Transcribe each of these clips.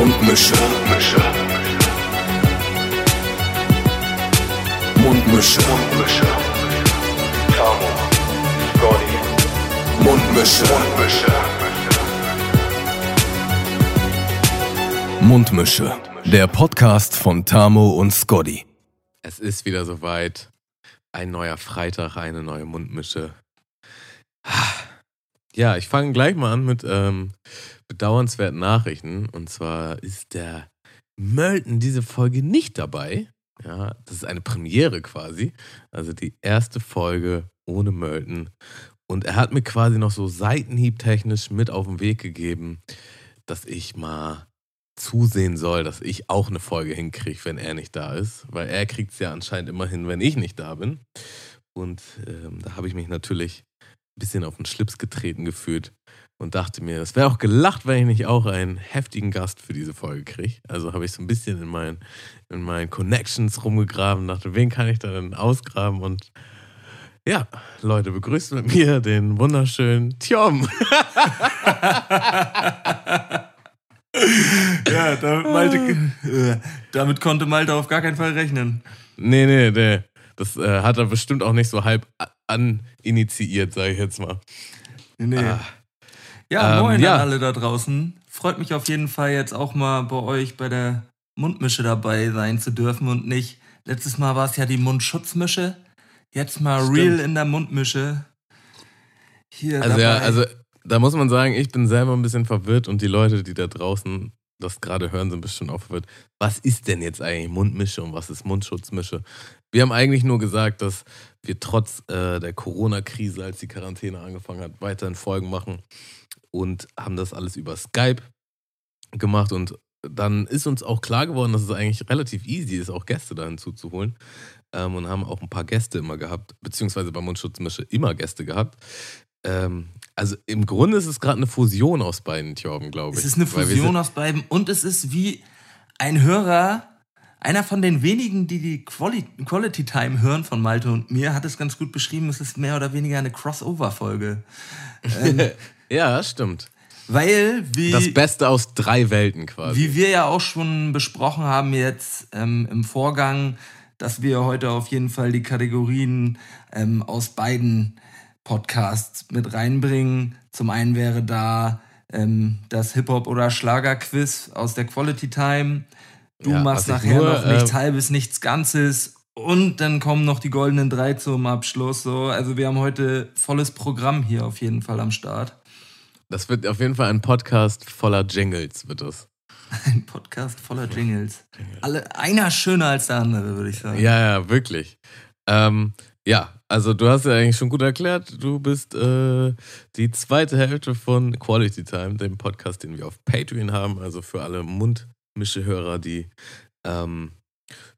Mundmische. Mundmische. Mundmische. Mundmische. Tamo. Scotty. Mundmische. Mundmische. Mundmische. Der Podcast von Tamo und Scotty. Es ist wieder soweit. Ein neuer Freitag, eine neue Mundmische. Ja, ich fange gleich mal an mit ähm, bedauernswerten Nachrichten. Und zwar ist der Mölten diese Folge nicht dabei. Ja, das ist eine Premiere quasi. Also die erste Folge ohne Mölten. Und er hat mir quasi noch so seitenhiebtechnisch mit auf den Weg gegeben, dass ich mal zusehen soll, dass ich auch eine Folge hinkriege, wenn er nicht da ist. Weil er kriegt es ja anscheinend immer hin, wenn ich nicht da bin. Und ähm, da habe ich mich natürlich ein bisschen auf den Schlips getreten gefühlt und dachte mir, es wäre auch gelacht, wenn ich nicht auch einen heftigen Gast für diese Folge kriege. Also habe ich so ein bisschen in meinen, in meinen Connections rumgegraben, dachte, wen kann ich da denn ausgraben und ja, Leute, begrüßt mit mir den wunderschönen Tjom. ja, damit, Malte, äh, damit konnte Malte auf gar keinen Fall rechnen. Nee, nee, nee. Das äh, hat er bestimmt auch nicht so halb aninitiiert, sage ich jetzt mal. Nee. Ah. Ja, ähm, moin ja. an alle da draußen. Freut mich auf jeden Fall jetzt auch mal bei euch bei der Mundmische dabei sein zu dürfen und nicht. Letztes Mal war es ja die Mundschutzmische. Jetzt mal Stimmt. real in der Mundmische. Hier also dabei. ja, also da muss man sagen, ich bin selber ein bisschen verwirrt und die Leute, die da draußen das gerade hören, sind bestimmt auch verwirrt. Was ist denn jetzt eigentlich Mundmische und was ist Mundschutzmische? Wir haben eigentlich nur gesagt, dass wir trotz äh, der Corona-Krise, als die Quarantäne angefangen hat, weiterhin Folgen machen und haben das alles über Skype gemacht und dann ist uns auch klar geworden, dass es eigentlich relativ easy ist, auch Gäste da hinzuzuholen. Ähm, und haben auch ein paar Gäste immer gehabt, beziehungsweise bei Mundschutzmische immer Gäste gehabt. Ähm, also im Grunde ist es gerade eine Fusion aus beiden Tjorben, glaube ich. Es ist eine Fusion aus beiden und es ist wie ein Hörer, einer von den wenigen, die die Quali Quality Time hören von Malte und mir, hat es ganz gut beschrieben, es ist mehr oder weniger eine Crossover-Folge. Ähm, ja, stimmt. Weil, wie. Das Beste aus drei Welten quasi. Wie wir ja auch schon besprochen haben jetzt ähm, im Vorgang, dass wir heute auf jeden Fall die Kategorien ähm, aus beiden Podcasts mit reinbringen. Zum einen wäre da ähm, das Hip-Hop- oder Schlager-Quiz aus der Quality Time. Du ja, machst nachher nur, noch nichts äh, Halbes, nichts Ganzes. Und dann kommen noch die goldenen drei zum Abschluss. So. Also wir haben heute volles Programm hier auf jeden Fall am Start. Das wird auf jeden Fall ein Podcast voller Jingles, wird es. Ein Podcast voller Jingles. Alle, einer schöner als der andere, würde ich sagen. Ja, ja, wirklich. Ähm, ja, also du hast ja eigentlich schon gut erklärt, du bist äh, die zweite Hälfte von Quality Time, dem Podcast, den wir auf Patreon haben, also für alle Mundmischehörer, die ähm,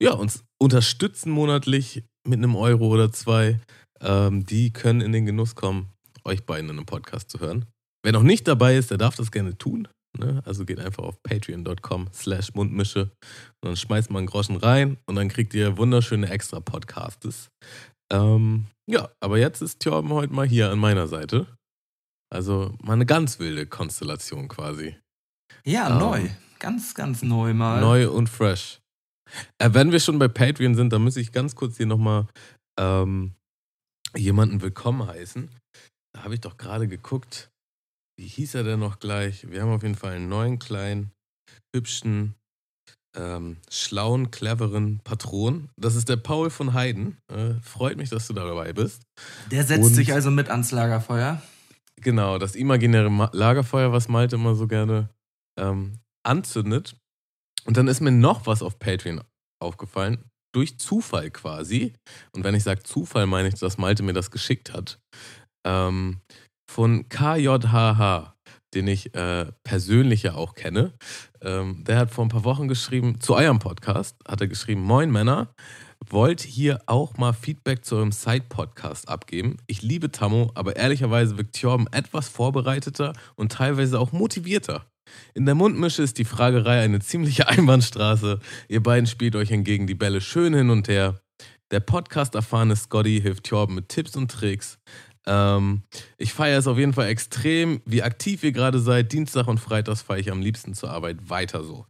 ja, uns unterstützen monatlich mit einem Euro oder zwei. Ähm, die können in den Genuss kommen, euch beiden in einem Podcast zu hören. Wer noch nicht dabei ist, der darf das gerne tun. Ne? Also geht einfach auf patreon.com slash mundmische und dann schmeißt man einen Groschen rein und dann kriegt ihr wunderschöne extra Podcasts. Ähm, ja, aber jetzt ist Thorben heute mal hier an meiner Seite. Also mal eine ganz wilde Konstellation quasi. Ja, ähm, neu. Ganz, ganz neu mal. Neu und fresh. Äh, wenn wir schon bei Patreon sind, dann muss ich ganz kurz hier nochmal ähm, jemanden willkommen heißen. Da habe ich doch gerade geguckt wie hieß er denn noch gleich? Wir haben auf jeden Fall einen neuen, kleinen, hübschen, ähm, schlauen, cleveren Patron. Das ist der Paul von Heiden. Äh, freut mich, dass du dabei bist. Der setzt Und, sich also mit ans Lagerfeuer. Genau, das imaginäre Ma Lagerfeuer, was Malte immer so gerne ähm, anzündet. Und dann ist mir noch was auf Patreon aufgefallen. Durch Zufall quasi. Und wenn ich sage Zufall, meine ich, dass Malte mir das geschickt hat. Ähm, von KJHH, den ich äh, persönlich ja auch kenne. Ähm, der hat vor ein paar Wochen geschrieben, zu eurem Podcast, hat er geschrieben, Moin Männer, wollt hier auch mal Feedback zu eurem Side-Podcast abgeben. Ich liebe Tammo, aber ehrlicherweise wirkt Thorben etwas vorbereiteter und teilweise auch motivierter. In der Mundmische ist die Fragerei eine ziemliche Einbahnstraße. Ihr beiden spielt euch hingegen die Bälle schön hin und her. Der Podcast-erfahrene Scotty hilft Thorben mit Tipps und Tricks. Ähm, ich feiere es auf jeden Fall extrem, wie aktiv ihr gerade seid. Dienstag und Freitags fahre ich am liebsten zur Arbeit weiter so.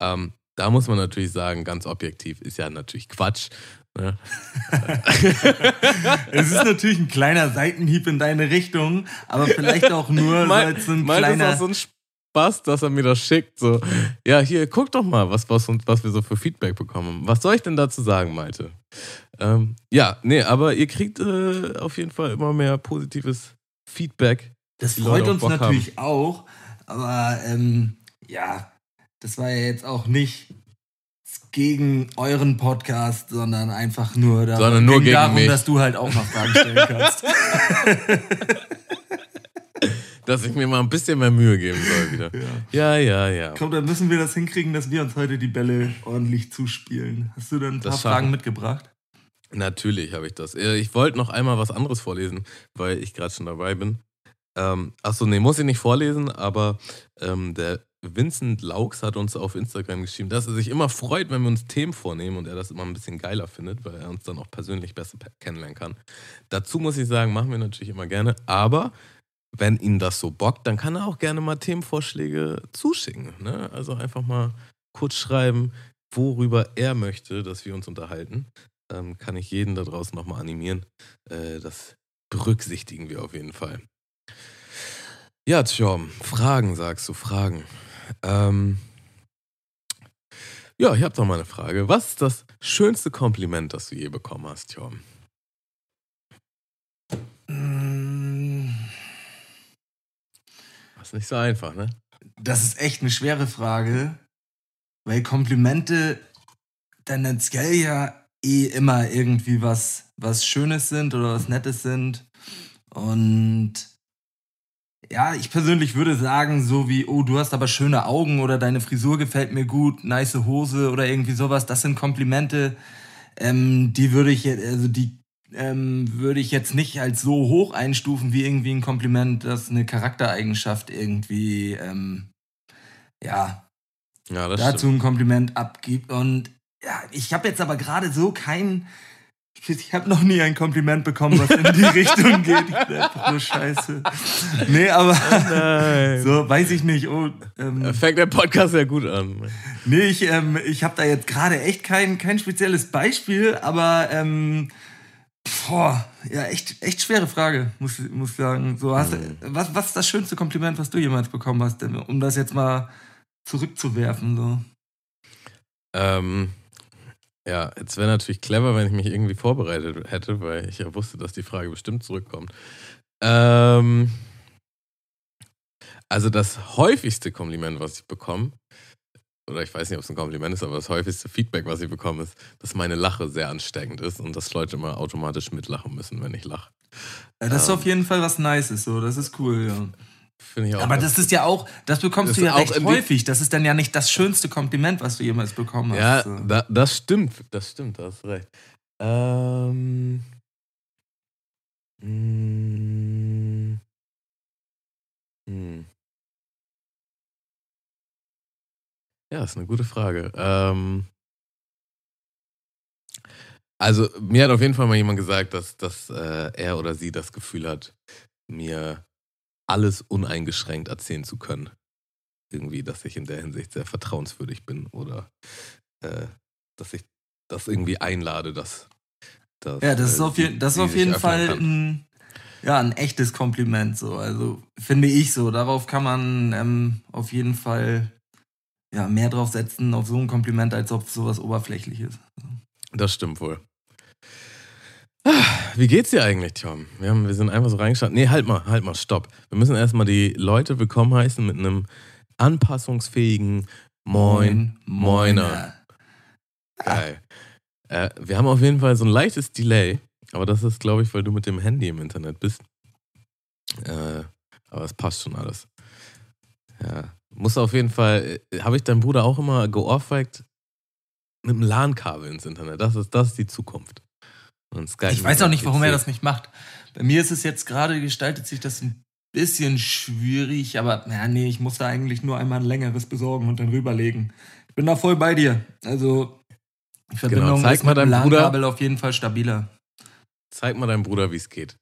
Ähm, da muss man natürlich sagen, ganz objektiv, ist ja natürlich Quatsch. Ne? es ist natürlich ein kleiner Seitenhieb in deine Richtung, aber vielleicht auch nur mein, so ein kleiner. ist auch so ein Spaß, dass er mir das schickt. So, ja, hier, guck doch mal, was, was, was wir so für Feedback bekommen. Was soll ich denn dazu sagen, Malte? Ähm, ja, nee, aber ihr kriegt äh, auf jeden Fall immer mehr positives Feedback. Das freut uns Bock natürlich auch, aber ähm, ja, das war ja jetzt auch nicht gegen euren Podcast, sondern einfach nur, darum, Sondern nur gegen darum, mich. dass du halt auch noch Fragen stellen kannst. Dass ich mir mal ein bisschen mehr Mühe geben soll wieder. Ja, ja, ja. Komm, dann müssen wir das hinkriegen, dass wir uns heute die Bälle ordentlich zuspielen. Hast du dann ein paar. Fragen mitgebracht? Natürlich habe ich das. Äh, Ich wollte noch einmal was anderes vorlesen, weil ich gerade schon dabei bin. Ähm, achso, nee, muss ich nicht vorlesen, aber ähm, der Vincent Laux hat uns auf Instagram geschrieben, dass er sich immer freut, wenn wir uns Themen vornehmen und er das immer ein bisschen geiler findet, weil er uns dann auch persönlich besser kennenlernen kann. Dazu muss ich sagen, machen wir natürlich immer gerne, aber wenn ihn das so bockt, dann kann er auch gerne mal Themenvorschläge zuschicken. Ne? Also einfach mal kurz schreiben, worüber er möchte, dass wir uns unterhalten ähm, kann ich jeden da draußen nochmal animieren. Äh, das berücksichtigen wir auf jeden Fall. Ja, Tjom, Fragen sagst du, Fragen. Ähm, ja, ich habe doch mal eine Frage. Was ist das schönste Kompliment, das du je bekommen hast, Tjom? Mm, Das ist nicht so einfach, ne? Das ist echt eine schwere Frage, weil Komplimente tendenziell ja eh immer irgendwie was, was Schönes sind oder was Nettes sind. Und ja, ich persönlich würde sagen, so wie, oh, du hast aber schöne Augen oder deine Frisur gefällt mir gut, nice Hose oder irgendwie sowas, das sind Komplimente, ähm, die würde ich, also die ähm, würde ich jetzt nicht als so hoch einstufen wie irgendwie ein Kompliment, das eine Charaktereigenschaft irgendwie, ähm, ja, Ja, dazu stimmt. ein Kompliment abgibt. Und ja, ich habe jetzt aber gerade so kein. Ich habe noch nie ein Kompliment bekommen, was in die Richtung geht. Ich nur scheiße. Nee, aber Nein. so weiß ich nicht. Oh, Da ähm, fängt der Podcast ja gut an. nee, ich, ähm, ich habe da jetzt gerade echt kein, kein spezielles Beispiel, aber ähm, boah, ja, echt, echt schwere Frage, muss muss ich sagen. So, hast, Mhm. was, was ist das schönste Kompliment, was du jemals bekommen hast, um das jetzt mal zurückzuwerfen? So. Ähm, ja, jetzt wäre natürlich clever, wenn ich mich irgendwie vorbereitet hätte, weil ich ja wusste, dass die Frage bestimmt zurückkommt. Ähm, also das häufigste Kompliment, was ich bekomme, oder ich weiß nicht, ob es ein Kompliment ist, aber das häufigste Feedback, was ich bekomme, ist, dass meine Lache sehr ansteckend ist und dass Leute immer automatisch mitlachen müssen, wenn ich lache. Ja, das ist Ähm. auf jeden Fall was Nices, so, das ist cool, ja. Finde ich auch. Aber das ist ja auch, das bekommst Das du ja auch häufig. Das ist dann ja nicht das schönste Kompliment, was du jemals bekommen hast. Ja, da, das stimmt, das stimmt, da hast recht. Ähm, mm, hm. Ja, ist eine gute Frage. Ähm, also, mir hat auf jeden Fall mal jemand gesagt, dass, dass äh, er oder sie das Gefühl hat, mir alles uneingeschränkt erzählen zu können. Irgendwie, dass ich in der Hinsicht sehr vertrauenswürdig bin oder äh, dass ich das irgendwie einlade, dass. dass Ja, das ist äh, auf, je, das ist auf jeden Fall ein, ja, ein echtes Kompliment. So. Also finde ich so. Darauf kann man ähm, auf jeden Fall ja, mehr drauf setzen, auf so ein Kompliment, als auf sowas Oberflächliches. Das stimmt wohl. Wie geht's dir eigentlich, Tom? Wir, haben, wir sind einfach so reingeschaut. Nee, halt mal, halt mal, stopp. Wir müssen erstmal die Leute willkommen heißen mit einem anpassungsfähigen Moin. Moiner. Geil. Äh, wir haben auf jeden Fall so ein leichtes Delay, aber das ist, glaube ich, weil du mit dem Handy im Internet bist. Äh, aber es passt schon alles. Ja. Muss auf jeden Fall, äh, habe ich deinen Bruder auch immer geohrfeigt mit einem LAN-Kabel ins Internet. Das ist, das ist die Zukunft. Und Skype Ich weiß auch nicht, warum er das nicht macht. Bei mir ist es jetzt gerade, gestaltet sich das ein bisschen schwierig, aber ja, nee, ich muss da eigentlich nur einmal ein längeres besorgen und dann rüberlegen. Ich bin da voll bei dir. Also, die Verbindung zeig ist mal mit deinem Bruder. Auf jeden Fall stabiler. Zeig mal deinem Bruder, wie es geht.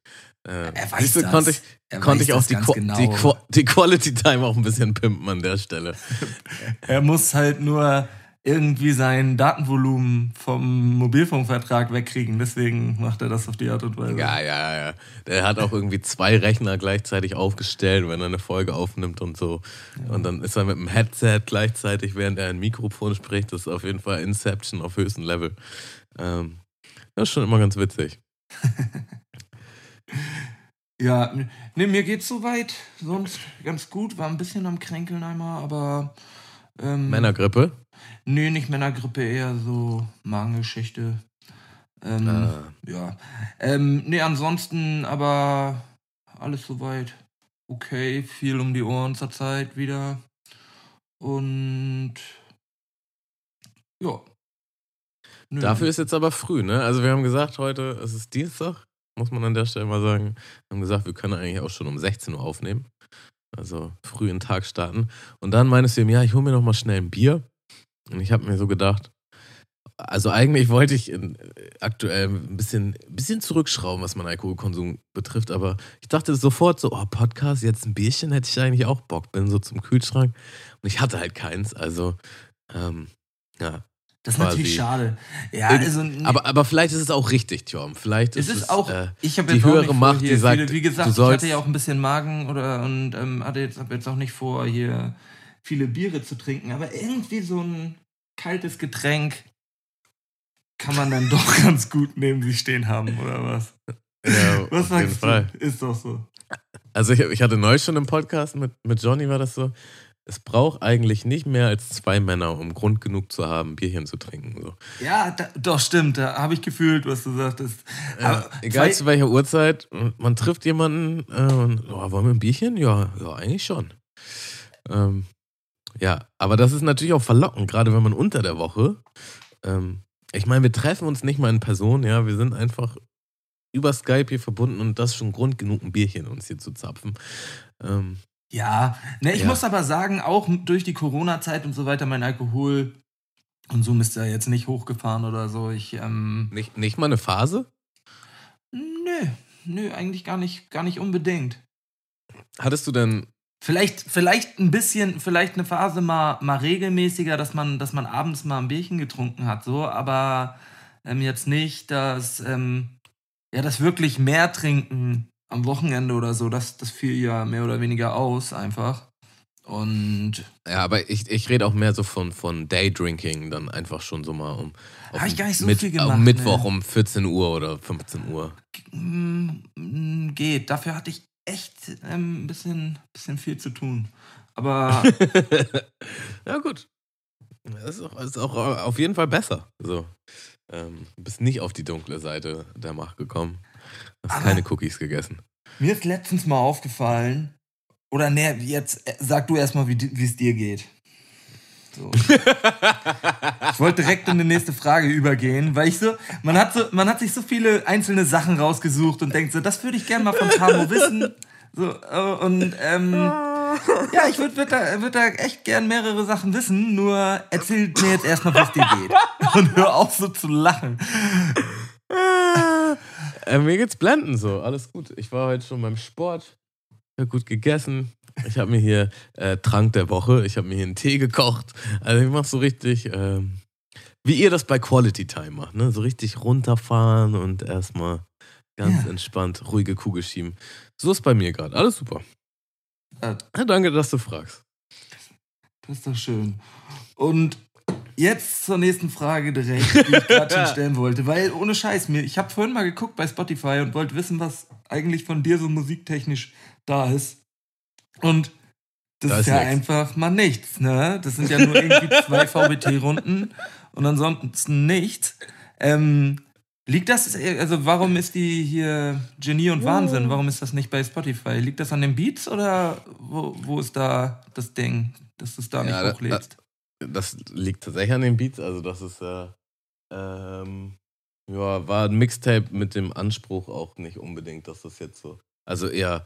Äh, Er weiß du, das. konnte ich, Er konnte ich auch die, genau. die, die Quality Time auch ein bisschen pimpen an der Stelle. Er muss halt nur irgendwie sein Datenvolumen vom Mobilfunkvertrag wegkriegen. Deswegen macht er das auf die Art und Weise. Ja, ja, ja. Der hat auch irgendwie zwei Rechner gleichzeitig aufgestellt, wenn er eine Folge aufnimmt und so. Und dann ist er mit dem Headset gleichzeitig, während er ein Mikrofon spricht. Das ist auf jeden Fall Inception auf höchstem Level. Ähm, das ist schon immer ganz witzig. Ja, ne, mir geht's soweit. Sonst ganz gut. War ein bisschen am Kränkeln einmal, aber. Ähm, Männergrippe. Nee, nicht Männergrippe, eher so Magengeschichte. Ähm, Ah. Ja. Ähm, nee, ansonsten aber alles soweit okay. Viel um die Ohren zurzeit wieder. Und. Ja. Nö. Dafür ist jetzt aber früh, ne? Also wir haben gesagt, heute es ist Dienstag, muss man an der Stelle mal sagen. Wir haben gesagt, wir können eigentlich auch schon um 16 Uhr aufnehmen. Also früh in den Tag starten. Und dann meinst du ihm, ja, ich hole mir noch mal schnell ein Bier. Und ich habe mir so gedacht, also eigentlich wollte ich in, aktuell ein bisschen, ein bisschen zurückschrauben, was meinen Alkoholkonsum betrifft, aber ich dachte sofort so, oh, Podcast, jetzt ein Bierchen hätte ich eigentlich auch Bock. Bin so zum Kühlschrank und ich hatte halt keins, also ähm, ja. Das ist natürlich schade. Ja, Irgend- also. Aber, aber vielleicht ist es auch richtig, Tjorm. Vielleicht es ist ist auch. äh, ich habe die höhere Macht, die sagt, viele, wie gesagt, du ich sollst- hatte ja auch ein bisschen Magen oder und ähm, hatte jetzt, habe jetzt auch nicht vor, hier viele Biere zu trinken. Aber irgendwie so ein kaltes Getränk kann man dann doch ganz gut neben sich stehen haben, oder was? ja, Was auf jeden Fall. du? Ist doch so. Also ich, ich hatte neulich schon im Podcast mit, mit Johnny war das so, es braucht eigentlich nicht mehr als zwei Männer, um Grund genug zu haben, Bierchen zu trinken. So. Ja, da, doch, stimmt. Da habe ich gefühlt, was du sagtest. Ja, egal zu welcher Uhrzeit, man trifft jemanden äh, und oh, wollen wir ein Bierchen? Ja, ja, eigentlich schon. Ähm, ja, aber das ist natürlich auch verlockend, gerade wenn man unter der Woche. Ähm, ich meine, wir treffen uns nicht mal in Person, ja, wir sind einfach über Skype hier verbunden und das ist schon Grund genug, ein Bierchen uns hier zu zapfen. Ähm, Ja, ne, ich Ja. muss aber sagen, auch durch die Corona-Zeit und so weiter, mein Alkoholkonsum ist ja jetzt nicht hochgefahren oder so. Ich, ähm, nicht, nicht mal eine Phase? nö, nö, eigentlich gar nicht, gar nicht unbedingt. Hattest du denn Vielleicht, vielleicht ein bisschen, vielleicht eine Phase mal, mal regelmäßiger, dass man, dass man abends mal ein Bierchen getrunken hat, so, aber ähm, jetzt nicht, dass, ähm, ja, das wirklich mehr trinken am Wochenende oder so, das, das fiel ja mehr oder weniger aus, einfach. Und Ja, aber ich, ich rede auch mehr so von, von Daydrinking, dann einfach schon so mal um. auf Hab ich gar nicht so Mit- viel Am gemacht, Mittwoch ne. um 14 Uhr oder 15 Uhr. Mm, geht. Dafür hatte ich echt ähm, ein bisschen, bisschen viel zu tun. Aber ja, gut. Das ist auch, ist auch auf jeden Fall besser. So. Ähm, du bist nicht auf die dunkle Seite der Macht gekommen. Hast Aber- keine Cookies gegessen. mir ist letztens mal aufgefallen, oder ne, jetzt äh, sag du erstmal, wie es dir geht. So. Ich wollte direkt in die nächste Frage übergehen, weil ich so, man hat so, man hat sich so viele einzelne Sachen rausgesucht und denkt so, das würde ich gerne mal von Tamo wissen. So, äh, und ähm, ja, ich würde würd da, würd da echt gern mehrere Sachen wissen, nur erzähl mir jetzt erstmal, was dir geht. Und hör auf so zu lachen. Äh, mir geht's blenden so. Alles gut. Ich war heute schon beim Sport. Habe gut gegessen. Ich habe mir hier äh, Trank der Woche. Ich habe mir hier einen Tee gekocht. Also ich mache so richtig, ähm, wie ihr das bei Quality Time macht, ne? So richtig runterfahren und erstmal ganz Ja. entspannt ruhige Kugel schieben. So ist bei mir gerade. Alles super. Äh, Ja, danke, dass du fragst. Das ist doch schön. Und jetzt zur nächsten Frage direkt, die ich gerade schon stellen wollte. Weil ohne Scheiß, mir, ich habe vorhin mal geguckt bei Spotify und wollte wissen, was eigentlich von dir so musiktechnisch da ist. Und das Da ist, ist ja nix. einfach mal nichts, ne? Das sind ja nur irgendwie zwei VBT-Runden und ansonsten nichts. Ähm, liegt das, also warum ist die hier Genie und Wahnsinn? Warum ist das nicht bei Spotify? Liegt das an den Beats oder wo, wo ist da das Ding, dass du es da Ja, nicht hochlädst? Das liegt tatsächlich an den Beats. Also das ist, äh, ähm, ja, war ein Mixtape mit dem Anspruch auch nicht unbedingt, dass das jetzt so, also eher,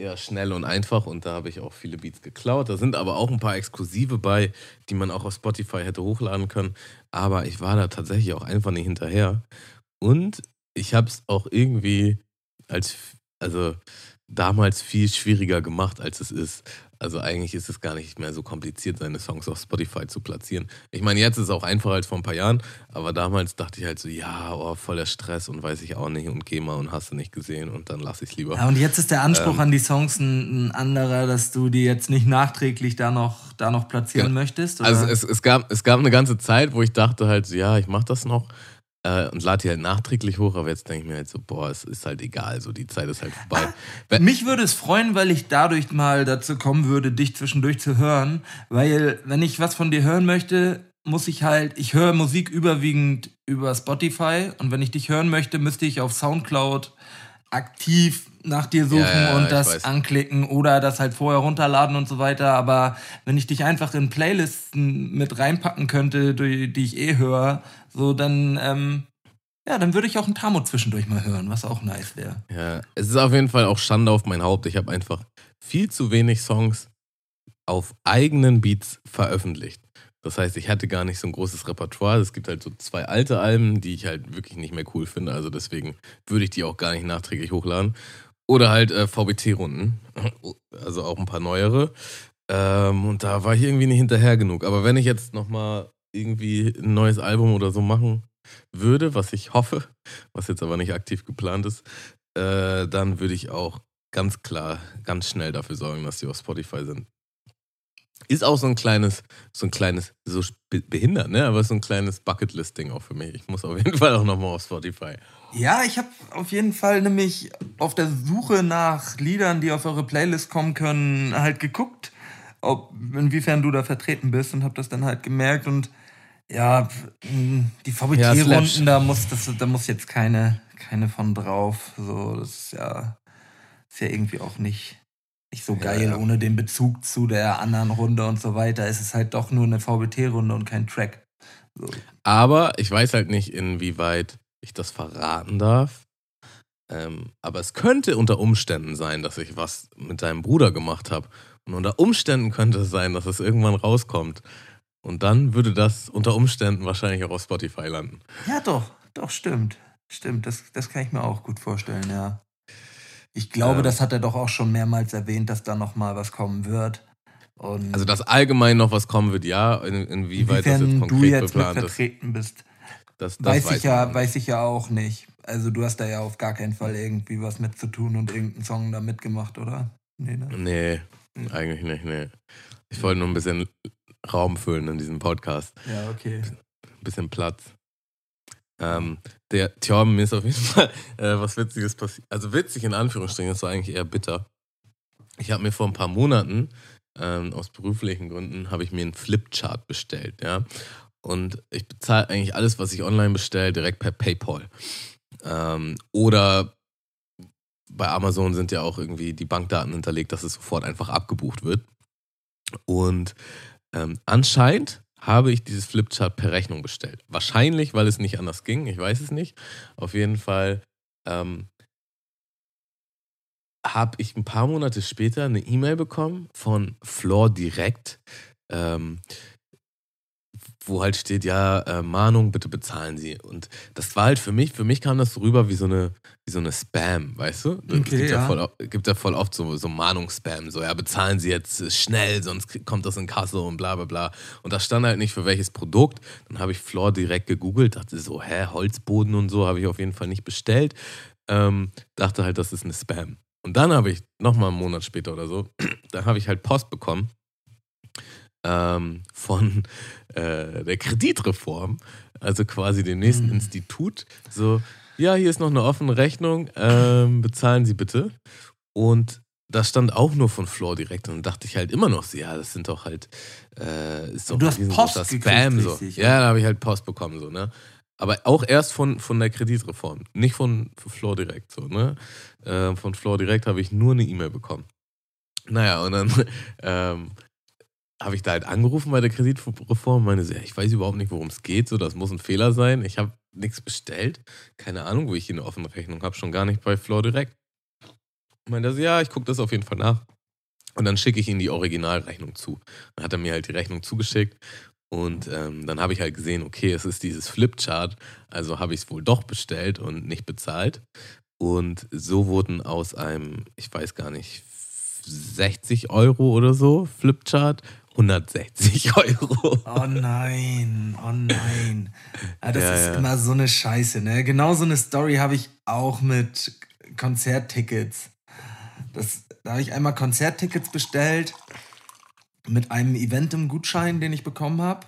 eher schnell und einfach und da habe ich auch viele Beats geklaut. Da sind aber auch ein paar Exklusive bei, die man auch auf Spotify hätte hochladen können. Aber ich war da tatsächlich auch einfach nicht hinterher. Und ich habe es auch irgendwie als also damals viel schwieriger gemacht, als es ist. Also eigentlich ist es gar nicht mehr so kompliziert, seine Songs auf Spotify zu platzieren. Ich meine, jetzt ist es auch einfacher als vor ein paar Jahren, aber damals dachte ich halt so, ja, oh, voller Stress und weiß ich auch nicht und geh mal und hast du nicht gesehen und dann lasse ich es lieber. Ja, und jetzt ist der Anspruch ähm, an die Songs ein, ein, anderer, dass du die jetzt nicht nachträglich da noch, da noch platzieren ja, möchtest? Oder? Also es, es, gab, es gab eine ganze Zeit, wo ich dachte halt, so, ja, ich mach das noch äh, und lade die halt nachträglich hoch, aber jetzt denke ich mir halt so, boah, es ist halt egal, so die Zeit ist halt vorbei. Mich würde es freuen, weil ich dadurch mal dazu kommen würde, dich zwischendurch zu hören, weil wenn ich was von dir hören möchte, muss ich halt, ich höre Musik überwiegend über Spotify und wenn ich dich hören möchte, müsste ich auf Soundcloud aktiv nach dir suchen ja, ja, und das weiß. anklicken oder das halt vorher runterladen und so weiter. Aber wenn ich dich einfach in Playlisten mit reinpacken könnte, die, die ich eh höre, so dann, ähm, ja, dann würde ich auch ein Tamo zwischendurch mal hören, was auch nice wäre. Ja, es ist auf jeden Fall auch Schande auf mein Haupt. Ich habe einfach viel zu wenig Songs auf eigenen Beats veröffentlicht. Das heißt, ich hatte gar nicht so ein großes Repertoire. Es gibt halt so zwei alte Alben, die ich halt wirklich nicht mehr cool finde. Also deswegen würde ich die auch gar nicht nachträglich hochladen. Oder halt äh, VBT-Runden. Also auch ein paar neuere. Ähm, und da war ich irgendwie nicht hinterher genug. Aber wenn ich jetzt nochmal irgendwie ein neues Album oder so machen würde, was ich hoffe, was jetzt aber nicht aktiv geplant ist, äh, dann würde ich auch ganz klar, ganz schnell dafür sorgen, dass die auf Spotify sind. Ist auch so ein kleines, so ein kleines, so behindert, ne? Aber so ein kleines Bucketlist-Ding auch für mich. Ich muss auf jeden Fall auch nochmal auf Spotify. Ja, ich habe auf jeden Fall nämlich auf der Suche nach Liedern, die auf eure Playlist kommen können, halt geguckt, ob inwiefern du da vertreten bist und habe das dann halt gemerkt und ja, die VBT-Runden, ja, da muss das, da muss jetzt keine, keine von drauf. So, das ist ja, ist ja irgendwie auch nicht, nicht so geil, ja, ja. ohne den Bezug zu der anderen Runde und so weiter. Es ist halt doch nur eine VBT-Runde und kein Track. So. Aber ich weiß halt nicht, inwieweit ich das verraten darf. Ähm, aber es könnte unter Umständen sein, dass ich was mit deinem Bruder gemacht habe. Und unter Umständen könnte es sein, dass es irgendwann rauskommt. Und dann würde das unter Umständen wahrscheinlich auch auf Spotify landen. Ja, doch, doch, stimmt. Stimmt, das, das kann ich mir auch gut vorstellen, ja. Ich glaube, ähm, das hat er doch auch schon mehrmals erwähnt, dass da nochmal was kommen wird. Und also, dass allgemein noch was kommen wird, ja. In, inwieweit das jetzt konkret du jetzt mit vertreten ist. bist. Das, das weiß, weiß, ich ja, weiß ich ja auch nicht. Also du hast da ja auf gar keinen Fall irgendwie was mit zu tun und irgendeinen Song da mitgemacht, oder? Nee, ne? nee hm. eigentlich nicht, nee. Ich wollte nur ein bisschen Raum füllen in diesem Podcast. Ja, okay. Ein bisschen Platz. Ähm, der, tja, mir ist auf jeden Fall äh, was Witziges passiert. Also witzig in Anführungsstrichen, das war eigentlich eher bitter. Ich habe mir vor ein paar Monaten, ähm, aus beruflichen Gründen, habe ich mir einen Flipchart bestellt, ja. Und ich bezahle eigentlich alles, was ich online bestelle, direkt per PayPal. Ähm, oder bei Amazon sind ja auch irgendwie die Bankdaten hinterlegt, dass es sofort einfach abgebucht wird. Und ähm, anscheinend habe ich dieses Flipchart per Rechnung bestellt. Wahrscheinlich, weil es nicht anders ging, ich weiß es nicht. Auf jeden Fall ähm, habe ich ein paar Monate später eine E-Mail bekommen von Floor Direct. Ähm, wo halt steht, ja, äh, Mahnung, bitte bezahlen Sie. Und das war halt für mich, für mich kam das so rüber wie so eine, wie so eine Spam, weißt du? Okay, es gibt ja, ja voll, gibt ja voll oft so, so Mahnungsspam, so, ja, bezahlen Sie jetzt schnell, sonst kommt das in Kasse und bla bla bla. Und das stand halt nicht für welches Produkt. Dann habe ich Floor direkt gegoogelt, dachte so, hä, Holzboden und so habe ich auf jeden Fall nicht bestellt. Ähm, dachte halt, das ist eine Spam. Und dann habe ich, nochmal einen Monat später oder so, da habe ich halt Post bekommen ähm, von äh, der Kreditreform, also quasi dem nächsten mhm. Institut, so, ja, hier ist noch eine offene Rechnung, ähm, bezahlen Sie bitte. Und das stand auch nur von Floor direkt und dachte ich halt immer noch, so, ja, das sind doch halt, äh, ist doch du hast Post Spam so. Richtig, ja, da habe ich halt Post bekommen so, ne? Aber auch erst von, von der Kreditreform, nicht von, von Floor direkt so, ne? Äh, von Floor direkt habe ich nur eine E-Mail bekommen. Naja, und dann ähm, habe ich da halt angerufen bei der Kreditreform, meine ja, ich weiß überhaupt nicht, worum es geht, so, das muss ein Fehler sein. Ich habe nichts bestellt. Keine Ahnung, wo ich hier eine offene Rechnung habe, schon gar nicht bei Floor direkt. Meinte so, ja, ich gucke das auf jeden Fall nach. Und dann schicke ich ihm die Originalrechnung zu. Dann hat er mir halt die Rechnung zugeschickt und ähm, dann habe ich halt gesehen, okay, es ist dieses Flipchart, also habe ich es wohl doch bestellt und nicht bezahlt. Und so wurden aus einem, ich weiß gar nicht, 60 Euro oder so Flipchart 160 Euro. Oh nein, oh nein. Ja, das Ja, ist ja. immer so eine Scheiße, ne? Genau so eine Story habe ich auch mit Konzerttickets. Das, da habe ich einmal Konzerttickets bestellt mit einem Event im Gutschein, den ich bekommen habe.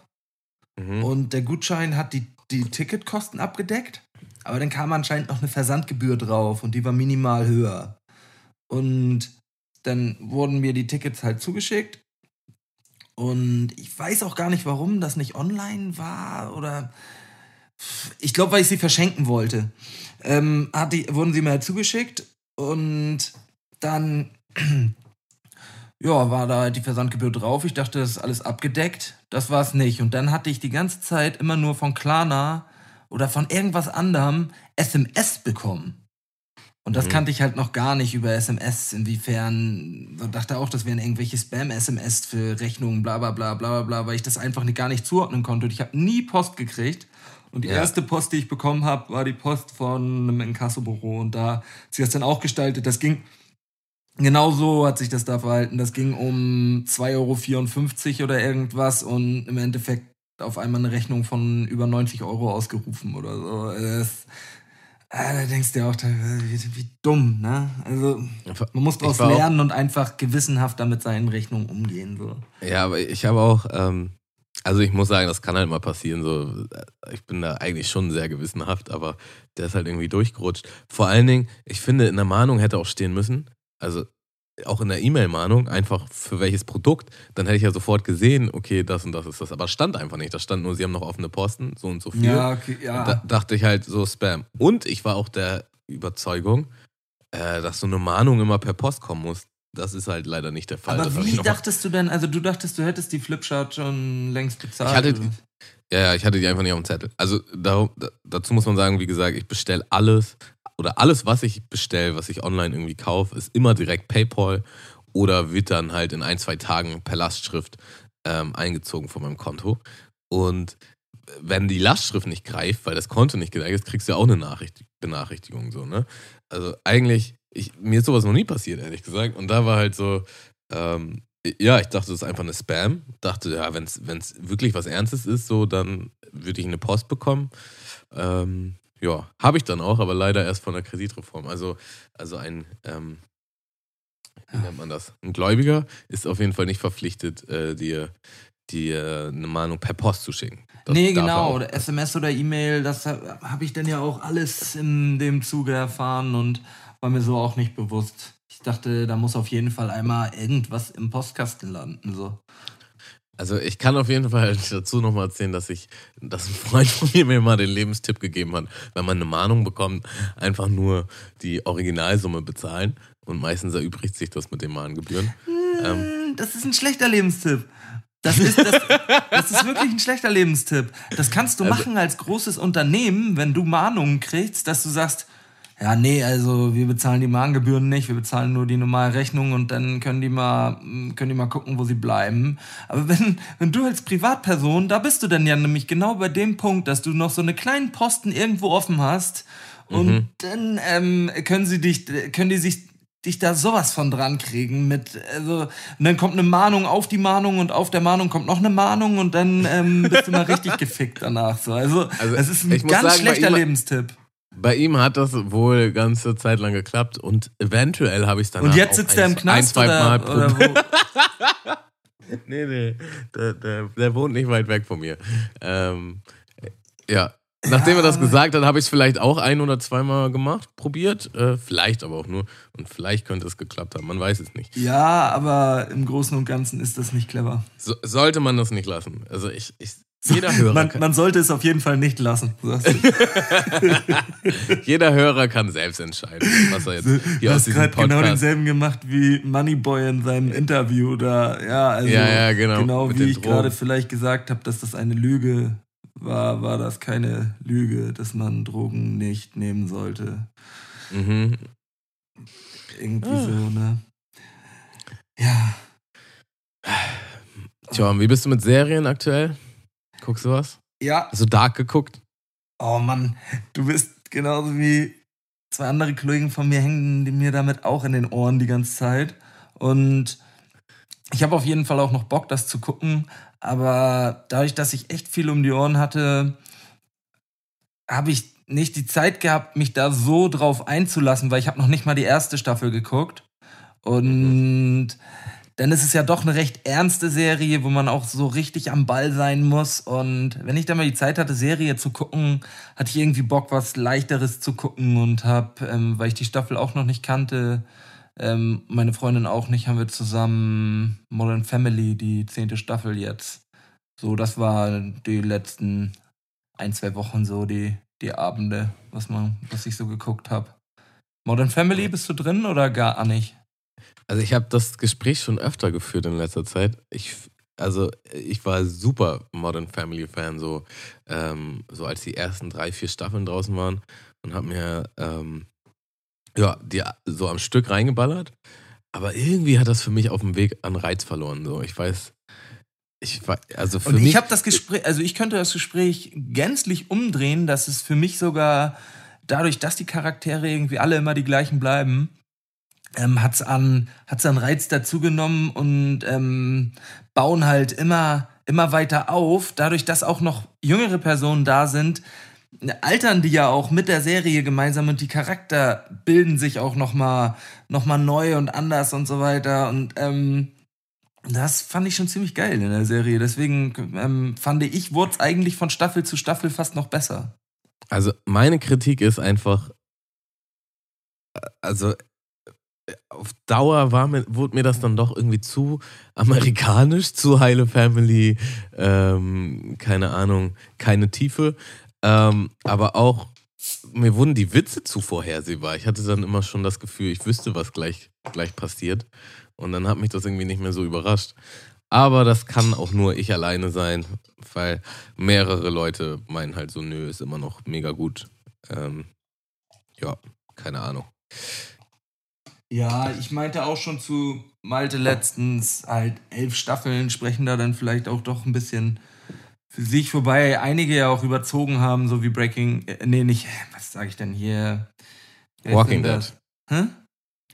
Mhm. Und der Gutschein hat die, die Ticketkosten abgedeckt. Aber dann kam anscheinend noch eine Versandgebühr drauf und die war minimal höher. Und dann wurden mir die Tickets halt zugeschickt. Und ich weiß auch gar nicht, warum das nicht online war oder. Ich glaube, weil ich sie verschenken wollte. Ähm, hat die, wurden sie mir zugeschickt und dann ja, war da die Versandgebühr drauf. Ich dachte, das ist alles abgedeckt. Das war es nicht. Und dann hatte ich die ganze Zeit immer nur von Klarna oder von irgendwas anderem SMS bekommen. Und das Mhm. kannte ich halt noch gar nicht über SMS. Inwiefern, dachte auch, das wären irgendwelche Spam-SMS für Rechnungen, bla bla bla bla bla weil ich das einfach gar nicht zuordnen konnte. Und ich habe nie Post gekriegt. Und die Ja. erste Post, die ich bekommen habe, war die Post von einem Inkassobüro. Und da hat sich das dann auch gestaltet. Das ging Genau so hat sich das da verhalten. Das ging um 2,54 Euro oder irgendwas und im Endeffekt auf einmal eine Rechnung von über 90 Euro ausgerufen oder so. Das, ah, da denkst du dir auch, wie, wie dumm, ne? Also man muss daraus lernen und einfach gewissenhafter mit seinen Rechnungen umgehen. So. Ja, aber ich habe auch, ähm, also ich muss sagen, das kann halt mal passieren. So, ich bin da eigentlich schon sehr gewissenhaft, aber der ist halt irgendwie durchgerutscht. Vor allen Dingen, ich finde, in der Mahnung hätte auch stehen müssen, also auch in der E-Mail-Mahnung, einfach für welches Produkt, dann hätte ich ja sofort gesehen, okay, das und das ist das. Aber stand einfach nicht. Da stand nur, sie haben noch offene Posten, so und so viel. Ja, okay, ja. Da dachte ich halt so Spam. Und ich war auch der Überzeugung, äh, dass so eine Mahnung immer per Post kommen muss. Das ist halt leider nicht der Fall. aber Das wie dachtest du denn, also du dachtest, du hättest die Flipchart schon längst bezahlt? Ich hatte-? Ja, ja, ich hatte die einfach nicht auf dem Zettel. Also da, dazu muss man sagen, wie gesagt, ich bestelle alles oder alles, was ich bestelle, was ich online irgendwie kaufe, ist immer direkt PayPal oder wird dann halt in ein, zwei Tagen per Lastschrift ähm, eingezogen von meinem Konto. Und wenn die Lastschrift nicht greift, weil das Konto nicht gedeckt ist, kriegst du ja auch eine Nachricht, Benachrichtigung. So, ne? Also eigentlich, ich, mir ist sowas noch nie passiert, ehrlich gesagt. Und da war halt so, ähm, ja, ich dachte, das ist einfach eine Spam. Dachte, ja, wenn es wirklich was Ernstes ist, so, dann würde ich eine Post bekommen. Ähm, ja, habe ich dann auch, aber leider erst von der Kreditreform. Also, also ein, ähm, wie nennt man das? Ein Gläubiger ist auf jeden Fall nicht verpflichtet, äh, dir, dir eine Mahnung per Post zu schicken. Das nee, genau. Oder SMS oder E-Mail, das habe hab ich dann ja auch alles in dem Zuge erfahren und war mir so auch nicht bewusst. Ich dachte, da muss auf jeden Fall einmal irgendwas im Postkasten landen. So. Also ich kann auf jeden Fall dazu nochmal erzählen, dass ich, dass ein Freund von mir mir mal den Lebenstipp gegeben hat, wenn man eine Mahnung bekommt, einfach nur die Originalsumme bezahlen und meistens erübrigt sich das mit den Mahngebühren. Ähm. Hm, Das ist ein schlechter Lebenstipp. Das ist, das, das ist wirklich ein schlechter Lebenstipp. Das kannst du Also- machen als großes Unternehmen, wenn du Mahnungen kriegst, dass du sagst, ja, nee, also wir bezahlen die Mahngebühren nicht, wir bezahlen nur die normale Rechnung und dann können die mal, können die mal gucken, wo sie bleiben. Aber wenn, wenn du als Privatperson, da bist du dann ja nämlich genau bei dem Punkt, dass du noch so eine kleinen Posten irgendwo offen hast und Mhm. dann ähm, können sie dich, können die sich dich da sowas von dran kriegen mit, also, und dann kommt eine Mahnung auf die Mahnung und auf der Mahnung kommt noch eine Mahnung und dann ähm, bist du mal richtig gefickt danach. So. Also, Also, es ist ein ganz sagen, schlechter ihm- Lebenstipp. Bei ihm hat das wohl ganze Zeit lang geklappt und eventuell habe ich es dann Und jetzt sitzt er im Knast ein, zwei Mal oder, oder wo? Nee, nee, der, der, der wohnt nicht weit weg von mir. Ähm, ja, nachdem er das gesagt hat, habe ich es vielleicht auch ein oder zweimal gemacht, probiert. Äh, vielleicht aber auch nur. Und vielleicht könnte es geklappt haben, man weiß es nicht. Ja, aber im Großen und Ganzen ist das nicht clever. So, sollte man das nicht lassen. Also ich, ich jeder Hörer, Man, man sollte es auf jeden Fall nicht lassen. du. jeder Hörer kann selbst entscheiden, was er jetzt Du hier aus hast diesem gerade genau denselben gemacht wie Moneyboy in seinem Interview da. Ja, also Ja, ja, genau, Genau wie ich gerade vielleicht gesagt habe, dass das eine Lüge war, war das keine Lüge, dass man Drogen nicht nehmen sollte. mhm. Irgendwie Ah. so, ne? Ja. Tja, wie bist du mit Serien aktuell? Guckst du was? Ja. Hast du Dark geguckt? Oh Mann, du bist genauso wie zwei andere Kollegen von mir hängen mir damit auch in den Ohren die ganze Zeit. Und ich habe auf jeden Fall auch noch Bock, das zu gucken. Aber dadurch, dass ich echt viel um die Ohren hatte, habe ich nicht die Zeit gehabt, mich da so drauf einzulassen, weil ich habe noch nicht mal die erste Staffel geguckt. Und dann ist es ja doch eine recht ernste Serie, wo man auch so richtig am Ball sein muss. Und wenn ich dann mal die Zeit hatte, Serie zu gucken, hatte ich irgendwie Bock, was leichteres zu gucken und habe, ähm, weil ich die Staffel auch noch nicht kannte, ähm, meine Freundin auch nicht, haben wir zusammen Modern Family, die zehnte Staffel jetzt. So, das war die letzten ein, zwei Wochen so, die, die Abende, was, man, was ich so geguckt habe. Modern Family, bist du drin oder gar nicht? Also ich habe das Gespräch schon öfter geführt in letzter Zeit. Ich, also ich war super Modern Family Fan, so, ähm, so als die ersten drei, vier Staffeln draußen waren und habe mir ähm, ja, die so am Stück reingeballert. Aber irgendwie hat das für mich auf dem Weg an Reiz verloren. So, ich weiß, ich also für und mich. Ich habe das Gespräch, also ich könnte das Gespräch gänzlich umdrehen, dass es für mich sogar dadurch, dass die Charaktere irgendwie alle immer die gleichen bleiben, ähm, hat's an hat's an Reiz dazugenommen und ähm, bauen halt immer immer weiter auf. Dadurch, dass auch noch jüngere Personen da sind, altern die ja auch mit der Serie gemeinsam und die Charakter bilden sich auch noch mal, noch mal neu und anders und so weiter. Und ähm, das fand ich schon ziemlich geil in der Serie. Deswegen ähm, fand ich, wurde es eigentlich von Staffel zu Staffel fast noch besser. Also meine Kritik ist einfach, also auf Dauer war mir, wurde mir das dann doch irgendwie zu amerikanisch, zu heile Family, ähm, keine Ahnung, keine Tiefe. Ähm, aber auch, mir wurden die Witze zu vorhersehbar. Ich hatte dann immer schon das Gefühl, ich wüsste, was gleich, gleich passiert. Und dann hat mich das irgendwie nicht mehr so überrascht. Aber das kann auch nur ich alleine sein, weil mehrere Leute meinen halt so, nö, ist immer noch mega gut. Ähm, ja, keine Ahnung. Ja, ich meinte auch schon zu Malte letztens, halt elf Staffeln sprechen da dann vielleicht auch doch ein bisschen für sich, wobei einige ja auch überzogen haben, so wie Breaking, äh, nee, nicht, was sage ich denn hier? Walking Dead. Hä?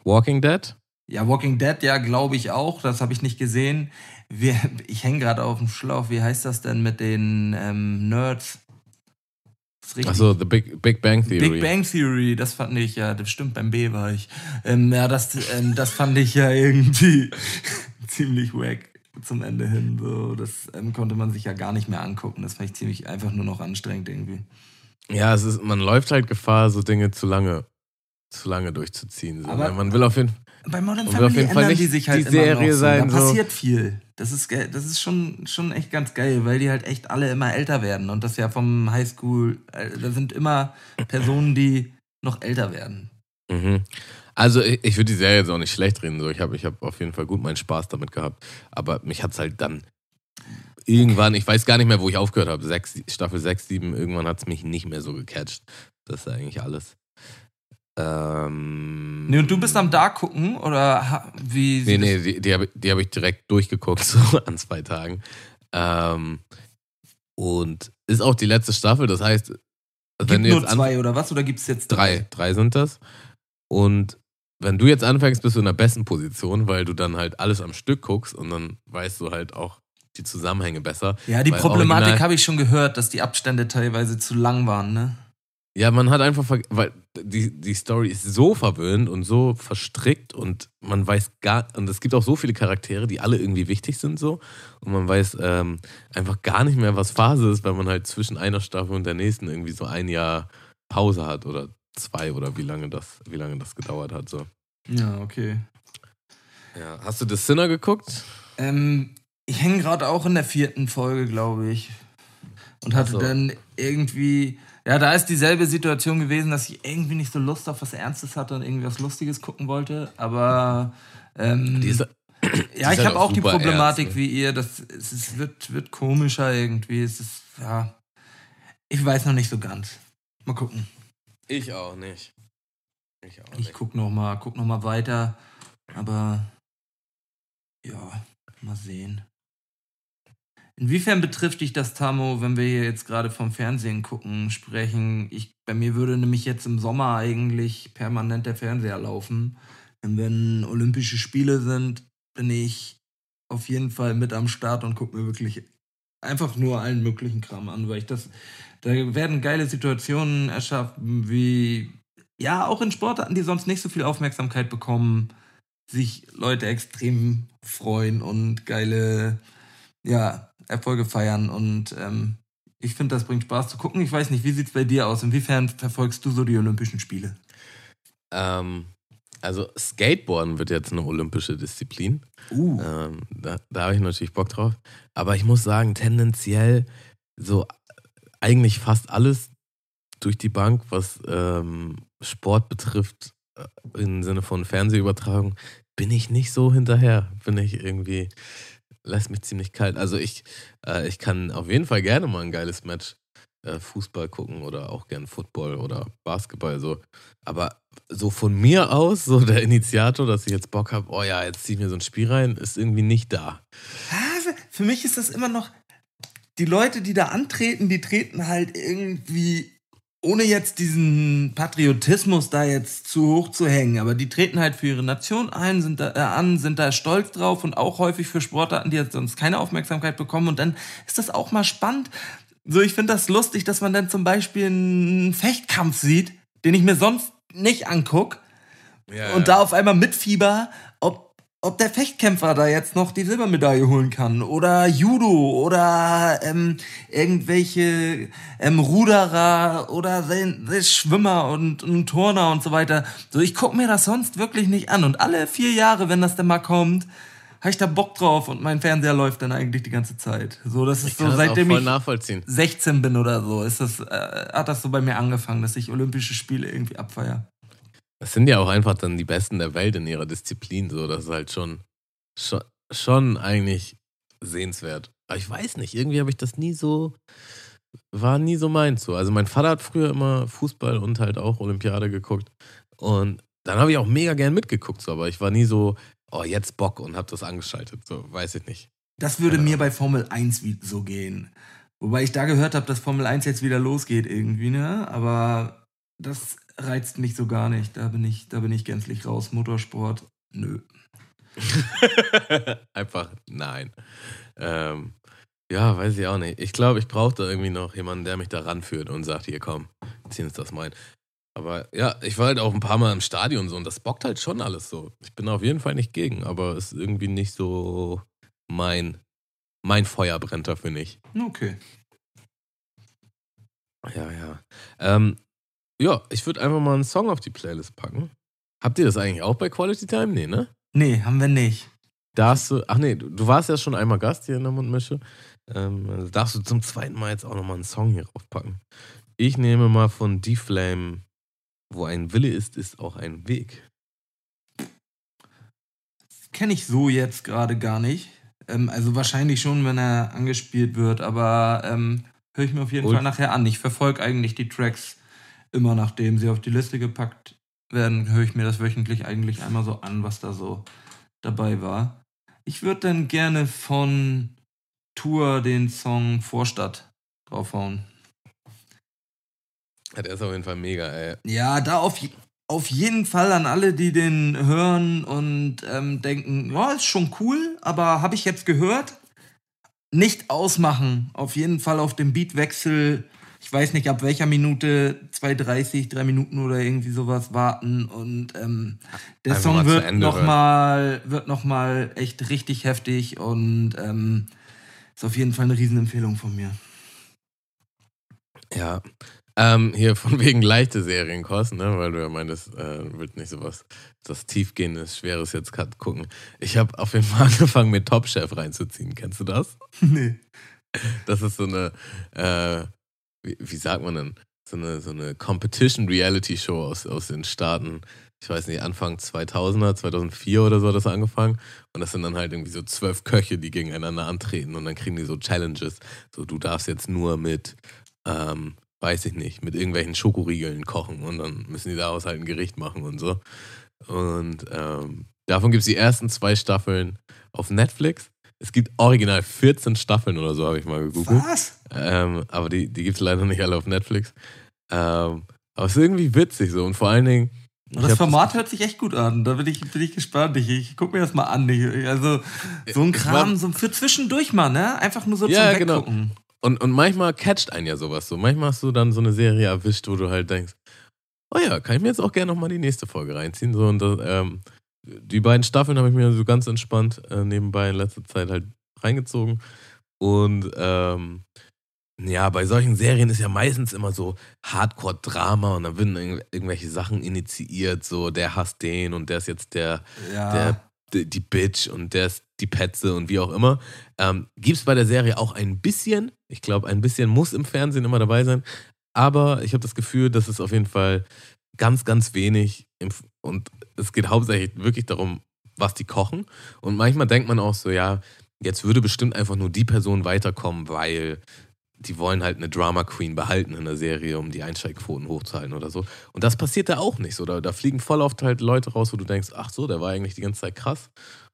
Walking Dead? Ja, Walking Dead, ja, glaube ich auch. Das habe ich nicht gesehen. Wir, ich hänge gerade auf dem Schlauch. Wie heißt das denn mit den ähm, Nerds? Achso, The Big, Big Bang Theory. Big Bang Theory, das fand ich ja, das stimmt, beim B war ich. Ähm, ja, das, ähm, das fand ich ja irgendwie ziemlich wack zum Ende hin. So, das ähm, konnte man sich ja gar nicht mehr angucken. Das fand ich ziemlich einfach nur noch anstrengend irgendwie. Ja, es ist, man läuft halt Gefahr, so Dinge zu lange, zu lange durchzuziehen. So. Aber man will auf jeden Fall bei Modern Family auf jeden Fall nicht die sich halt die Serie so. sein. Da passiert viel. Das ist, das ist schon, schon echt ganz geil, weil die halt echt alle immer älter werden. Und das ja vom Highschool, äh, da sind immer Personen, die noch älter werden. Mhm. Also ich, ich würde die Serie jetzt auch nicht schlecht reden. So. Ich habe ich hab auf jeden Fall gut meinen Spaß damit gehabt. Aber mich hat es halt dann irgendwann, ich weiß gar nicht mehr, wo ich aufgehört habe. Sechs, Staffel 6, 7, irgendwann hat es mich nicht mehr so gecatcht. Das ist eigentlich alles. Ähm, nee, und du bist am da gucken oder wie? Nee, nee, die, die habe hab ich direkt durchgeguckt, so an zwei Tagen. Ähm, und ist auch die letzte Staffel, das heißt. Gibt nur zwei oder was? Oder gibt es jetzt drei? Drei sind das. Und wenn du jetzt anfängst, bist du in der besten Position, weil du dann halt alles am Stück guckst und dann weißt du halt auch die Zusammenhänge besser. Ja, die Problematik habe ich schon gehört, dass die Abstände teilweise zu lang waren, ne? Ja, man hat einfach, weil die, die Story ist so verwöhnt und so verstrickt und man weiß gar, und es gibt auch so viele Charaktere, die alle irgendwie wichtig sind so und man weiß ähm, einfach gar nicht mehr, was Phase ist, weil man halt zwischen einer Staffel und der nächsten irgendwie so ein Jahr Pause hat oder zwei oder wie lange das, wie lange das gedauert hat so. Ja, okay. Ja, hast du The Sinner geguckt? Ähm, ich hänge gerade auch in der vierten Folge, glaube ich. Und hatte so. dann irgendwie ja, da ist dieselbe Situation gewesen, dass ich irgendwie nicht so Lust auf was Ernstes hatte und irgendwie was Lustiges gucken wollte. Aber ähm, ist, ja, ich halt habe auch die Problematik ernst, ne? wie ihr. Das, es, es wird, wird komischer irgendwie. Es ist, ja, ich weiß noch nicht so ganz. Mal gucken. Ich auch nicht. Ich auch nicht. Ich guck noch mal, guck noch mal weiter. Aber ja, mal sehen. Inwiefern betrifft dich das, Tamo, wenn wir hier jetzt gerade vom Fernsehen gucken, sprechen? Ich, bei mir würde nämlich jetzt im Sommer eigentlich permanent der Fernseher laufen. Und wenn Olympische Spiele sind, bin ich auf jeden Fall mit am Start und gucke mir wirklich einfach nur allen möglichen Kram an, weil ich das, da werden geile Situationen erschaffen, wie, ja, auch in Sportarten, die sonst nicht so viel Aufmerksamkeit bekommen, sich Leute extrem freuen und geile, ja, Erfolge feiern und ähm, ich finde, das bringt Spaß zu gucken. Ich weiß nicht, wie sieht es bei dir aus? Inwiefern verfolgst du so die Olympischen Spiele? Ähm, also Skateboarden wird jetzt eine olympische Disziplin. Uh. Ähm, da da habe ich natürlich Bock drauf. Aber ich muss sagen, tendenziell so eigentlich fast alles durch die Bank, was ähm, Sport betrifft, äh, im Sinne von Fernsehübertragung, bin ich nicht so hinterher. Bin ich irgendwie, lässt mich ziemlich kalt. Also ich, äh, ich kann auf jeden Fall gerne mal ein geiles Match äh, Fußball gucken oder auch gern Football oder Basketball so. Aber so von mir aus, so der Initiator, dass ich jetzt Bock habe, oh ja, jetzt zieh ich mir so ein Spiel rein, ist irgendwie nicht da. Für mich ist das immer noch. Die Leute, die da antreten, die treten halt irgendwie, ohne jetzt diesen Patriotismus da jetzt zu hoch zu hängen, aber die treten halt für ihre Nation ein, sind da, äh, an, sind da stolz drauf und auch häufig für Sportarten, die jetzt sonst keine Aufmerksamkeit bekommen. Und dann ist das auch mal spannend. So, ich finde das lustig, dass man dann zum Beispiel einen Fechtkampf sieht, den ich mir sonst nicht anguck Ja, und da auf einmal mitfieber, ob, der Fechtkämpfer da jetzt noch die Silbermedaille holen kann. Oder Judo oder ähm, irgendwelche ähm, Ruderer oder Schwimmer und, und Turner und so weiter. So, ich guck mir das sonst wirklich nicht an. Und alle vier Jahre, wenn das dann mal kommt, habe ich da Bock drauf und mein Fernseher läuft dann eigentlich die ganze Zeit. So, das ist ich so, seitdem ich nachvollziehen. 16 bin oder so, ist das, äh, hat das so bei mir angefangen, dass ich Olympische Spiele irgendwie abfeier. Das sind ja auch einfach dann die Besten der Welt in ihrer Disziplin, so das ist halt schon, schon, schon eigentlich sehenswert. Aber ich weiß nicht, irgendwie habe ich das nie so, war nie so meins so. Also mein Vater hat früher immer Fußball und halt auch Olympiade geguckt und dann habe ich auch mega gern mitgeguckt, so, aber ich war nie so, oh, jetzt Bock und habe das angeschaltet, so, weiß ich nicht. Das würde mir bei Formel 1 wie- so gehen. Wobei ich da gehört habe, dass Formel 1 jetzt wieder losgeht irgendwie, ne? Aber das reizt mich so gar nicht. Da bin ich, da bin ich gänzlich raus. Motorsport, nö. Einfach nein. Ähm, ja, weiß ich auch nicht. Ich glaube, ich brauche da irgendwie noch jemanden, der mich da ranführt und sagt, hier komm, zieh uns das mal ein. Aber ja, ich war halt auch ein paar Mal im Stadion so und das bockt halt schon alles so. Ich bin auf jeden Fall nicht gegen, aber es ist irgendwie nicht so mein, mein Feuer brennt dafür nicht. Okay. Ja, ja. Ähm, ja, ich würde einfach mal einen Song auf die Playlist packen. Habt ihr das eigentlich auch bei Quality Time? Nee, ne? Nee, haben wir nicht. Darfst du, ach nee, du, du warst ja schon einmal Gast hier in der Mundmische. Ähm, also darfst du zum zweiten Mal jetzt auch nochmal einen Song hier draufpacken. Ich nehme mal von D-Flame, wo ein Wille ist, ist auch ein Weg. Kenne ich so jetzt gerade gar nicht. Ähm, also wahrscheinlich schon, wenn er angespielt wird, aber ähm, höre ich mir auf jeden Und- Fall nachher an. Ich verfolge eigentlich die Tracks immer, nachdem sie auf die Liste gepackt werden, höre ich mir das wöchentlich eigentlich einmal so an, was da so dabei war. Ich würde dann gerne von Tour den Song Vorstadt draufhauen. Ja, der ist auf jeden Fall mega, ey. Ja, da auf, auf jeden Fall an alle, die den hören und ähm, denken, ja, ist schon cool, aber habe ich jetzt gehört? Nicht ausmachen. Auf jeden Fall auf dem Beatwechsel, ich weiß nicht ab welcher Minute, 2,30, 3 Minuten oder irgendwie sowas warten und ähm, der Einfach Song wird nochmal wird noch mal echt richtig heftig und ähm, ist auf jeden Fall eine Riesenempfehlung von mir. Ja. Ähm, hier von wegen leichte Serienkost, ne? Weil du ja meintest, äh, wird nicht sowas, das tiefgehendes, schweres jetzt gerade gucken. Ich habe auf jeden Fall angefangen, mir Top Chef reinzuziehen. Kennst du das? nee. Das ist so eine, äh, wie, wie sagt man denn? So eine, so eine Competition-Reality-Show aus, aus den Staaten. Ich weiß nicht, Anfang 2000er, 2004 oder so hat das angefangen. Und das sind dann halt irgendwie so zwölf Köche, die gegeneinander antreten. Und dann kriegen die so Challenges. So, du darfst jetzt nur mit, ähm, weiß ich nicht, mit irgendwelchen Schokoriegeln kochen. Und dann müssen die daraus halt ein Gericht machen und so. Und ähm, davon gibt es die ersten zwei Staffeln auf Netflix. Es gibt original 14 Staffeln oder so, habe ich mal gegoogelt. Was? Ähm, aber die, die gibt es leider nicht alle auf Netflix. Ähm, aber es ist irgendwie witzig so und vor allen Dingen. Das Format hört sich echt gut an. Da bin ich, bin ich gespannt. Ich, ich guck mir das mal an. Ich, also, so ein Kram, war- so für zwischendurch mal, ne? Einfach nur so Ja, zum genau. Weggucken. Und, und manchmal catcht einen ja sowas so. Manchmal hast du dann so eine Serie erwischt, wo du halt denkst, oh ja, kann ich mir jetzt auch gerne nochmal die nächste Folge reinziehen. So, und das, ähm, die beiden Staffeln habe ich mir so ganz entspannt äh, nebenbei in letzter Zeit halt reingezogen. Und ähm, ja, bei solchen Serien ist ja meistens immer so Hardcore-Drama und dann werden irgendw- irgendwelche Sachen initiiert, so der hasst den und der ist jetzt der, Ja. der, die, die Bitch und der ist die Petze und wie auch immer. Ähm, Gibt es bei der Serie auch ein bisschen. Ich glaube, ein bisschen muss im Fernsehen immer dabei sein. Aber ich habe das Gefühl, dass es auf jeden Fall ganz, ganz wenig im, und es geht hauptsächlich wirklich darum, was die kochen. Und manchmal denkt man auch so, ja, jetzt würde bestimmt einfach nur die Person weiterkommen, weil die wollen halt eine Drama Queen behalten in der Serie, um die Einschaltquoten hochzuhalten oder so. Und das passiert da auch nicht so. Da, da fliegen voll oft halt Leute raus, wo du denkst, ach so, der war eigentlich die ganze Zeit krass.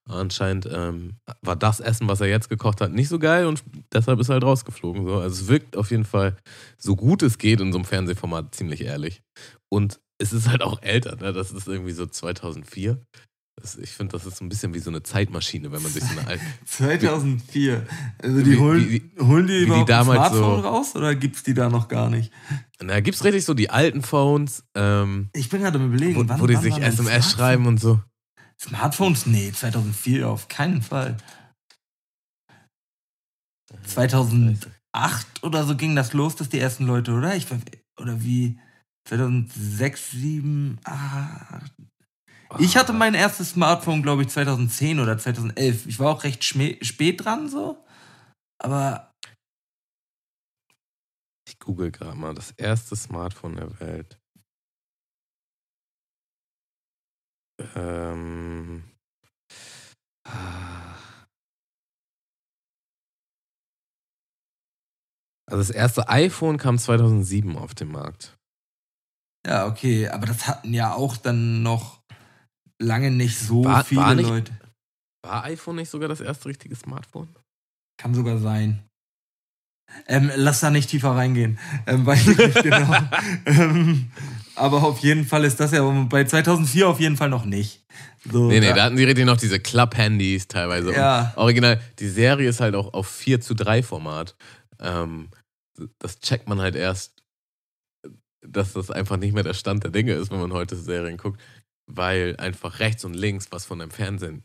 Anscheinend ähm, war das Essen, was er jetzt gekocht hat, nicht so geil und deshalb ist er halt rausgeflogen. So. Also es wirkt auf jeden Fall, so gut es geht in so einem Fernsehformat, ziemlich ehrlich. Und es ist halt auch älter, ne? das ist irgendwie so 2004. Das, ich finde, das ist so ein bisschen wie so eine Zeitmaschine, wenn man sich so eine alte... 2004. Also die Wie- holen, wie- holen die wie die überhaupt ein damals Smartphone so- raus oder gibt's die da noch gar nicht? Da gibt es richtig so die alten Phones, ähm, Ich bin gerade am überlegen, wo, wann, wo die wann sich SMS schreiben und so. Smartphones? Nee, 2004 auf keinen Fall. 2008 oder so ging das los, dass die ersten Leute, oder? Ich, oder wie? 2006, 7, 8. Ich hatte mein erstes Smartphone, glaube ich, 2010 oder 2011. Ich war auch recht spät dran, so. Aber Ich google gerade mal das erste Smartphone der Welt. Ähm. Also das erste iPhone kam 2007 auf den Markt. Ja, okay. Aber das hatten ja auch dann noch lange nicht so War- viele war nicht- Leute. War iPhone nicht sogar das erste richtige Smartphone? Kann sogar sein. Ähm, lass da nicht tiefer reingehen. Ähm, weiß ich nicht genau. ähm, aber auf jeden Fall ist das ja bei 2004 auf jeden Fall noch nicht. So, Nee, nee, da- da hatten die richtig noch diese Club-Handys teilweise. Und Ja. Original, die Serie ist halt auch auf 4 zu 3 Format. Ähm, das checkt man halt erst, dass das einfach nicht mehr der Stand der Dinge ist, wenn man heute Serien guckt, weil einfach rechts und links was von dem Fernsehen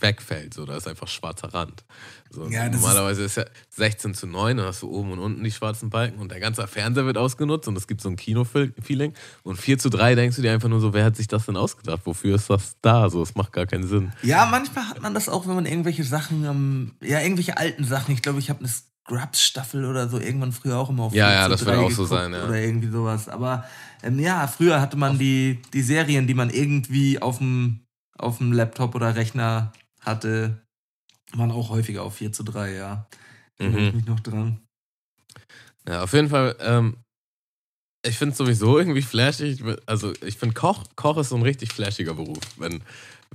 wegfällt. So, da ist einfach schwarzer Rand. So, Ja, normalerweise ist, ja 16 zu 9, dann hast du oben und unten die schwarzen Balken und der ganze Fernseher wird ausgenutzt und es gibt so ein Kino-Feeling. Und 4 zu 3 denkst du dir einfach nur so, wer hat sich das denn ausgedacht? Wofür ist das da? So, es macht gar keinen Sinn. ja, manchmal hat man das auch, wenn man irgendwelche Sachen, ähm, ja, irgendwelche alten Sachen. Ich glaube, ich habe eine Scrubs-Staffel oder so irgendwann früher auch immer auf Ja, 4 ja, das wird 3 auch so sein, ja. Oder irgendwie sowas. Aber ähm, ja, früher hatte man die, die Serien, die man irgendwie auf dem, auf dem Laptop oder Rechner hatte, waren auch häufiger auf 4 zu 3, ja. Da erinnere ich Mhm. mich noch dran. Ja, auf jeden Fall, ähm, ich finde es sowieso irgendwie flashig. Also, ich finde, Koch, Koch ist so ein richtig flashiger Beruf. Wenn,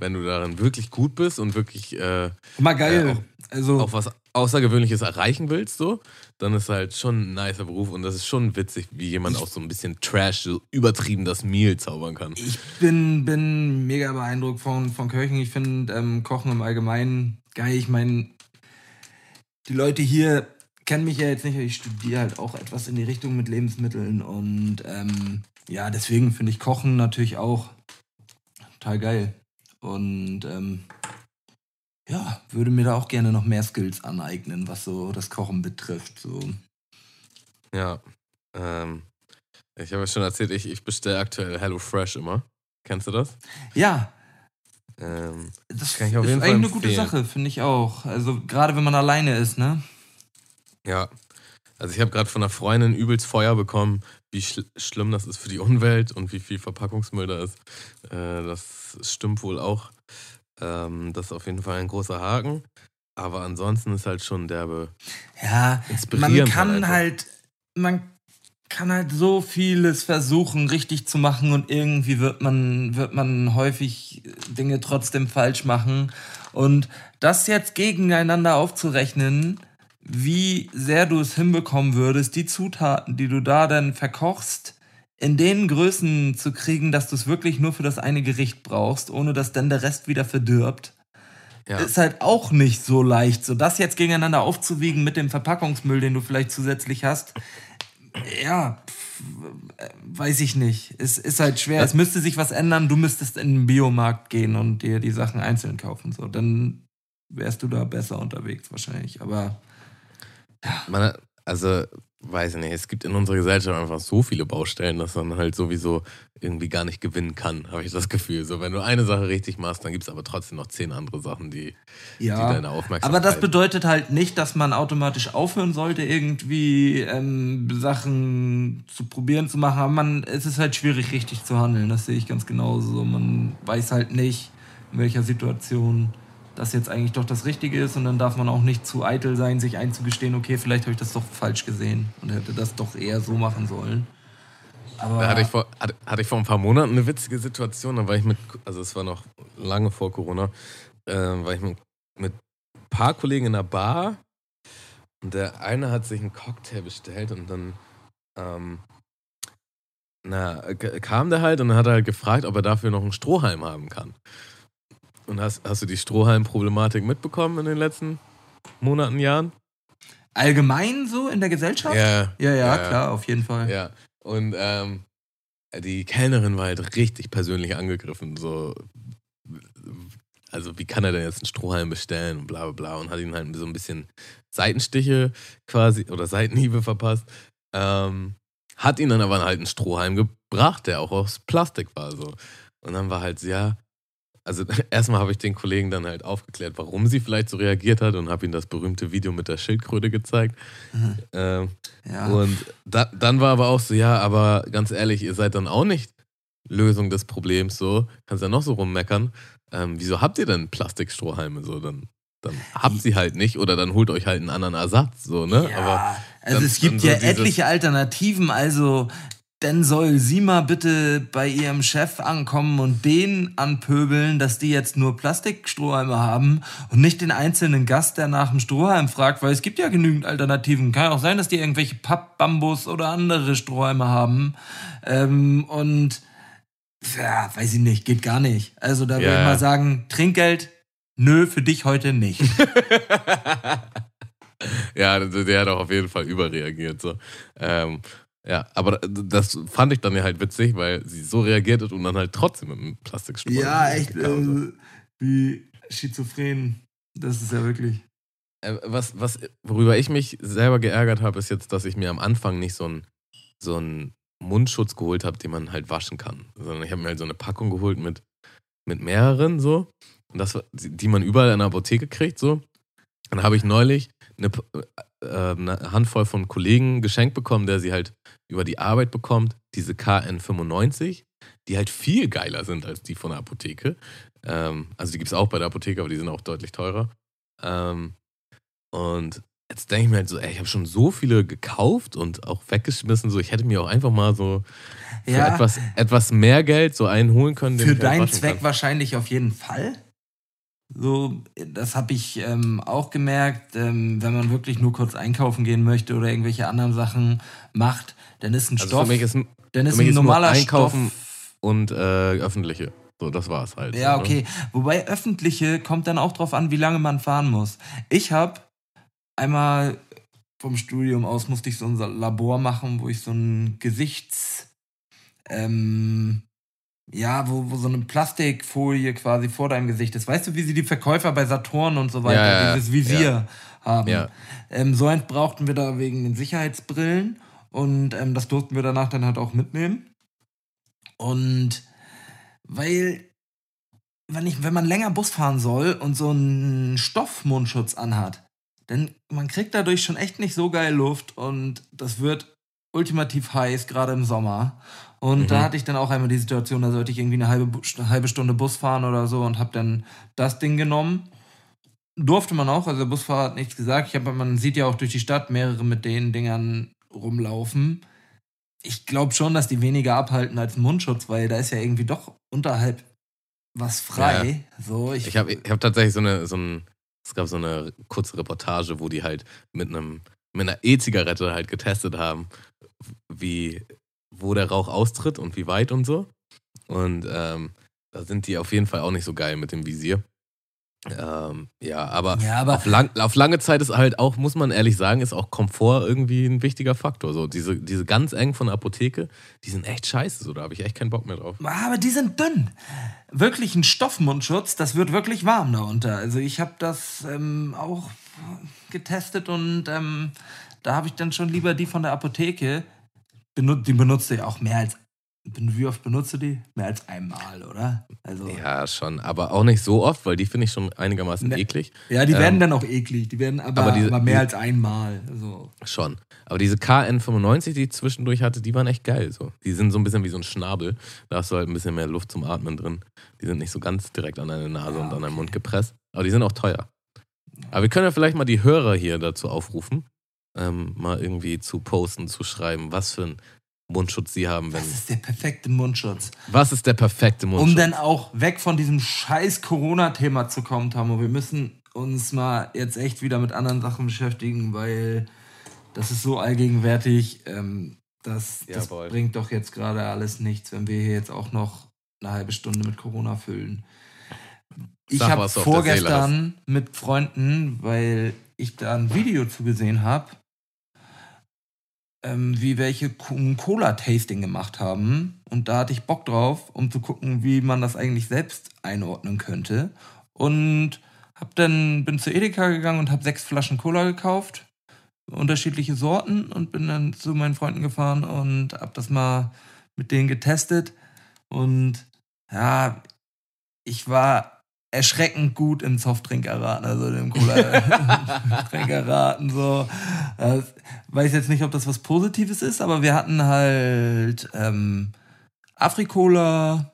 wenn du darin wirklich gut bist und wirklich äh, Immer geil. Äh, auch- also, auch was Außergewöhnliches erreichen willst, so, dann ist halt schon ein nicer Beruf und das ist schon witzig, wie jemand auch so ein bisschen Trash, so übertrieben das Meal zaubern kann. ich bin, bin mega beeindruckt von, von Köchen. Ich finde ähm, Kochen im Allgemeinen geil. Ich meine, die Leute hier kennen mich ja jetzt nicht, aber ich studiere halt auch etwas in die Richtung mit Lebensmitteln und ähm, ja, deswegen finde ich Kochen natürlich auch total geil. Und ähm, ja, würde mir da auch gerne noch mehr Skills aneignen, was so das Kochen betrifft. So. Ja. Ähm, ich habe ja schon erzählt, ich, ich bestelle aktuell HelloFresh immer. Kennst du das? Ja, Ähm, das Kann ich auf ist jeden Fall eigentlich eine gute empfehlen. Sache, finde ich auch. Also gerade wenn man alleine ist, ne? Ja, also ich habe gerade von einer Freundin übelst Feuer bekommen, wie schl schlimm das ist für die Umwelt und wie viel Verpackungsmüll da ist. Äh, das stimmt wohl auch. Ähm, das ist auf jeden Fall ein großer Haken. Aber ansonsten ist halt schon derbe Ja, man kann halt, man kann halt so vieles versuchen, richtig zu machen und irgendwie wird man, wird man häufig Dinge trotzdem falsch machen. Und das jetzt gegeneinander aufzurechnen, wie sehr du es hinbekommen würdest, die Zutaten, die du da dann verkochst, in den Größen zu kriegen, dass du es wirklich nur für das eine Gericht brauchst, ohne dass dann der Rest wieder verdirbt, ja. ist halt auch nicht so leicht. So das jetzt gegeneinander aufzuwiegen mit dem Verpackungsmüll, den du vielleicht zusätzlich hast, ja, pf, weiß ich nicht. Es ist halt schwer. Es müsste sich was ändern. Du müsstest in den Biomarkt gehen und dir die Sachen einzeln kaufen. So, dann wärst du da besser unterwegs wahrscheinlich. Aber. Man, also weiß ich nicht, es gibt in unserer Gesellschaft einfach so viele Baustellen, dass man halt sowieso irgendwie gar nicht gewinnen kann, habe ich das Gefühl. So, wenn du eine Sache richtig machst, dann gibt es aber trotzdem noch zehn andere Sachen, die, ja, die deine Aufmerksamkeit. Aber das bedeutet halt nicht, dass man automatisch aufhören sollte, irgendwie ähm, Sachen zu probieren zu machen. Aber man, es ist halt schwierig, richtig zu handeln. Das sehe ich ganz genauso. Man weiß halt nicht, in welcher Situation das jetzt eigentlich doch das Richtige ist und dann darf man auch nicht zu eitel sein, sich einzugestehen, okay, vielleicht habe ich das doch falsch gesehen und hätte das doch eher so machen sollen. Aber da hatte ich, vor, hatte, hatte, ich vor ein paar Monaten eine witzige Situation, da war ich mit, also es war noch lange vor Corona, äh, war ich mit, mit ein paar Kollegen in der Bar und der eine hat sich einen Cocktail bestellt und dann ähm, na, kam der halt und dann hat er halt gefragt, ob er dafür noch einen Strohhalm haben kann. Und hast, hast du die Strohhalm-Problematik mitbekommen in den letzten Monaten, Jahren? Allgemein so in der Gesellschaft? Ja. Ja, ja, ja klar, auf jeden Fall. Ja. Und ähm, die Kellnerin war halt richtig persönlich angegriffen. So, also wie kann er denn jetzt einen Strohhalm bestellen und bla bla bla und hat ihm halt so ein bisschen Seitenstiche quasi oder Seitenhiebe verpasst. Ähm, hat ihn dann aber halt einen Strohhalm gebracht, der auch aus Plastik war. So. Und dann war halt, ja, also erstmal habe ich den Kollegen dann halt aufgeklärt, warum sie vielleicht so reagiert hat und habe ihm das berühmte Video mit der Schildkröte gezeigt. Mhm. Ähm, ja. Und da, dann war aber auch so, ja, aber ganz ehrlich, ihr seid dann auch nicht Lösung des Problems so. Kannst ja noch so rummeckern. Ähm, wieso habt ihr denn Plastikstrohhalme so? Dann, dann habt sie halt nicht oder dann holt euch halt einen anderen Ersatz so, ne? Ja, aber also dann, es gibt ja so etliche Alternativen. Also dann soll sie mal bitte bei ihrem Chef ankommen und den anpöbeln, dass die jetzt nur Plastikstrohhalme haben und nicht den einzelnen Gast, der nach dem Strohhalm fragt, weil es gibt ja genügend Alternativen. Kann ja auch sein, dass die irgendwelche Pappbambus oder andere Strohhalme haben. Ähm, und ja, weiß ich nicht, geht gar nicht. Also da ja. würde ich mal sagen, Trinkgeld, nö, für dich heute nicht. ja, der hat auch auf jeden Fall überreagiert. So. Ähm, ja, aber das fand ich dann ja halt witzig, weil sie so reagiert hat und dann halt trotzdem mit einem Plastikstuhl. Ja, echt, äh, wie schizophren. Das ist ja wirklich. Äh, was, was, worüber ich mich selber geärgert habe, ist jetzt, dass ich mir am Anfang nicht so einen so einen Mundschutz geholt habe, den man halt waschen kann. Sondern ich habe mir halt so eine Packung geholt mit, mit mehreren so. Und das, die man überall in der Apotheke kriegt, so. Dann habe ich neulich eine, äh, eine Handvoll von Kollegen geschenkt bekommen, der sie halt über die Arbeit bekommt, diese KN95, die halt viel geiler sind als die von der Apotheke. Ähm, also die gibt es auch bei der Apotheke, aber die sind auch deutlich teurer. Ähm, und jetzt denke ich mir halt so, ey, ich habe schon so viele gekauft und auch weggeschmissen. So, ich hätte mir auch einfach mal so für ja, etwas, etwas mehr Geld so einen holen können. Für halt deinen Zweck kann. wahrscheinlich auf jeden Fall. So, das habe ich ähm, auch gemerkt, ähm, wenn man wirklich nur kurz einkaufen gehen möchte oder irgendwelche anderen Sachen macht, dann ist ein also Stoff. Für mich ist ein, dann ist ein normaler ist Einkaufen Stoff. und äh, öffentliche. So, das war's halt. Ja, so, ne? okay. Wobei öffentliche kommt dann auch drauf an, wie lange man fahren muss. Ich habe einmal vom Studium aus musste ich so ein Labor machen, wo ich so ein Gesichts ähm, ja, wo, wo so eine Plastikfolie quasi vor deinem Gesicht ist. Weißt du, wie sie die Verkäufer bei Saturn und so weiter, ja, ja, dieses Visier ja. haben? Ähm, so eins brauchten wir da wegen den Sicherheitsbrillen und ähm, das durften wir danach dann halt auch mitnehmen. Und weil, wenn, ich, wenn man länger Bus fahren soll und so einen Stoffmundschutz anhat, dann man kriegt dadurch schon echt nicht so geil Luft und das wird ultimativ heiß, gerade im Sommer. Und mhm. da hatte ich dann auch einmal die Situation, da sollte ich irgendwie eine halbe, eine halbe Stunde Bus fahren oder so und habe dann das Ding genommen. Durfte man auch, also der Busfahrer hat nichts gesagt. Ich hab, man sieht ja auch durch die Stadt mehrere mit den Dingern rumlaufen. ich glaube schon, dass die weniger abhalten als Mundschutz, weil da ist ja irgendwie doch unterhalb was frei. Ja. So, ich ich habe ich hab tatsächlich so eine, so ein, es gab so eine kurze Reportage, wo die halt mit einem mit einer E-Zigarette halt getestet haben, wie, wo der Rauch austritt und wie weit und so. Und ähm, da sind die auf jeden Fall auch nicht so geil mit dem Visier. Ähm, ja, aber, ja, aber auf, lang, auf, lange Zeit ist halt auch, muss man ehrlich sagen, ist auch Komfort irgendwie ein wichtiger Faktor. So diese, diese ganz eng von der Apotheke, die sind echt scheiße, so da habe ich echt keinen Bock mehr drauf. Aber die sind dünn. Wirklich ein Stoffmundschutz, das wird wirklich warm darunter. Also ich habe das ähm, auch getestet und ähm, da habe ich dann schon lieber die von der Apotheke. Die benutze ich auch mehr als wie oft benutzt du die? Mehr als einmal, oder? Also, ja, schon. Aber auch nicht so oft, weil die finde ich schon einigermaßen ne, eklig. Ja, die ähm, werden dann auch eklig. Die werden aber, aber, diese, aber mehr als einmal. So. Schon. Aber diese KN95, die ich zwischendurch hatte, die waren echt geil. So. Die sind so ein bisschen wie so ein Schnabel. Da hast du halt ein bisschen mehr Luft zum Atmen drin. Die sind nicht so ganz direkt an deine Nase ja, und an deinen Mund gepresst. Aber die sind auch teuer. Aber wir können ja vielleicht mal die Hörer hier dazu aufrufen, ähm, mal irgendwie zu posten, zu schreiben, was für ein Mundschutz sie haben. Wenn was ist der perfekte Mundschutz? Was ist der perfekte Mundschutz? Um dann auch weg von diesem scheiß Corona-Thema zu kommen, Tamo. Wir müssen uns mal jetzt echt wieder mit anderen Sachen beschäftigen, weil das ist so allgegenwärtig. Ähm, das, das bringt doch jetzt gerade alles nichts, wenn wir hier jetzt auch noch eine halbe Stunde mit Corona füllen. Ich habe vorgestern mit Freunden, weil ich da ein Video zu gesehen habe, ähm, wie welche ein Cola-Tasting gemacht haben. Und da hatte ich Bock drauf, um zu gucken, wie man das eigentlich selbst einordnen könnte. Und hab dann, bin zu Edeka gegangen und habe sechs Flaschen Cola gekauft. Unterschiedliche Sorten und bin dann zu meinen Freunden gefahren und hab das mal mit denen getestet. Und ja, ich war erschreckend gut im Softdrink erraten, also dem Cola-Drink erraten. So. Äh, weiß jetzt nicht, ob das was Positives ist, aber wir hatten halt ähm, Afrikola,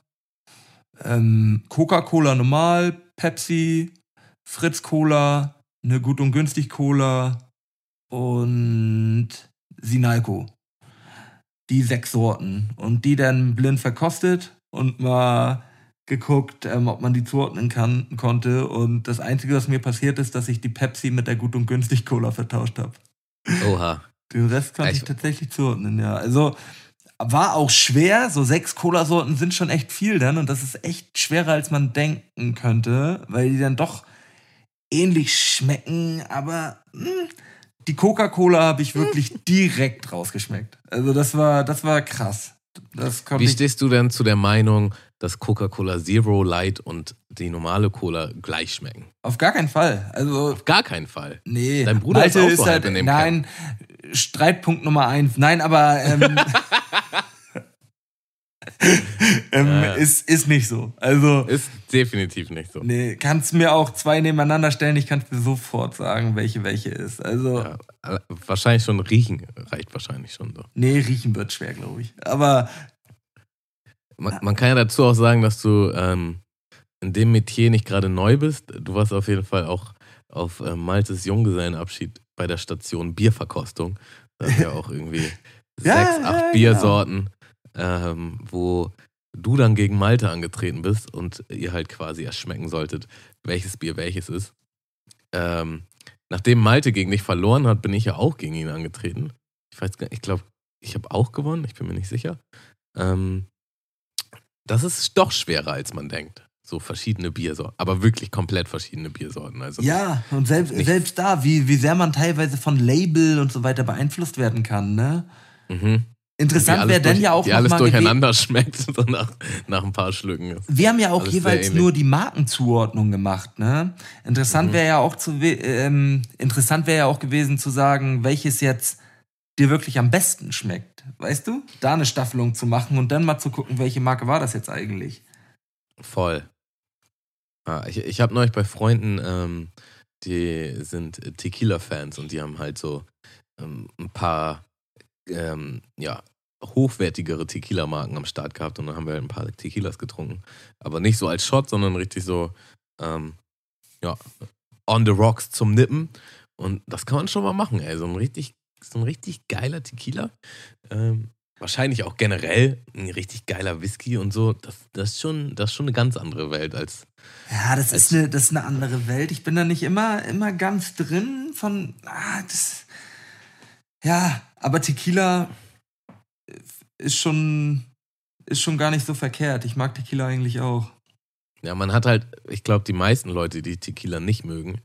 ähm, Coca-Cola normal, Pepsi, Fritz Cola, eine gut und günstig Cola und Sinalco. Die sechs Sorten. Und die dann blind verkostet und mal geguckt, ähm, ob man die zuordnen kann, konnte. Und das Einzige, was mir passiert ist, dass ich die Pepsi mit der Gut und Günstig Cola vertauscht habe. Oha. Den Rest konnte ich, ich tatsächlich zuordnen, ja. Also war auch schwer. So sechs Cola-Sorten sind schon echt viel dann. Und das ist echt schwerer, als man denken könnte, weil die dann doch ähnlich schmecken. Aber mh, hm, die Coca-Cola habe ich wirklich direkt rausgeschmeckt. Also das war, das war krass. Wie stehst du denn zu der Meinung, dass Coca-Cola Zero Light und die normale Cola gleich schmecken? Auf gar keinen Fall. Also auf gar keinen Fall. Nee. Dein Bruder Malte ist auch so halt, in dem Nein, Camp. Streitpunkt Nummer eins. Nein, aber ähm, ähm, ja. ist, ist nicht so. Also ist definitiv nicht so. Nee, kannst mir auch zwei nebeneinander stellen, ich kann dir sofort sagen, welche welche ist. Also ja, wahrscheinlich schon riechen reicht wahrscheinlich schon so. Nee, riechen wird schwer, glaube ich. Aber man, man, kann ja dazu auch sagen, dass du ähm, in dem Metier nicht gerade neu bist. Du warst auf jeden Fall auch auf äh, Maltes Junggesellenabschied bei der Station Bierverkostung. Da ist ja auch irgendwie sechs, acht ja, Biersorten, genau. ähm, wo du dann gegen Malte angetreten bist und ihr halt quasi erst schmecken solltet, welches Bier welches ist. Ähm, nachdem Malte gegen dich verloren hat, bin ich ja auch gegen ihn angetreten. Ich weiß gar nicht, ich glaube, ich habe auch gewonnen, ich bin mir nicht sicher. Ähm, das ist doch schwerer, als man denkt. So verschiedene Biersorten, aber wirklich komplett verschiedene Biersorten. Also ja, und selbst, selbst da, wie, wie sehr man teilweise von Label und so weiter beeinflusst werden kann, ne? Mhm. Interessant wäre dann ja auch Die alles durcheinander schmeckt so nach, nach ein paar Schlücken. Wir haben ja auch jeweils nur die Markenzuordnung gemacht. Ne? Interessant mhm. wäre ja auch zu ähm, interessant wäre ja auch gewesen zu sagen, welches jetzt dir wirklich am besten schmeckt. Weißt du? Da eine Staffelung zu machen und dann mal zu gucken, welche Marke war das jetzt eigentlich. Voll. Ja, ich ich habe neulich bei Freunden, ähm, die sind Tequila-Fans und die haben halt so ähm, ein paar ähm, ja, hochwertigere Tequila-Marken am Start gehabt und dann haben wir halt ein paar Tequilas getrunken. Aber nicht so als Shot, sondern richtig so, ähm, ja, on the rocks zum Nippen. Und das kann man schon mal machen, ey. So ein richtig, so ein richtig geiler Tequila. Ähm, wahrscheinlich auch generell ein richtig geiler Whisky und so. Das, das, ist, schon, das ist schon eine ganz andere Welt als. Ja, das ist, eine, das ist eine andere Welt. Ich bin da nicht immer, immer ganz drin von. Ah, das, ja, aber Tequila ist schon, ist schon gar nicht so verkehrt. Ich mag Tequila eigentlich auch. Ja, man hat halt, ich glaube, die meisten Leute, die Tequila nicht mögen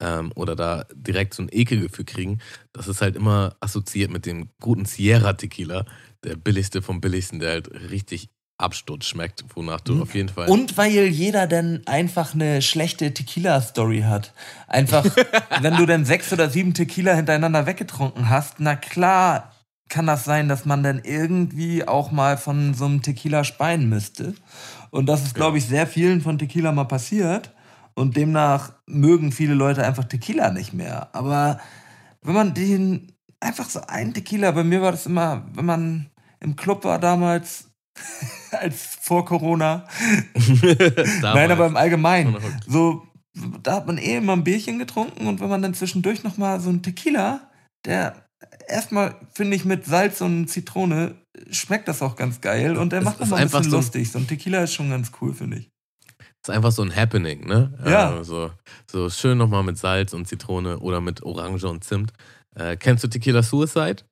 ähm, oder da direkt so ein Ekelgefühl kriegen, das ist halt immer assoziiert mit dem guten Sierra Tequila, der billigste vom billigsten, der halt richtig Absturz schmeckt, wonach du mhm. auf jeden Fall. Und weil jeder dann einfach eine schlechte Tequila-Story hat. Einfach, wenn du dann sechs oder sieben Tequila hintereinander weggetrunken hast, na klar kann das sein, dass man dann irgendwie auch mal von so einem Tequila speien müsste. Und das ist, glaube ich, sehr vielen von Tequila mal passiert. Und demnach mögen viele Leute einfach Tequila nicht mehr. Aber wenn man den einfach so einen Tequila, bei mir war das immer, wenn man im Club war damals, als vor Corona. Nein, aber im Allgemeinen. So, da hat man eh immer ein Bierchen getrunken und wenn man dann zwischendurch nochmal so einen Tequila, der erstmal finde ich mit Salz und Zitrone schmeckt das auch ganz geil und der macht nochmal ein bisschen so lustig. So ein Tequila ist schon ganz cool, finde ich. Ist einfach so ein Happening, ne? Ja. Äh, so, so schön nochmal mit Salz und Zitrone oder mit Orange und Zimt. Äh, kennst du Tequila Suicide?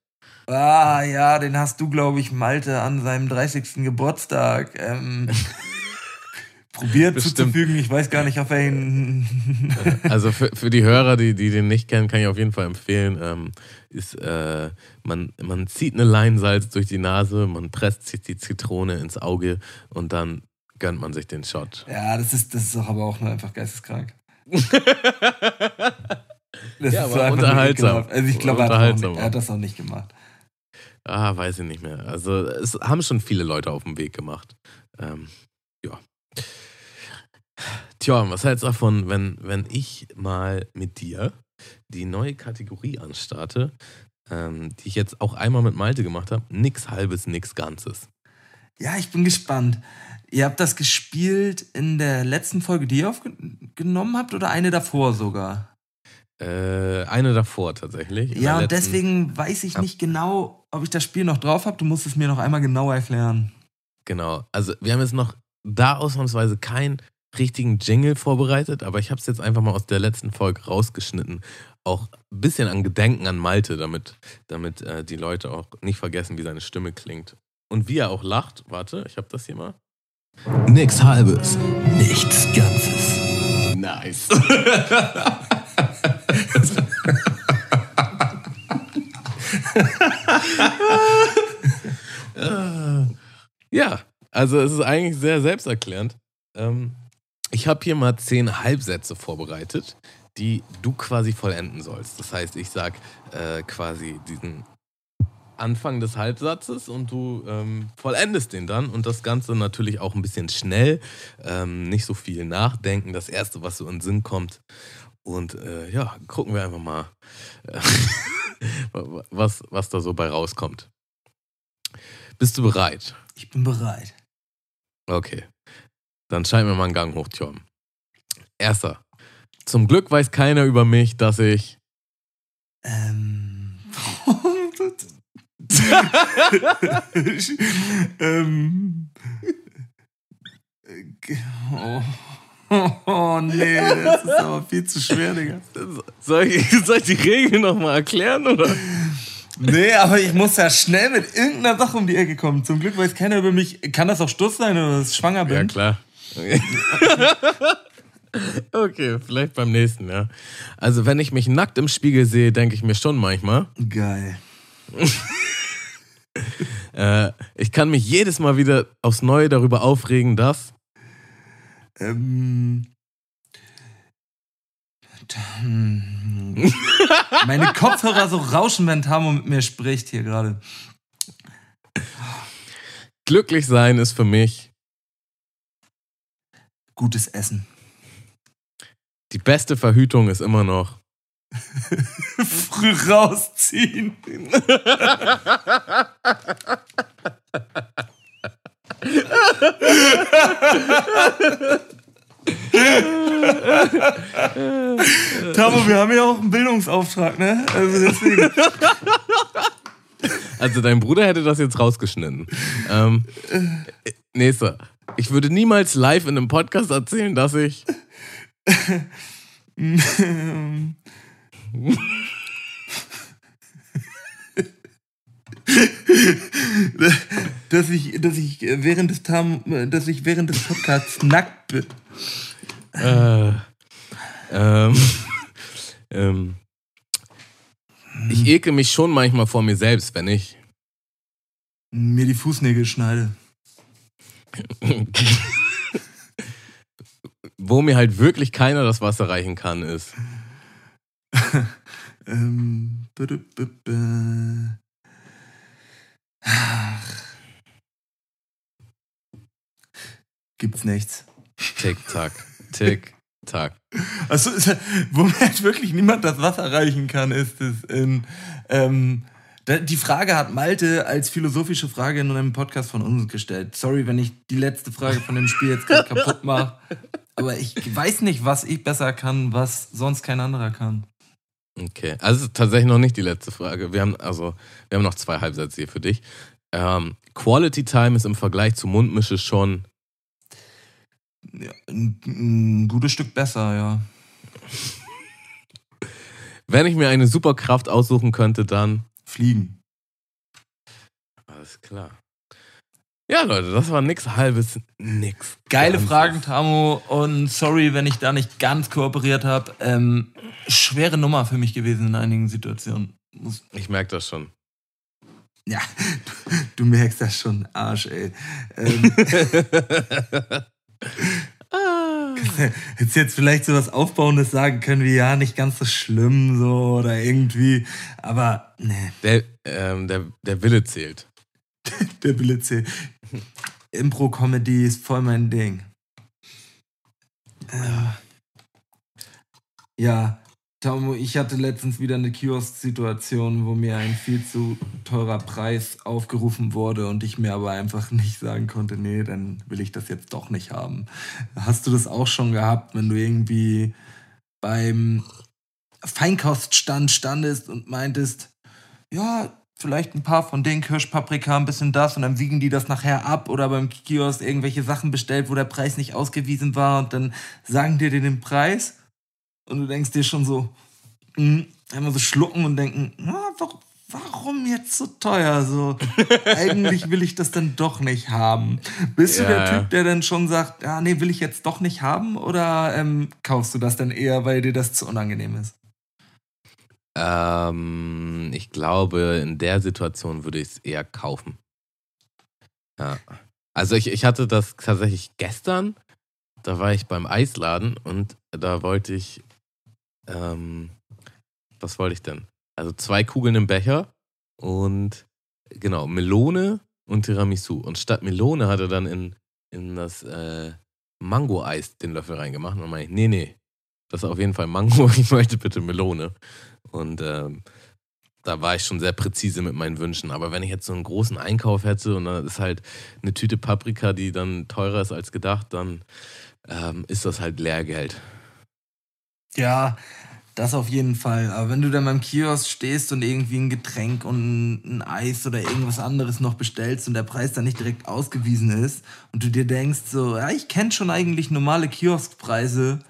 Ah, ja, den hast du, glaube ich, Malte an seinem 30. Geburtstag ähm, probiert Bestimmt. zuzufügen. Ich weiß gar nicht, ob er ihn. also für, für die Hörer, die, die den nicht kennen, kann ich auf jeden Fall empfehlen. Ähm, ist, äh, man, man zieht eine Leinsalz durch die Nase, man presst sich die Zitrone ins Auge und dann gönnt man sich den Shot. Ja, das ist, das ist doch aber auch nur einfach geisteskrank. Das ja, aber unterhaltsam. Also ich glaube, er, er, hat das auch nicht gemacht. Ah, weiß ich nicht mehr. Also es haben schon viele Leute auf dem Weg gemacht. Ähm, ja. Tja, was hältst du davon, wenn, wenn ich mal mit dir die neue Kategorie anstarte, ähm, die ich jetzt auch einmal mit Malte gemacht habe? Nix halbes, nix Ganzes. Ja, ich bin gespannt. Ihr habt das gespielt in der letzten Folge, die ihr aufgenommen habt, oder eine davor sogar? Äh, eine davor tatsächlich. Ja, und deswegen weiß ich nicht genau, ob ich das Spiel noch drauf habe. Du musst es mir noch einmal genau erklären. Genau. Also, wir haben jetzt noch da ausnahmsweise keinen richtigen Jingle vorbereitet, aber ich habe es jetzt einfach mal aus der letzten Folge rausgeschnitten. Auch ein bisschen an Gedenken an Malte, damit, damit äh, die Leute auch nicht vergessen, wie seine Stimme klingt. Und wie er auch lacht. Warte, ich habe das hier mal. Nix Halbes, nichts Ganzes. Nice. ja, also es ist eigentlich sehr selbsterklärend. Ähm, ich habe hier mal zehn Halbsätze vorbereitet, die du quasi vollenden sollst. Das heißt, ich sage äh, quasi diesen Anfang des Halbsatzes und du ähm, vollendest den dann und das Ganze natürlich auch ein bisschen schnell, ähm, nicht so viel nachdenken, das Erste, was so in den Sinn kommt. Und äh, ja, gucken wir einfach mal, äh, was, was da so bei rauskommt. Bist du bereit? Ich bin bereit. Okay. Dann schalten wir mal einen Gang hoch, Tjom. Erster. Zum Glück weiß keiner über mich, dass ich. Ähm. ähm. Oh. Oh nee, das ist aber viel zu schwer, Digga. Soll ich, soll ich die Regeln nochmal erklären, oder? Nee, aber ich muss ja schnell mit irgendeiner Sache um die Ecke kommen. Zum Glück weiß keiner über mich. Kann das auch Stuss sein oder dass ich schwanger bin? Ja, klar. okay, vielleicht beim nächsten, ja. Also, wenn ich mich nackt im Spiegel sehe, denke ich mir schon manchmal. Geil. äh, ich kann mich jedes Mal wieder aufs Neue darüber aufregen, dass ähm, meine Kopfhörer so rauschen, wenn Tamo mit mir spricht hier gerade. Glücklich sein ist für mich gutes Essen. Die beste Verhütung ist immer noch früh rausziehen. Tamo, wir haben ja auch einen Bildungsauftrag, ne? Also deswegen. Also dein Bruder hätte das jetzt rausgeschnitten. Ähm, äh, nächster. Ich würde niemals live in einem Podcast erzählen, dass ich. dass ich, dass ich während des Tam, dass ich während des Podcasts nackt bin. Äh, ähm, ähm, ich ekel mich schon manchmal vor mir selbst, wenn ich mir die Fußnägel schneide. Wo mir halt wirklich keiner das Wasser reichen kann, ist. Ähm, Ach. Gibt's nichts. Tick, tack, tick, tack. Also, wo mir halt wirklich niemand das Wasser reichen kann, ist es in. Ähm, die Frage hat Malte als philosophische Frage in einem Podcast von uns gestellt. Sorry, wenn ich die letzte Frage von dem Spiel jetzt gerade kaputt mache. Aber ich weiß nicht, was ich besser kann, was sonst kein anderer kann. Okay, also tatsächlich noch nicht die letzte Frage. Wir haben also, wir haben noch zwei Halbsätze hier für dich. Ähm, Quality Time ist im Vergleich zu Mundmische schon ja, ein, ein gutes Stück besser, ja. Wenn ich mir eine Superkraft aussuchen könnte, dann fliegen. Alles klar. Ja, Leute, das war nix halbes nix. Geile Ganzes. Fragen, Tamo. Und sorry, wenn ich da nicht ganz kooperiert habe. Ähm, schwere Nummer für mich gewesen in einigen Situationen. Ich merke das schon. Ja, du, du, merkst das schon, Arsch, ey. Ähm, Hättest jetzt vielleicht so was Aufbauendes sagen können wie, ja, nicht ganz so schlimm, so, oder irgendwie, aber, ne. Der, ähm, der, der Wille zählt. der zählt. Impro-Comedy ist voll mein Ding. Äh, ja, Tamo, ich hatte letztens wieder eine Kiosk-Situation, wo mir ein viel zu teurer Preis aufgerufen wurde und ich mir aber einfach nicht sagen konnte, nee, dann will ich das jetzt doch nicht haben. Hast du das auch schon gehabt, wenn du irgendwie beim Feinkoststand standest und meintest, ja, vielleicht ein paar von den Kirschpaprika, ein bisschen das und dann wiegen die das nachher ab oder beim Kiosk irgendwelche Sachen bestellt, wo der Preis nicht ausgewiesen war und dann sagen dir den Preis und du denkst dir schon so, mh, hm, einmal so schlucken und denken, na, warum, warum jetzt so teuer? So, eigentlich will ich das dann doch nicht haben. Bist ja. du der Typ, der dann schon sagt, ja, nee, will ich jetzt doch nicht haben? Oder ähm, kaufst du das dann eher, weil dir das zu unangenehm ist? Ähm, ich glaube, in der Situation würde ich es eher kaufen. Ja. Also ich, ich hatte das tatsächlich gestern. Da war ich beim Eisladen und da wollte ich ähm, was wollte ich denn? Also zwei Kugeln im Becher und genau, Melone und Tiramisu. Und statt Melone hat er dann in, in das äh, Mango-Eis den Löffel reingemacht. Und dann meine ich, nee, nee, das ist auf jeden Fall Mango, ich möchte bitte Melone. Und ähm, da war ich schon sehr präzise mit meinen Wünschen. Aber wenn ich jetzt so einen großen Einkauf hätte und dann ist halt eine Tüte Paprika, die dann teurer ist als gedacht, dann ähm, ist das halt Lehrgeld. Ja, das auf jeden Fall. Aber wenn du dann beim Kiosk stehst und irgendwie ein Getränk und ein Eis oder irgendwas anderes noch bestellst und der Preis dann nicht direkt ausgewiesen ist und du dir denkst so, ja, ich kenne schon eigentlich normale Kioskpreise,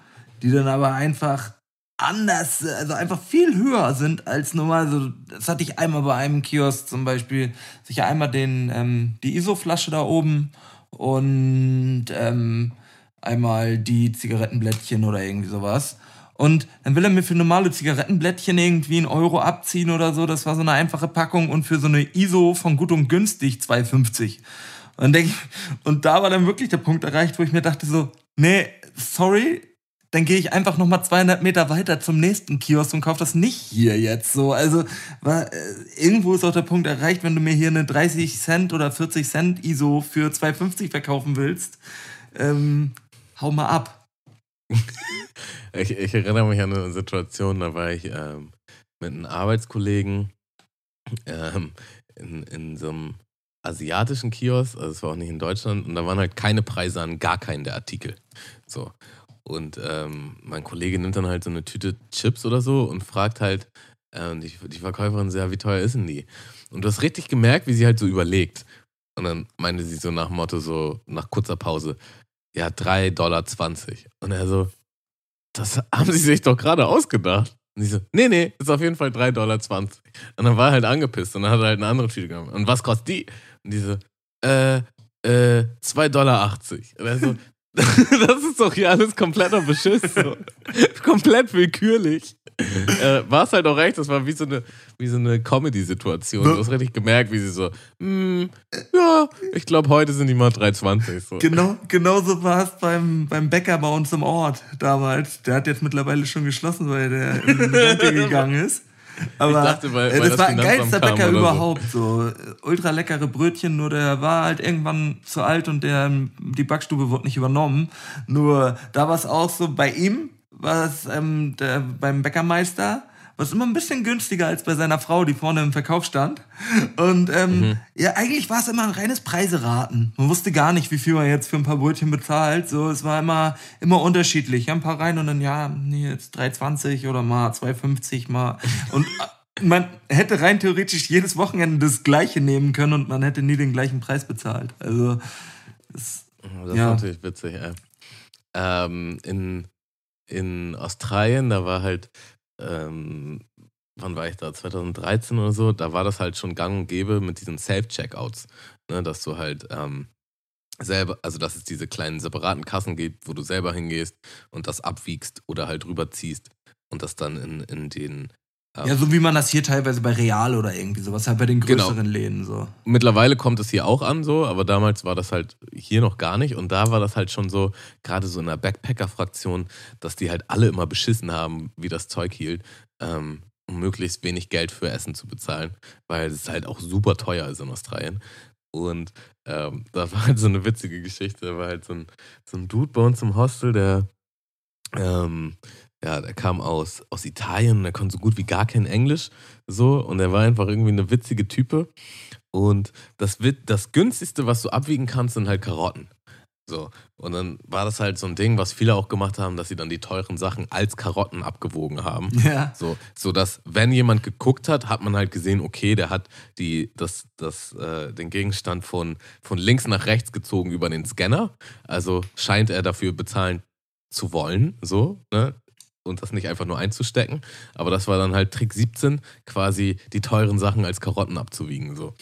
die dann aber einfach anders, also einfach viel höher sind als normal. Also, das hatte ich einmal bei einem Kiosk zum Beispiel, sicher einmal den, ähm, die ISO-Flasche da oben und ähm, einmal die Zigarettenblättchen oder irgendwie sowas. Und dann will er mir für normale Zigarettenblättchen irgendwie einen Euro abziehen oder so. Das war so eine einfache Packung und für so eine ISO von gut und günstig 2,50. Und, denk, und da war dann wirklich der Punkt erreicht, wo ich mir dachte so, nee, sorry, dann gehe ich einfach nochmal 200 Meter weiter zum nächsten Kiosk und kaufe das nicht hier jetzt so. Also war, äh, irgendwo ist auch der Punkt erreicht, wenn du mir hier eine 30 Cent oder 40 Cent ISO für 2,50 verkaufen willst, ähm, hau mal ab. Ich, ich, erinnere mich an eine Situation, da war ich ähm, mit einem Arbeitskollegen ähm, in, in so einem asiatischen Kiosk, also es war auch nicht in Deutschland, und da waren halt keine Preise an gar keinen der Artikel. So. Und ähm, mein Kollege nimmt dann halt so eine Tüte Chips oder so und fragt halt, Äh, die, die Verkäuferin ja, wie teuer ist denn die? Und du hast richtig gemerkt, wie sie halt so überlegt. Und dann meinte sie so nach Motto, so nach kurzer Pause, ja, 3,20 Dollar. Und er so, das haben sie sich doch gerade ausgedacht. Und sie so, nee, nee, ist auf jeden Fall 3,20 Dollar. Und dann war er halt angepisst und dann hat er halt eine andere Tüte genommen. Und was kostet die? Und die so, äh, äh, 2,80 Dollar. Und er so, das ist doch hier alles kompletter Beschiss. So. Komplett willkürlich. äh, war es halt auch recht, das war wie so eine, wie so eine Comedy-Situation. Du hast richtig gemerkt, wie sie so, mm, ja, ich glaube, heute sind die mal 3,20. So. Genau, genau so war es beim, beim Bäcker bei uns im Ort damals. Der hat jetzt mittlerweile schon geschlossen, weil der in Rente gegangen ist. Aber ich dachte, weil, weil das, das war ein geilster Bäcker überhaupt. So. so. Ultra leckere Brötchen, nur der war halt irgendwann zu alt und der, die Backstube wurde nicht übernommen. Nur da war es auch so, bei ihm war es ähm, der, beim Bäckermeister was immer ein bisschen günstiger als bei seiner Frau, die vorne im Verkauf stand. Und ähm, mhm. ja, eigentlich war es immer ein reines Preiseraten. Man wusste gar nicht, wie viel man jetzt für ein paar Brötchen bezahlt. So, es war immer, immer unterschiedlich. Ja, ein paar rein und dann, ja, nee, jetzt 3,20 oder mal 2,50 mal. Und äh, man hätte rein theoretisch jedes Wochenende das Gleiche nehmen können und man hätte nie den gleichen Preis bezahlt. Also, das, das ja. ist natürlich witzig, ey. Ähm, in, in Australien, da war halt ähm, wann war ich da? 2013 oder so, da war das halt schon gang und gäbe mit diesen Self-Checkouts, ne, dass du halt ähm, selber, also dass es diese kleinen separaten Kassen gibt, wo du selber hingehst und das abwiegst oder halt rüberziehst und das dann in, in den ja, so wie man das hier teilweise bei Real oder irgendwie sowas halt bei den genau. größeren genau. Läden so. Mittlerweile kommt es hier auch an so, aber damals war das halt hier noch gar nicht und da war das halt schon so, gerade so in der Backpacker-Fraktion, dass die halt alle immer beschissen haben, wie das Zeug hielt, ähm, um möglichst wenig Geld für Essen zu bezahlen, weil es halt auch super teuer ist in Australien. Und ähm, da war halt so eine witzige Geschichte, da war halt so ein, so ein Dude bei uns im Hostel, der ähm, ja, der kam aus, aus Italien und der konnte so gut wie gar kein Englisch. So, und er war einfach irgendwie eine witzige Type. Und das, das günstigste, was du abwiegen kannst, sind halt Karotten. So. Und dann war das halt so ein Ding, was viele auch gemacht haben, dass sie dann die teuren Sachen als Karotten abgewogen haben. Ja. So, so dass, wenn jemand geguckt hat, hat man halt gesehen, okay, der hat die, das, das, äh, den Gegenstand von, von links nach rechts gezogen über den Scanner. Also scheint er dafür bezahlen zu wollen, so, ne? Und das nicht einfach nur einzustecken. Aber das war dann halt Trick 17, quasi die teuren Sachen als Karotten abzuwiegen. So.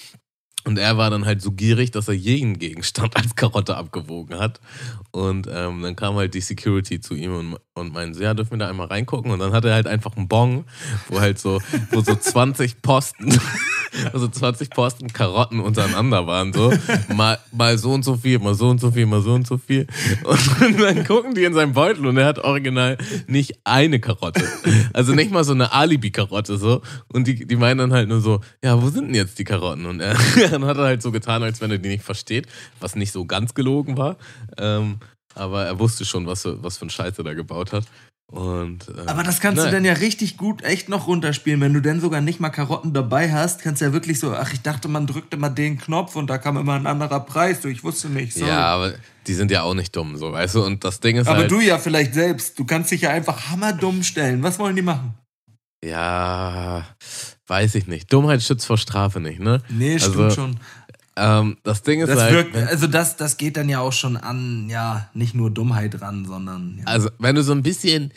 Und er war dann halt so gierig, dass er jeden Gegenstand als Karotte abgewogen hat. Und ähm, dann kam halt die Security zu ihm und, und meinte, ja, dürfen wir da einmal reingucken? Und dann hat er halt einfach einen Bon, wo halt so, wo so 20 Posten, also 20 Posten Karotten untereinander waren. So, mal, mal so und so viel, mal so und so viel, mal so und so viel. Und dann gucken die in seinem Beutel und er hat original nicht eine Karotte. Also nicht mal so eine Alibi-Karotte so. Und die, die meinen dann halt nur so, ja, wo sind denn jetzt die Karotten? Und er dann hat er halt so getan, als wenn er die nicht versteht, was nicht so ganz gelogen war. Ähm, aber er wusste schon, was, was für ein Scheiß er da gebaut hat. Und, ähm, aber das kannst nein. du dann ja richtig gut echt noch runterspielen. Wenn du denn sogar nicht mal Karotten dabei hast, kannst du ja wirklich so, ach, ich dachte, man drückte mal den Knopf und da kam immer ein anderer Preis. Du, ich wusste nicht. Sorry. Ja, aber die sind ja auch nicht dumm, so, weißt du? Und das Ding ist aber halt. Aber du ja vielleicht selbst. Du kannst dich ja einfach hammerdumm stellen. Was wollen die machen? Ja, weiß ich nicht. Dummheit schützt vor Strafe nicht, ne? Nee, stimmt also, schon. Ähm, das Ding ist das halt. Wirkt, also das, das geht dann ja auch schon an, ja, nicht nur Dummheit ran, sondern. Ja. Also, wenn du so ein bisschen,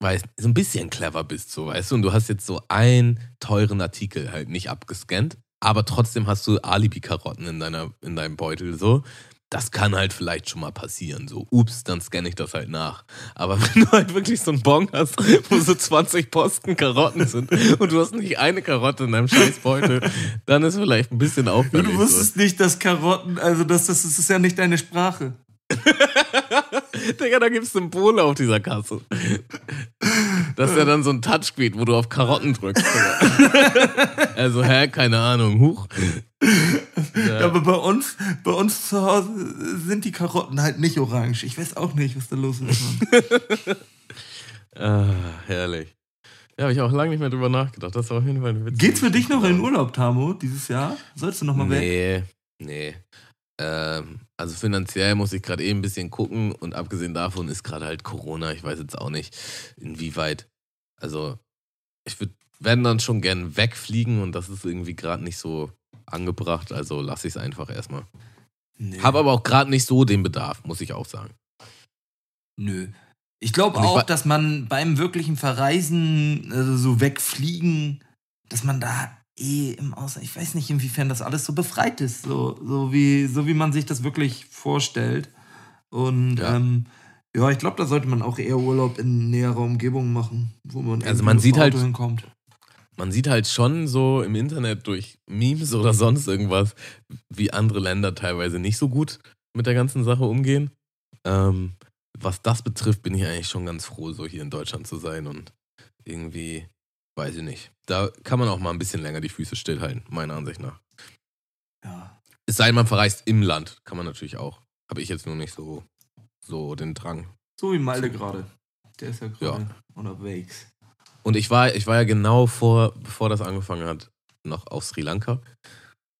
weißt, so ein bisschen clever bist, so, weißt du, und du hast jetzt so einen teuren Artikel halt nicht abgescannt, aber trotzdem hast du Alibi-Karotten in, in deinem Beutel, so, das kann halt vielleicht schon mal passieren. So, ups, dann scanne ich das halt nach. Aber wenn du halt wirklich so einen Bon hast, wo so 20 Posten Karotten sind und du hast nicht eine Karotte in deinem Scheißbeutel, dann ist vielleicht ein bisschen auffällig. Du wusstest so. nicht, dass Karotten, also das, das, das ist ja nicht deine Sprache. Digga, da gibt es Symbole auf dieser Kasse. Das ist ja dann so ein Touchscreen, wo du auf Karotten drückst. also, hä, keine Ahnung, huch. Ja. aber bei uns, bei uns zu Hause sind die Karotten halt nicht orange. Ich weiß auch nicht, was da los ist. ah, herrlich. Ja, habe ich auch lange nicht mehr drüber nachgedacht. Das war auf jeden Fall eine witzige Geht's für dich noch in Urlaub, Tamo, dieses Jahr? Sollst du noch mal nee, weg? Nee, nee. Ähm, also finanziell muss ich gerade eben ein bisschen gucken und abgesehen davon ist gerade halt Corona. Ich weiß jetzt auch nicht, inwieweit. Also, ich würde werden dann schon gern wegfliegen und das ist irgendwie gerade nicht so angebracht, also lasse ich es einfach erstmal. Nee. Habe aber auch gerade nicht so den Bedarf, muss ich auch sagen. Nö. Ich glaube auch, dass man beim wirklichen Verreisen, also so wegfliegen, dass man da eh im Ausland, ich weiß nicht, inwiefern das alles so befreit ist, so, so, wie, so wie man sich das wirklich vorstellt. Und Ja. ähm, ja ich glaube, da sollte man auch eher Urlaub in näherer Umgebung machen, wo man Also man sieht halt- Auto hinkommt. Man sieht halt schon so im Internet durch Memes oder sonst irgendwas, wie andere Länder teilweise nicht so gut mit der ganzen Sache umgehen. Ähm, was das betrifft, bin ich eigentlich schon ganz froh, so hier in Deutschland zu sein und irgendwie, weiß ich nicht. Da kann man auch mal ein bisschen länger die Füße stillhalten, meiner Ansicht nach. Ja. Es sei denn, man verreist im Land, kann man natürlich auch. Habe ich jetzt nur nicht so, so den Drang. So wie Malde gerade. Der ist ja gerade unterwegs. Und ich war, ich war ja genau vor, bevor das angefangen hat, noch auf Sri Lanka.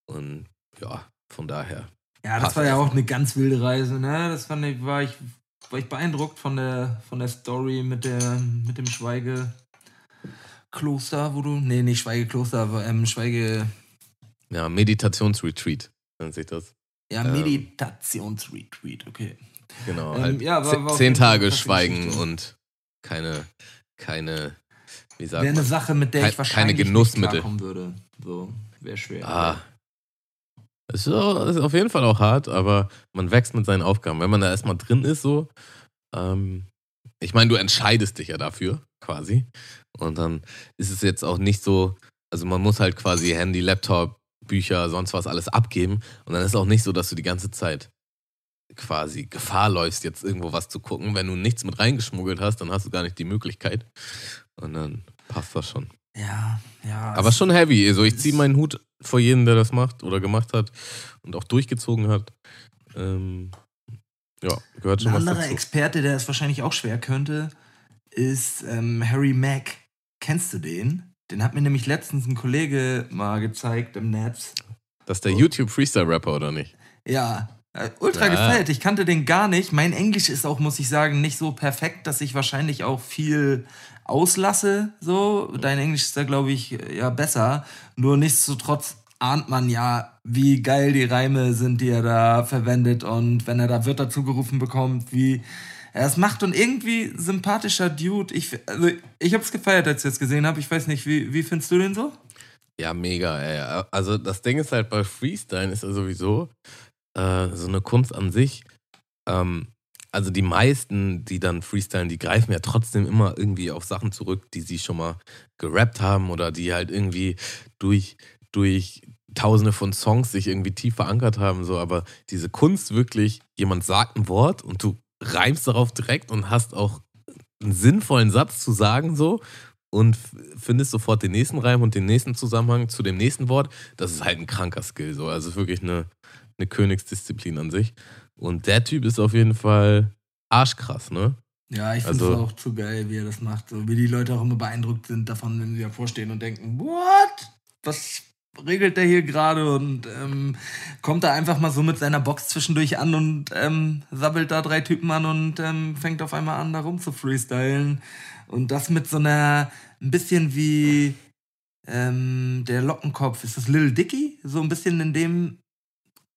Und ja, von daher. Ja, das war ja auch eine ganz wilde Reise, ne? Das fand ich, war ich, war ich beeindruckt von der, von der Story mit, der, mit dem Schweigekloster, wo du. Nee, nicht Schweigekloster, aber ähm, Schweige. Ja, Meditationsretreat nennt sich das. Ja, Ähm. Meditationsretreat, okay. Genau. Ähm, halt ja, war- war zehn Tage Schweigen und keine, keine, wie sagt Wäre eine? Sache, mit der ich wahrscheinlich keine Genussmittel. nicht würde. So, wäre schwer. Ah. Ist, auch- ist auf jeden Fall auch hart, aber man wächst mit seinen Aufgaben. Wenn man da erstmal drin ist, so, ähm, ich meine, du entscheidest dich ja dafür, quasi. Und dann ist es jetzt auch nicht so, also man muss halt quasi Handy, Laptop, Bücher, sonst was alles abgeben. Und dann ist es auch nicht so, dass du die ganze Zeit quasi Gefahr läufst, jetzt irgendwo was zu gucken. Wenn du nichts mit reingeschmuggelt hast, dann hast du gar nicht die Möglichkeit. Und dann passt das schon. Ja, ja. Aber schon heavy. Also ich ziehe meinen Hut vor jedem, der das macht oder gemacht hat und auch durchgezogen hat. Ähm, ja, gehört schon Ein was anderer dazu. Experte, der es wahrscheinlich auch schwer könnte, ist ähm, Harry Mack. Kennst du den? Den hat mir nämlich letztens ein Kollege mal gezeigt im Netz. Das ist der YouTube Freestyle Rapper oder nicht? Ja, äh, ultra Ja. gefällt. Ich kannte den gar nicht. Mein Englisch ist auch, muss ich sagen, nicht so perfekt, dass ich wahrscheinlich auch viel auslasse. So, dein Englisch ist da, glaube ich, ja besser. Nur nichtsdestotrotz ahnt man ja, wie geil die Reime sind, die er da verwendet und wenn er da Wörter zugerufen bekommt, wie er es macht und irgendwie sympathischer Dude. Ich, also, ich habe es gefeiert, als ich das gesehen habe. Ich weiß nicht, wie, wie findest du den so? Ja, mega. Ey. Also das Ding ist halt bei Freestyle ist ja sowieso äh, so eine Kunst an sich. Ähm, also die meisten, die dann freestylen, die greifen ja trotzdem immer irgendwie auf Sachen zurück, die sie schon mal gerappt haben oder die halt irgendwie durch, durch tausende von Songs sich irgendwie tief verankert haben. So, aber diese Kunst wirklich, jemand sagt ein Wort und du reimst darauf direkt und hast auch einen sinnvollen Satz zu sagen, so und findest sofort den nächsten Reim und den nächsten Zusammenhang zu dem nächsten Wort, das ist halt ein kranker Skill. So. Also wirklich eine, eine Königsdisziplin an sich. Und der Typ ist auf jeden Fall arschkrass, ne? Ja, ich finde es Also- auch zu geil, wie er das macht. So wie die Leute auch immer beeindruckt sind davon, wenn sie davor stehen und denken, what? Was regelt der hier gerade? Und ähm, kommt da einfach mal so mit seiner Box zwischendurch an und ähm, sabbelt da drei Typen an und ähm, fängt auf einmal an, da rum zu freestylen. Und das mit so einer, ein bisschen wie ähm, der Lockenkopf. Ist das Lil Dicky? So ein bisschen in dem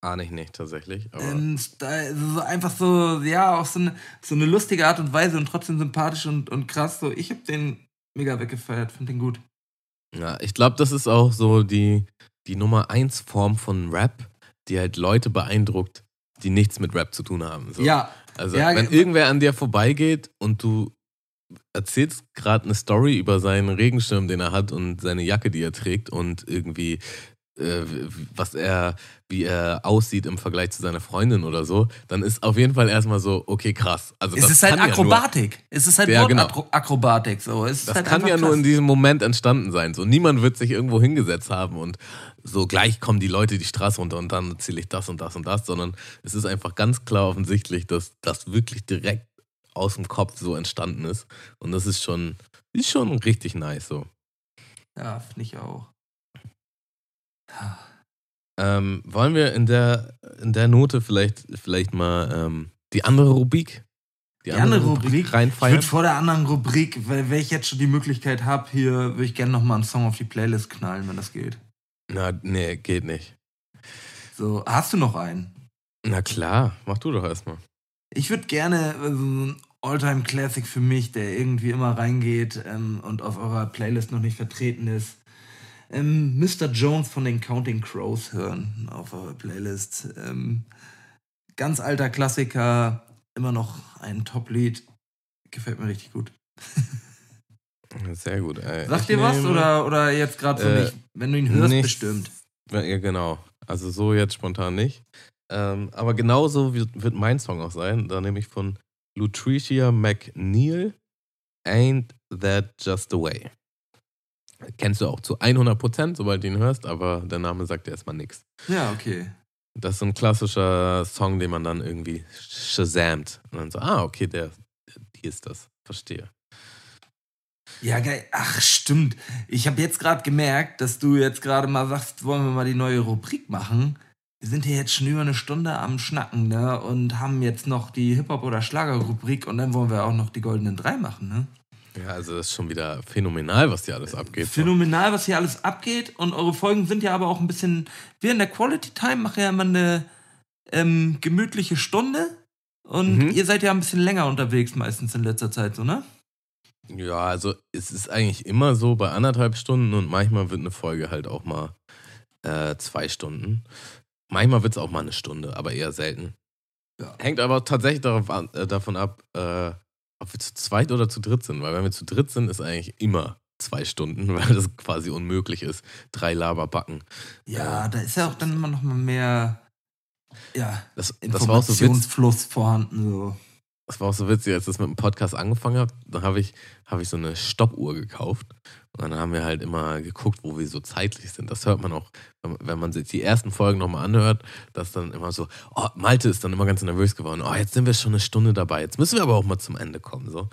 Ahne ich nicht tatsächlich. Aber ähm, Style, so einfach so, ja, auf so eine, so eine lustige Art und Weise und trotzdem sympathisch und, und krass. So, ich habe den mega weggefeiert, finde den gut. ja, ich glaube, das ist auch so die, die Nummer eins Form von Rap, die halt Leute beeindruckt, die nichts mit Rap zu tun haben. So. Ja, Also, Ja, wenn ge- irgendwer an dir vorbeigeht und du erzählst gerade eine Story über seinen Regenschirm, den er hat und seine Jacke, die er trägt und irgendwie was er, wie er aussieht im Vergleich zu seiner Freundin oder so, dann ist auf jeden Fall erstmal so, okay, krass. Also es das ist halt kann ja nur- Akrobatik. es ist halt Ja, genau. Wortakrobatik. So. Es das halt kann ja nur krass. in diesem Moment entstanden sein. So niemand wird sich irgendwo hingesetzt haben und so gleich kommen die Leute die Straße runter und dann erzähle ich das und das und das, sondern es ist einfach ganz klar offensichtlich, dass das wirklich direkt aus dem Kopf so entstanden ist. Und das ist schon, ist schon richtig nice so. Ja, finde ich auch. Ähm, wollen wir in der, in der Note vielleicht, vielleicht mal ähm, die andere Rubrik die, die andere, Rubrik, Rubrik reinfeiern? Ich würde vor der anderen Rubrik, weil wenn ich jetzt schon die Möglichkeit habe, hier würde ich gerne nochmal einen Song auf die Playlist knallen, wenn das geht. Na, nee, geht nicht. So, hast du noch einen? Na klar, mach du doch erstmal. Ich würde gerne äh, so ein Alltime Classic für mich, der irgendwie immer reingeht ähm, und auf eurer Playlist noch nicht vertreten ist. Ähm, Mr. Jones von den Counting Crows hören auf eurer Playlist. Ähm, ganz alter Klassiker, immer noch ein Top-Lied. Gefällt mir richtig gut. Sehr gut. Ey. Sagt dir was oder, oder jetzt gerade so äh, nicht? Wenn du ihn hörst, nicht, bestimmt. Ja, genau. Also so jetzt spontan nicht. Ähm, aber genauso wird, wird mein Song auch sein. Da nehme ich von Lutricia McNeil Ain't That Just the Way. Kennst du auch zu 100%, sobald du ihn hörst, aber der Name sagt dir erstmal nichts. Ja, okay. Das ist ein klassischer Song, den man dann irgendwie shazamt. Und dann so, ah, okay, der, hier ist das. Verstehe. Ja, geil. Ach, stimmt. Ich habe jetzt gerade gemerkt, dass du jetzt gerade mal sagst, wollen wir mal die neue Rubrik machen. Wir sind hier jetzt schon über eine Stunde am Schnacken, ne? Und haben jetzt noch die Hip-Hop- oder Schlager-Rubrik und dann wollen wir auch noch die goldenen drei machen, ne? Ja, also das ist schon wieder phänomenal, was hier alles abgeht. Phänomenal, was hier alles abgeht. Und eure Folgen sind ja aber auch ein bisschen. Wir in der Quality Time machen ja immer eine ähm, gemütliche Stunde. Und mhm. ihr seid ja ein bisschen länger unterwegs meistens in letzter Zeit, so, ne? Ja, also es ist eigentlich immer so bei anderthalb Stunden und manchmal wird eine Folge halt auch mal äh, zwei Stunden. Manchmal wird es auch mal eine Stunde, aber eher selten. Ja. Hängt aber tatsächlich darauf an, äh, davon ab, äh, ob wir zu zweit oder zu dritt sind. Weil wenn wir zu dritt sind, ist eigentlich immer zwei Stunden, weil das quasi unmöglich ist. Drei Laberbacken. Ja, da ist ja auch dann immer noch mal mehr ja, das, auch so vorhanden. So. Das war auch so witzig, als ich das mit dem Podcast angefangen habe, dann habe ich, hab ich so eine Stoppuhr gekauft. Und dann haben wir halt immer geguckt, wo wir so zeitlich sind. Das hört man auch, wenn man sich die ersten Folgen nochmal anhört, dass dann immer so, oh, Malte ist dann immer ganz nervös geworden. Oh, jetzt sind wir schon eine Stunde dabei. Jetzt müssen wir aber auch mal zum Ende kommen. So.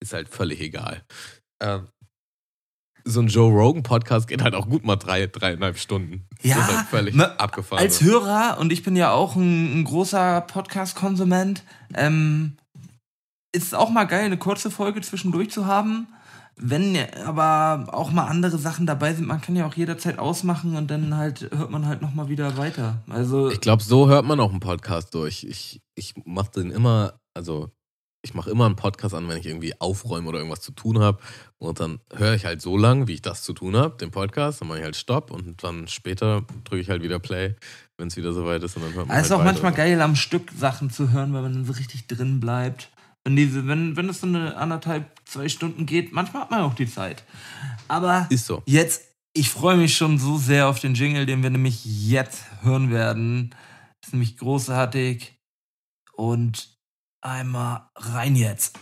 Ist halt völlig egal. Ähm, so ein Joe Rogan Podcast geht halt auch gut mal drei, dreieinhalb Stunden. Ja, ist halt völlig abgefahren. Als Hörer, und ich bin ja auch ein, ein großer Podcast-Konsument, ähm, ist es auch mal geil, eine kurze Folge zwischendurch zu haben. Wenn aber auch mal andere Sachen dabei sind, man kann ja auch jederzeit ausmachen und dann halt hört man halt nochmal wieder weiter. Also ich glaube, so hört man auch einen Podcast durch. Ich, ich mache den immer, also ich mache immer einen Podcast an, wenn ich irgendwie aufräume oder irgendwas zu tun habe. Und dann höre ich halt so lang, wie ich das zu tun habe, den Podcast. Dann mache ich halt Stopp und dann später drücke ich halt wieder Play, wenn es wieder soweit ist. Und dann hört man es ist halt auch manchmal geil, am Stück Sachen zu hören, weil man dann so richtig drin bleibt. Wenn, diese, wenn, wenn es so eine anderthalb, zwei Stunden geht, manchmal hat man auch die Zeit. Aber ist so. jetzt, ich freue mich schon so sehr auf den Jingle, den wir nämlich jetzt hören werden. Das ist nämlich großartig. Und einmal rein jetzt.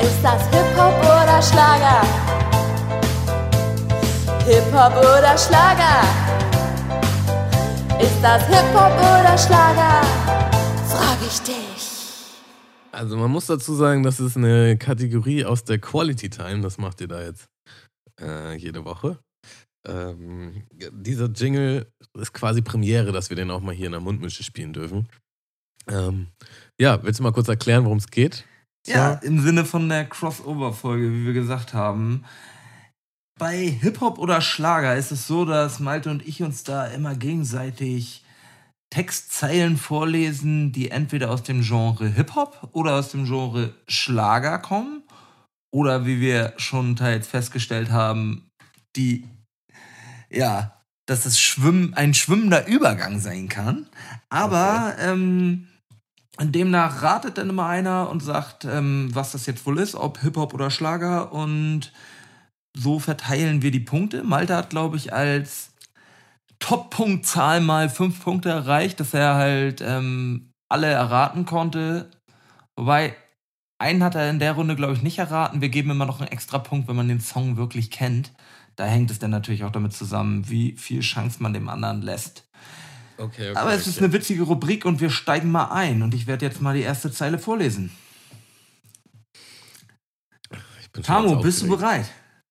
Ist das Hip-Hop oder Schlager? Hip-Hop oder Schlager? Ist das Hip-Hop oder Schlager? Dich. Also man muss dazu sagen, das ist eine Kategorie aus der Quality Time. Das macht ihr da jetzt äh, jede Woche. Ähm, dieser Jingle ist quasi Premiere, dass wir den auch mal hier in der Mundmische spielen dürfen. Ähm, ja, willst du mal kurz erklären, worum es geht? Ja, im Sinne von der Crossover-Folge, wie wir gesagt haben. Bei Hip-Hop oder Schlager ist es so, dass Malte und ich uns da immer gegenseitig Textzeilen vorlesen, die entweder aus dem Genre Hip-Hop oder aus dem Genre Schlager kommen. Oder wie wir schon teils festgestellt haben, die, ja, dass es schwimm, ein schwimmender Übergang sein kann. Aber okay. ähm, Demnach ratet dann immer einer und sagt, ähm, was das jetzt wohl ist, ob Hip-Hop oder Schlager. Und so verteilen wir die Punkte. Malte hat, glaube ich, als Top-Punktzahl mal fünf Punkte erreicht, dass er halt ähm, alle erraten konnte. Wobei, einen hat er in der Runde, glaube ich, nicht erraten. Wir geben immer noch einen extra Punkt, wenn man den Song wirklich kennt. Da hängt es dann natürlich auch damit zusammen, wie viel Chance man dem anderen lässt. Okay, okay, Aber es okay. ist eine witzige Rubrik und wir steigen mal ein. Und ich werde jetzt mal die erste Zeile vorlesen. Tamo, bist du bereit?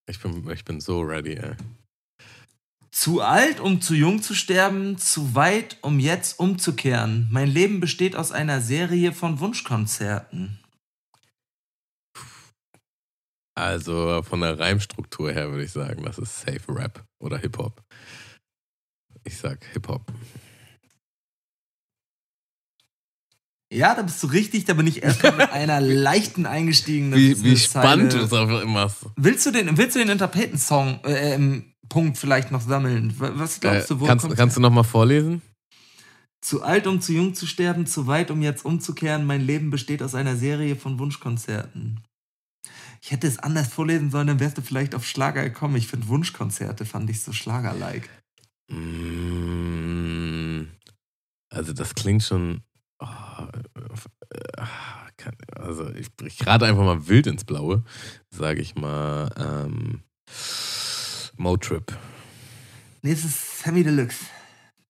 Ich bin, ich bin so ready, ey. Zu alt, um zu jung zu sterben, zu weit, um jetzt umzukehren. Mein Leben besteht aus einer Serie von Wunschkonzerten. Also von der Reimstruktur her würde ich sagen, das ist Safe Rap oder Hip-Hop. Ich sag Hip-Hop. Ja, da bist du richtig, da bin ich erst mal mit einer leichten eingestiegen. Das Wie, wie spannend du es einfach immer hast. Willst du den, willst du den Interpretensong, äh, ähm, Punkt vielleicht noch sammeln? Was glaubst du, wo Äh, kannst, kommt kannst du nochmal vorlesen? Zu alt, um zu jung zu sterben, zu weit, um jetzt umzukehren. Mein Leben besteht aus einer Serie von Wunschkonzerten. Ich hätte es anders vorlesen sollen, dann wärst du vielleicht auf Schlager gekommen. Ich finde Wunschkonzerte fand ich so Schlager-like. Mm, Also das klingt schon. Oh, äh, also ich, ich rate einfach mal wild ins Blaue, sage ich mal. Ähm, Motrip. Nee, es ist Sammy Deluxe.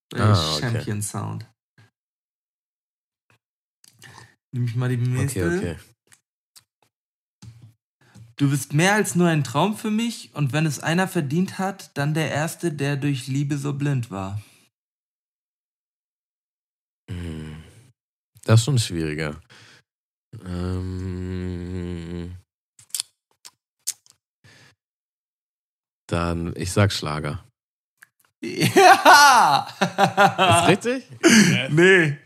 Bei Ah, okay. Champion Sound. Nimm ich mal die Okay, nächste. okay. Du bist mehr als nur ein Traum für mich und wenn es einer verdient hat, dann der Erste, der durch Liebe so blind war. Hm. Das ist schon schwieriger. Ähm, dann, ich sag Schlager. Ja! Ist richtig? Nee.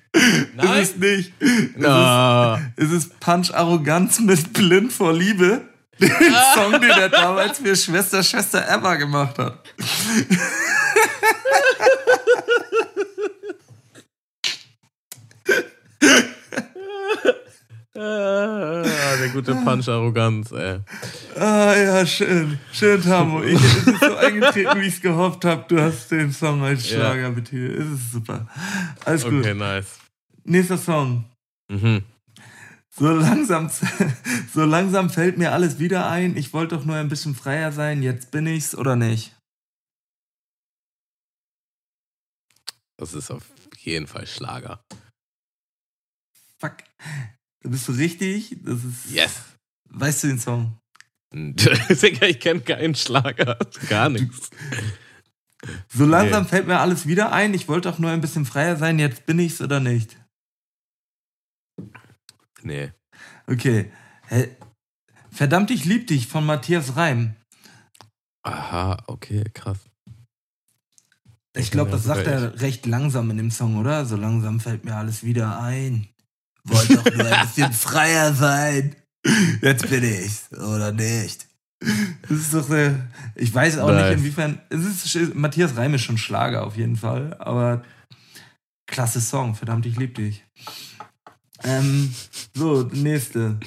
Nein? Ist es nicht. Na. Es ist Punch Arroganz mit Blind vor Liebe. Den Song, den er damals für Schwester, Schwester Emma gemacht hat. Der gute Punch-Arroganz, ey. Ah ja, schön. Schön, Tamo. Ich, es ist so eingetreten, wie ich es gehofft habe. Du hast den Song als Ja. Schlager betitelt. Es ist super. Alles Okay, gut. nice. Nächster Song. Mhm. So langsam, so langsam fällt mir alles wieder ein. Ich wollte doch nur ein bisschen freier sein. Jetzt bin ich's oder nicht? Das ist auf jeden Fall Schlager. Fuck. Da bist du richtig. Das ist. Yes. Weißt du den Song? Ich kenne keinen Schlager. Gar nichts. So langsam Nee. fällt mir alles wieder ein. Ich wollte doch nur ein bisschen freier sein. Jetzt bin ich's oder nicht? Nee. Okay. Verdammt, ich lieb dich von Matthias Reim. Aha, okay, krass. Ich glaube, das sagt er recht langsam in dem Song, oder? So langsam fällt mir alles wieder ein. Wollte doch nur ein bisschen freier sein. Jetzt bin ich's, oder nicht? Das ist doch sehr. Ich weiß auch Nice. nicht, inwiefern. Es ist, Matthias Reim ist schon Schlager auf jeden Fall, aber klasse Song, verdammt, ich lieb dich. Ähm, so, nächste.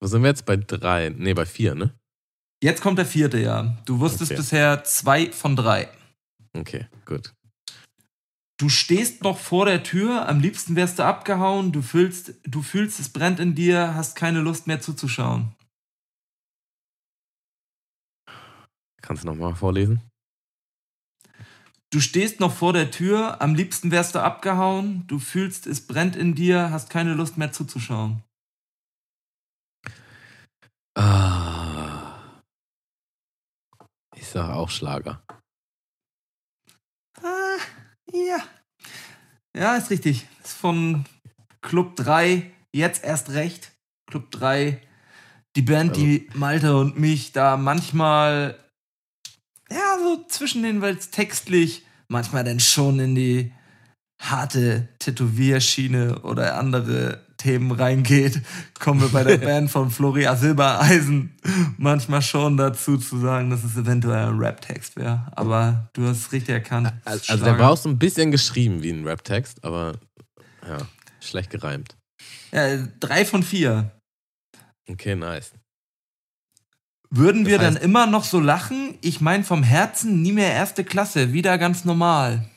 Wo sind wir jetzt? Bei drei? Nee, bei vier, ne? Jetzt kommt der vierte, ja. Du wusstest Okay. bisher zwei von drei. Okay, gut. Du stehst noch vor der Tür, am liebsten wärst du abgehauen, du fühlst, du fühlst, es brennt in dir, hast keine Lust mehr zuzuschauen. Kannst du nochmal vorlesen? Du stehst noch vor der Tür, am liebsten wärst du abgehauen, du fühlst, es brennt in dir, hast keine Lust mehr zuzuschauen. Ah. Ich sag auch Schlager. Ja. Ja, ist richtig. Ist von Club 3, jetzt erst recht. Club 3, die Band, die Malte und mich da manchmal, ja, so zwischen den, weil es textlich manchmal dann schon in die harte Tätowierschiene oder andere Themen reingeht, kommen wir bei der Band von Floria Silbereisen manchmal schon dazu zu sagen, dass es eventuell ein Rap-Text wäre. Aber du hast es richtig erkannt. Es ist Also der Schlager. so ein bisschen geschrieben wie ein Rap-Text, aber ja, schlecht gereimt. Ja, drei von vier. Okay, nice. Würden wir Das heißt- dann immer noch so lachen? Ich meine vom Herzen nie mehr erste Klasse, wieder ganz normal.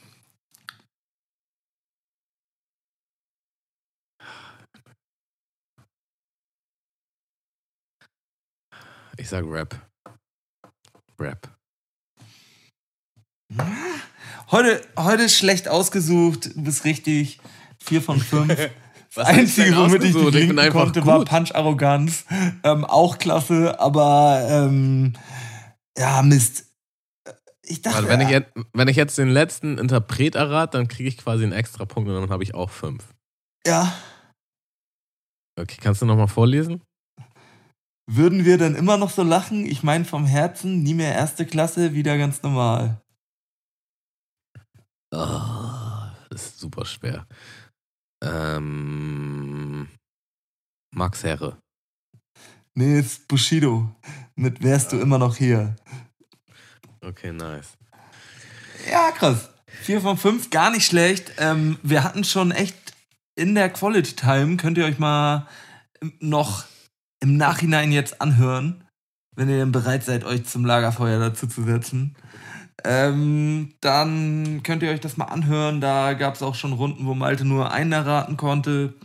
Ich sag Rap. Rap. Heute, heute schlecht ausgesucht, du bist richtig. Vier von fünf. Das Einzige, womit ich dich linken konnte, war gut. Punch Arroganz. Ähm, auch klasse, aber ähm, ja, Mist. Ich dachte, Also wenn, ich jetzt, wenn ich jetzt den letzten Interpret errate, dann kriege ich quasi einen extra Punkt und dann habe ich auch fünf. ja, Okay, kannst du nochmal vorlesen? Würden wir dann immer noch so lachen? Ich meine vom Herzen, nie mehr erste Klasse, wieder ganz normal. Oh, das ist super schwer. Ähm, Max Herre. Nee, ist Bushido. Mit wärst du immer noch hier. Okay, nice. Ja, krass. Vier von fünf, gar nicht schlecht. Ähm, wir hatten schon echt in der Quality Time, könnt ihr euch mal noch im Nachhinein jetzt anhören, wenn ihr denn bereit seid, euch zum Lagerfeuer dazu zu setzen. Ähm, dann könnt ihr euch das mal anhören. Da gab es auch schon Runden, wo Malte nur einen erraten konnte.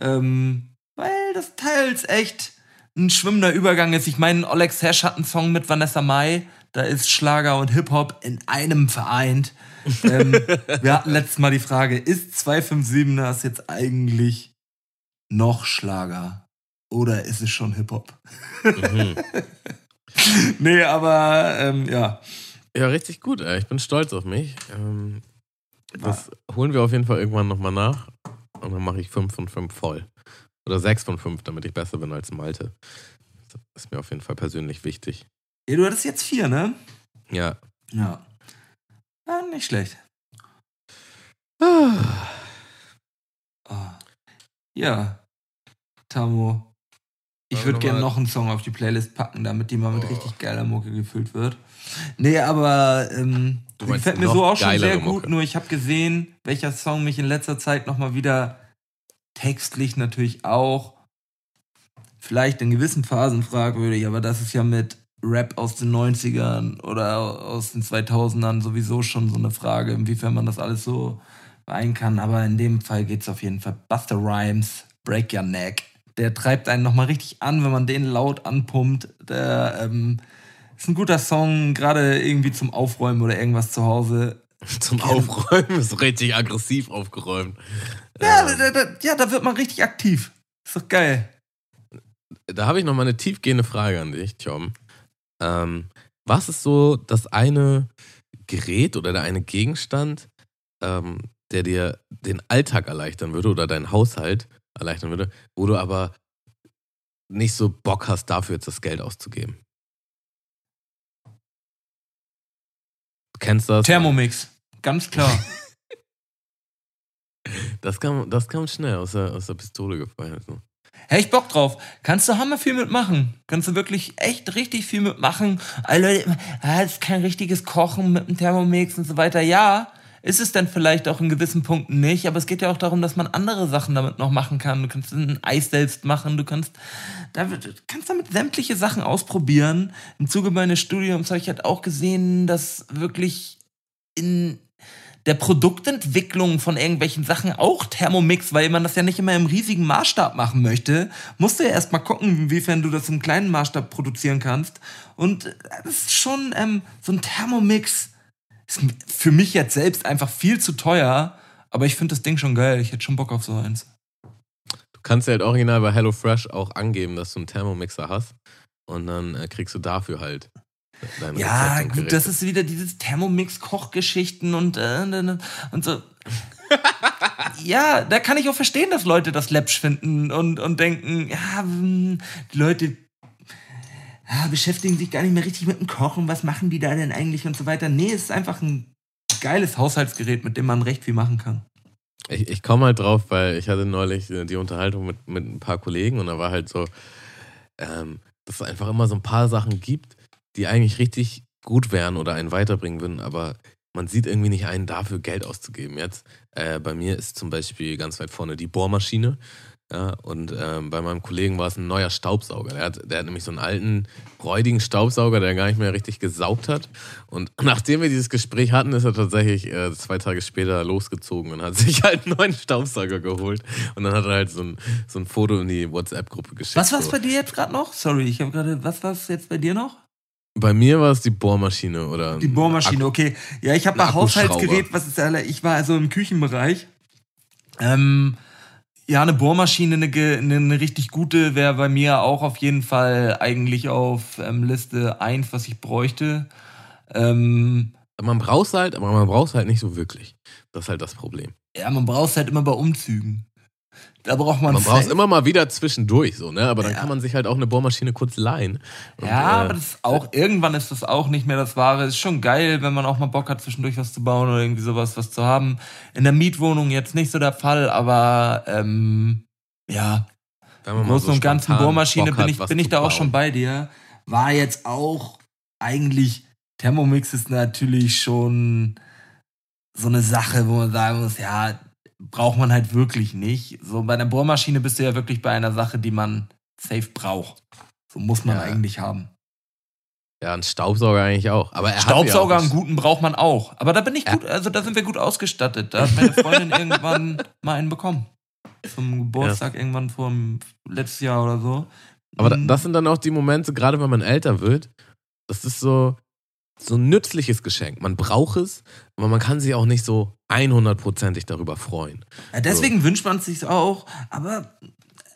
Ähm, weil das teils echt ein schwimmender Übergang ist. Ich meine, Oleg Sesh hat einen Song mit Vanessa Mai. Da ist Schlager und Hip-Hop in einem vereint. ähm, wir hatten letztes Mal die Frage, ist 257ers jetzt eigentlich noch Schlager? Oder ist es schon Hip-Hop? Mhm. nee, aber ähm, ja. Ja, richtig gut. Ey. Ich bin stolz auf mich. Ähm, das holen wir auf jeden Fall irgendwann nochmal nach. Und dann mache ich 5 von 5 voll. Oder 6 von 5, damit ich besser bin als Malte. Das ist mir auf jeden Fall persönlich wichtig. Ja, Du hattest jetzt vier, ne? Ja. Ja. ja nicht schlecht. Ah. Oh. Ja. Tamo. Ich würde gerne noch einen Song auf die Playlist packen, damit die mal mit Oh. richtig geiler Mucke gefüllt wird. Nee, aber ähm, gefällt mir so auch schon sehr gut. Mucke. Nur ich habe gesehen, welcher Song mich in letzter Zeit nochmal wieder textlich natürlich auch vielleicht in gewissen Phasen fragwürdig, aber das ist ja mit Rap aus den 90ern oder aus den 2000ern sowieso schon so eine Frage, inwiefern man das alles so vereinen kann. Aber in dem Fall geht es auf jeden Fall. Buster Rhymes, Break Your Neck. Der treibt einen nochmal richtig an, wenn man den laut anpumpt. Der ähm, ist ein guter Song, gerade irgendwie zum Aufräumen oder irgendwas zu Hause. Zum Aufräumen ist richtig aggressiv aufgeräumt. Ja, Ähm, da, da, ja, da wird man richtig aktiv. Ist doch geil. da habe ich noch mal eine tiefgehende Frage an dich, Tom. Ähm, was ist so das eine Gerät oder der eine Gegenstand, ähm, der dir den Alltag erleichtern würde oder deinen Haushalt erleichtern würde, wo du aber nicht so Bock hast, dafür jetzt das Geld auszugeben? Du kennst das? Thermomix. Ganz klar. Das kam, das kam schnell aus der, aus der Pistole gefallen. So. Hätte ich Bock drauf. Kannst du hammer viel mitmachen. Kannst du wirklich echt richtig viel mitmachen. Alle Leute, ah, das ist kein richtiges Kochen mit dem Thermomix und so weiter. Ja, ist es dann vielleicht auch in gewissen Punkten nicht, aber es geht ja auch darum, dass man andere Sachen damit noch machen kann. Du kannst ein Eis selbst machen, du kannst, da, du kannst damit sämtliche Sachen ausprobieren. Im Zuge meines Studiums habe ich halt auch gesehen, dass wirklich in der Produktentwicklung von irgendwelchen Sachen auch Thermomix, weil man das ja nicht immer im riesigen Maßstab machen möchte, musst du ja erstmal gucken, inwiefern du das im kleinen Maßstab produzieren kannst. Und das ist schon ähm, so ein Thermomix ist für mich jetzt selbst einfach viel zu teuer, aber ich finde das Ding schon geil. Ich hätte schon Bock auf so eins. Du kannst ja halt original bei HelloFresh auch angeben, dass du einen Thermomixer hast und dann äh, kriegst du dafür halt dein Ja, gut, das ist wieder dieses Thermomix-Kochgeschichten und, äh, und, und so. ja, da kann ich auch verstehen, dass Leute das läppsch finden und, und denken, ja, hm, die Leute beschäftigen sich gar nicht mehr richtig mit dem Kochen, was machen die da denn eigentlich und so weiter. Nee, es ist einfach ein geiles Haushaltsgerät, mit dem man recht viel machen kann. Ich, ich komme halt drauf, weil ich hatte neulich äh, die Unterhaltung mit, mit ein paar Kollegen und da war halt so, ähm, dass es einfach immer so ein paar Sachen gibt, die eigentlich richtig gut wären oder einen weiterbringen würden, aber man sieht irgendwie nicht einen dafür Geld auszugeben. Jetzt äh, bei mir ist zum Beispiel ganz weit vorne die Bohrmaschine. Ja, und ähm, bei meinem Kollegen war es ein neuer Staubsauger. Der hat, der hat nämlich so einen alten, räudigen Staubsauger, der gar nicht mehr richtig gesaugt hat. Und nachdem wir dieses Gespräch hatten, ist er tatsächlich äh, zwei Tage später losgezogen und hat sich halt einen neuen Staubsauger geholt. Und dann hat er halt so ein, so ein Foto in die WhatsApp-Gruppe geschickt. Was war's so. bei dir jetzt gerade noch? Sorry, ich habe gerade, was war's jetzt bei dir noch? Bei mir war es die Bohrmaschine oder. Die Bohrmaschine, okay. Ja, ich habe Ein ein Haushaltsgerät, was ist alle, ich war also im Küchenbereich. Ähm, ja, eine Bohrmaschine, eine, eine, richtig gute, wäre bei mir auch auf jeden Fall eigentlich auf ähm, Liste 1, was ich bräuchte. Ähm, man braucht halt, aber man braucht halt nicht so wirklich. Das ist halt das Problem. Ja, man braucht es halt immer bei Umzügen. Da braucht man Man braucht es immer mal wieder zwischendurch, so, ne? Aber dann Ja. kann man sich halt auch eine Bohrmaschine kurz leihen. Und, Ja, äh, aber das ist auch, irgendwann ist das auch nicht mehr das Wahre. Ist schon geil, wenn man auch mal Bock hat, zwischendurch was zu bauen oder irgendwie sowas, was zu haben. In der Mietwohnung jetzt nicht so der Fall, aber ähm, ja, wenn man mal Großen so und Ganzen Bohrmaschine Bock bin hat, ich, bin ich da auch bauen. schon bei dir. War jetzt auch eigentlich, Thermomix ist natürlich schon so eine Sache, wo man sagen muss, ja, braucht man halt wirklich nicht. So bei einer Bohrmaschine bist du ja wirklich bei einer Sache, die man safe braucht. So muss man Ja. eigentlich haben. Ja, ein Staubsauger eigentlich auch. Aber er Staubsauger, ja einen guten braucht man auch. Aber da bin ich Ja. gut, also da sind wir gut ausgestattet. Da hat meine Freundin irgendwann mal einen bekommen. Zum Geburtstag irgendwann vor dem letztes Jahr oder so. Aber Mhm. das sind dann auch die Momente, gerade wenn man älter wird, das ist so, so ein nützliches Geschenk. Man braucht es, aber man kann sich auch nicht so 100%ig darüber freuen. ja, deswegen wünscht man es sich auch, aber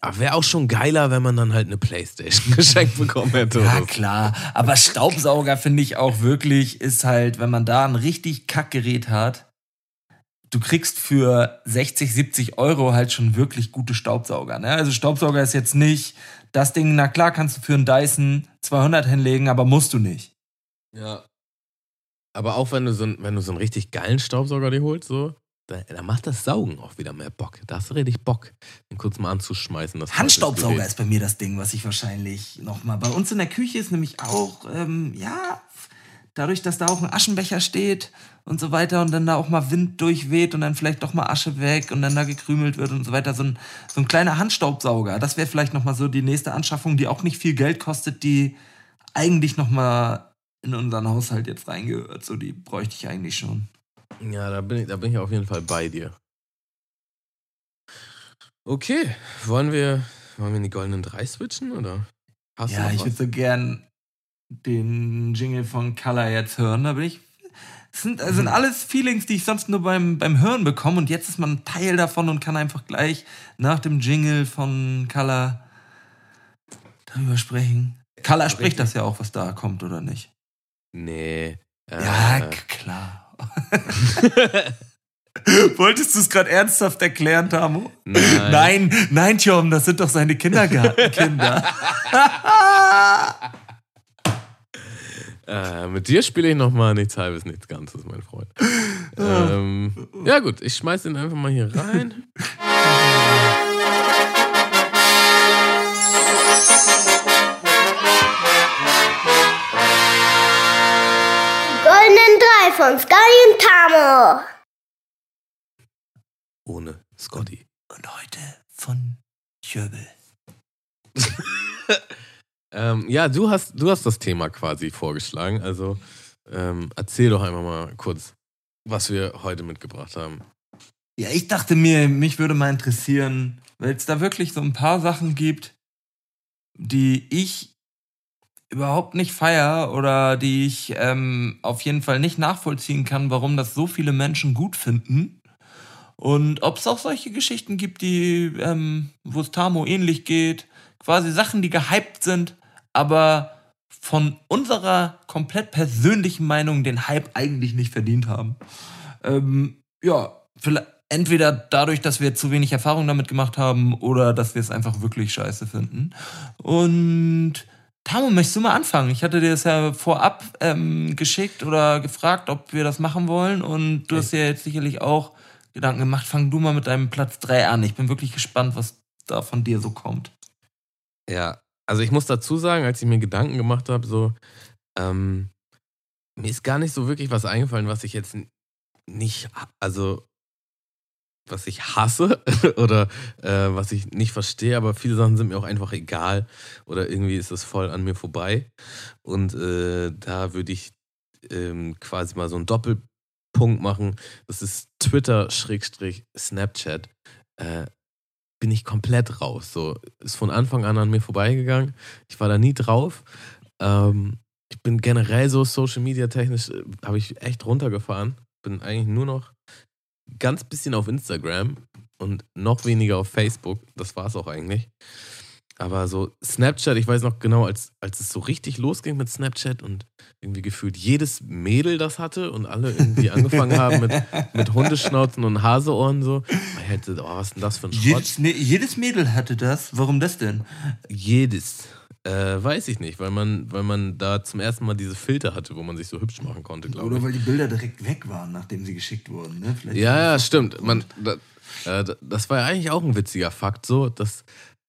Aber wäre auch schon geiler, wenn man dann halt eine Playstation geschenkt bekommen hätte. ja so. klar. Aber Staubsauger finde ich auch wirklich, ist halt, wenn man da ein richtig Kackgerät hat, du kriegst für 60, 70 Euro halt schon wirklich gute Staubsauger. Ne? Also Staubsauger ist jetzt nicht das Ding, na klar kannst du für einen Dyson 200 hinlegen, aber musst du nicht. Ja. Aber auch wenn du so, wenn du so einen richtig geilen Staubsauger dir holst, so, da, da macht das Saugen auch wieder mehr Bock. Da hast du richtig Bock, den kurz mal anzuschmeißen. Das Handstaubsauger ist bei mir das Ding, was ich wahrscheinlich nochmal. Bei uns in der Küche ist nämlich auch, ähm, ja, dadurch, dass da auch ein Aschenbecher steht und so weiter und dann da auch mal Wind durchweht und dann vielleicht doch mal Asche weg und dann da gekrümelt wird und so weiter. So ein, so ein kleiner Handstaubsauger, das wäre vielleicht nochmal so die nächste Anschaffung, die auch nicht viel Geld kostet, die eigentlich nochmal in unseren Haushalt jetzt reingehört. So, die bräuchte ich eigentlich schon. Ja, da bin, ich, da bin ich auf jeden Fall bei dir. Okay, wollen wir, wollen wir in die goldenen drei switchen oder? Hast Ja, ich was? würde so gern den Jingle von Color jetzt hören. Da bin ich. Das sind, das sind alles Feelings, die ich sonst nur beim, beim Hören bekomme. Und jetzt ist man Teil davon und kann einfach gleich nach dem Jingle von Color darüber sprechen. Color spricht das ja auch, was da kommt, oder nicht? Nee. Äh, Ja, klar. Wolltest du es gerade ernsthaft erklären, Tamo? Nein. Nein, nein, Tom, das sind doch seine Kindergartenkinder. Äh, mit dir spiele ich nochmal nichts halbes, nichts Ganzes, mein Freund. ähm, ja gut, ich schmeiß den einfach mal hier rein. von Sky und Tamo. Ohne Scotty. Und heute von Jöbel. Ähm, ja, du hast, du hast das Thema quasi vorgeschlagen. Also ähm, erzähl doch einfach mal kurz, was wir heute mitgebracht haben. Ja, ich dachte mir, mich würde mal interessieren, weil es da wirklich so ein paar Sachen gibt, die ich überhaupt nicht feier oder die ich ähm, auf jeden Fall nicht nachvollziehen kann, warum das so viele Menschen gut finden. Und ob es auch solche Geschichten gibt, die, ähm, wo es Tamo ähnlich geht, quasi Sachen, die gehypt sind, aber von unserer komplett persönlichen Meinung den Hype eigentlich nicht verdient haben. Ähm, ja, entweder dadurch, dass wir zu wenig Erfahrung damit gemacht haben oder dass wir es einfach wirklich scheiße finden. Und Tamo, möchtest du mal anfangen? Ich hatte dir das ja vorab ähm, geschickt oder gefragt, ob wir das machen wollen. Und du hast dir jetzt sicherlich auch Gedanken gemacht. Fang du mal mit deinem Platz 3 an. Ich bin wirklich gespannt, was da von dir so kommt. Ja, also ich muss dazu sagen, als ich mir Gedanken gemacht habe, so, ähm, mir ist gar nicht so wirklich was eingefallen, was ich jetzt nicht, also was ich hasse oder äh, was ich nicht verstehe, aber viele Sachen sind mir auch einfach egal oder irgendwie ist das voll an mir vorbei. Und äh, da würde ich ähm, quasi mal so einen Doppelpunkt machen. Das ist Twitter-Snapchat. Äh, bin ich komplett raus. So ist von Anfang an an mir vorbeigegangen. Ich war da nie drauf. Ähm, ich bin generell so Social Media technisch, äh, habe ich echt runtergefahren. Bin eigentlich nur noch ganz bisschen auf Instagram und noch weniger auf Facebook. Das war es auch eigentlich. Aber so Snapchat, ich weiß noch genau, als, als es so richtig losging mit Snapchat und irgendwie gefühlt jedes Mädel das hatte und alle irgendwie angefangen haben mit, mit Hundeschnauzen und Haseohren so. Man hätte, oh, was ist denn das für ein Schrott? Jedes, Mä- jedes Mädel hatte das. Warum das denn? Jedes. Äh, weiß ich nicht, weil man, weil man da zum ersten Mal diese Filter hatte, wo man sich so hübsch machen konnte, glaube Oder ich. weil die Bilder direkt weg waren, nachdem sie geschickt wurden. Ne? Vielleicht Ja, ja, stimmt. Man, da, äh, das war ja eigentlich auch ein witziger Fakt, so, dass,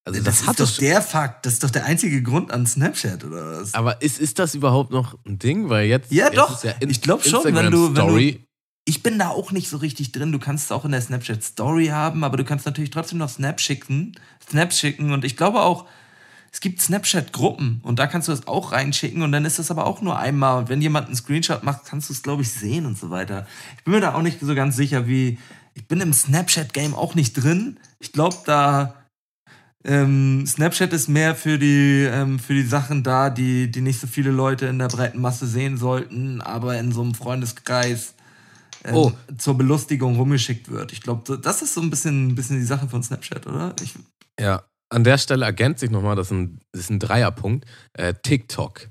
also das, das, ist hat doch der Fakt. Das ist doch der einzige Grund an Snapchat, oder was? Aber ist, ist das überhaupt noch ein Ding? Weil jetzt, Ja, jetzt doch. ist ja in, Ich glaub schon, wenn du- wenn du-. Ich bin da auch nicht so richtig drin. Du kannst es auch in der Snapchat Story haben, aber du kannst natürlich trotzdem noch Snap schicken, Snaps schicken. Und ich glaube auch, es gibt Snapchat-Gruppen und da kannst du das auch reinschicken und dann ist das aber auch nur einmal. Und wenn jemand einen Screenshot macht, kannst du es, glaube ich, sehen und so weiter. Ich bin mir da auch nicht so ganz sicher, wie. Ich bin im Snapchat-Game auch nicht drin. Ich glaube, da. Ähm, Snapchat ist mehr für die, ähm, für die Sachen da, die, die nicht so viele Leute in der breiten Masse sehen sollten, aber in so einem Freundeskreis ähm, Oh. zur Belustigung rumgeschickt wird. Ich glaube, das ist so ein bisschen, ein bisschen die Sache von Snapchat, oder? Ich, Ja, an der Stelle ergänzt sich nochmal, das das ist ein Dreierpunkt. Äh, TikTok.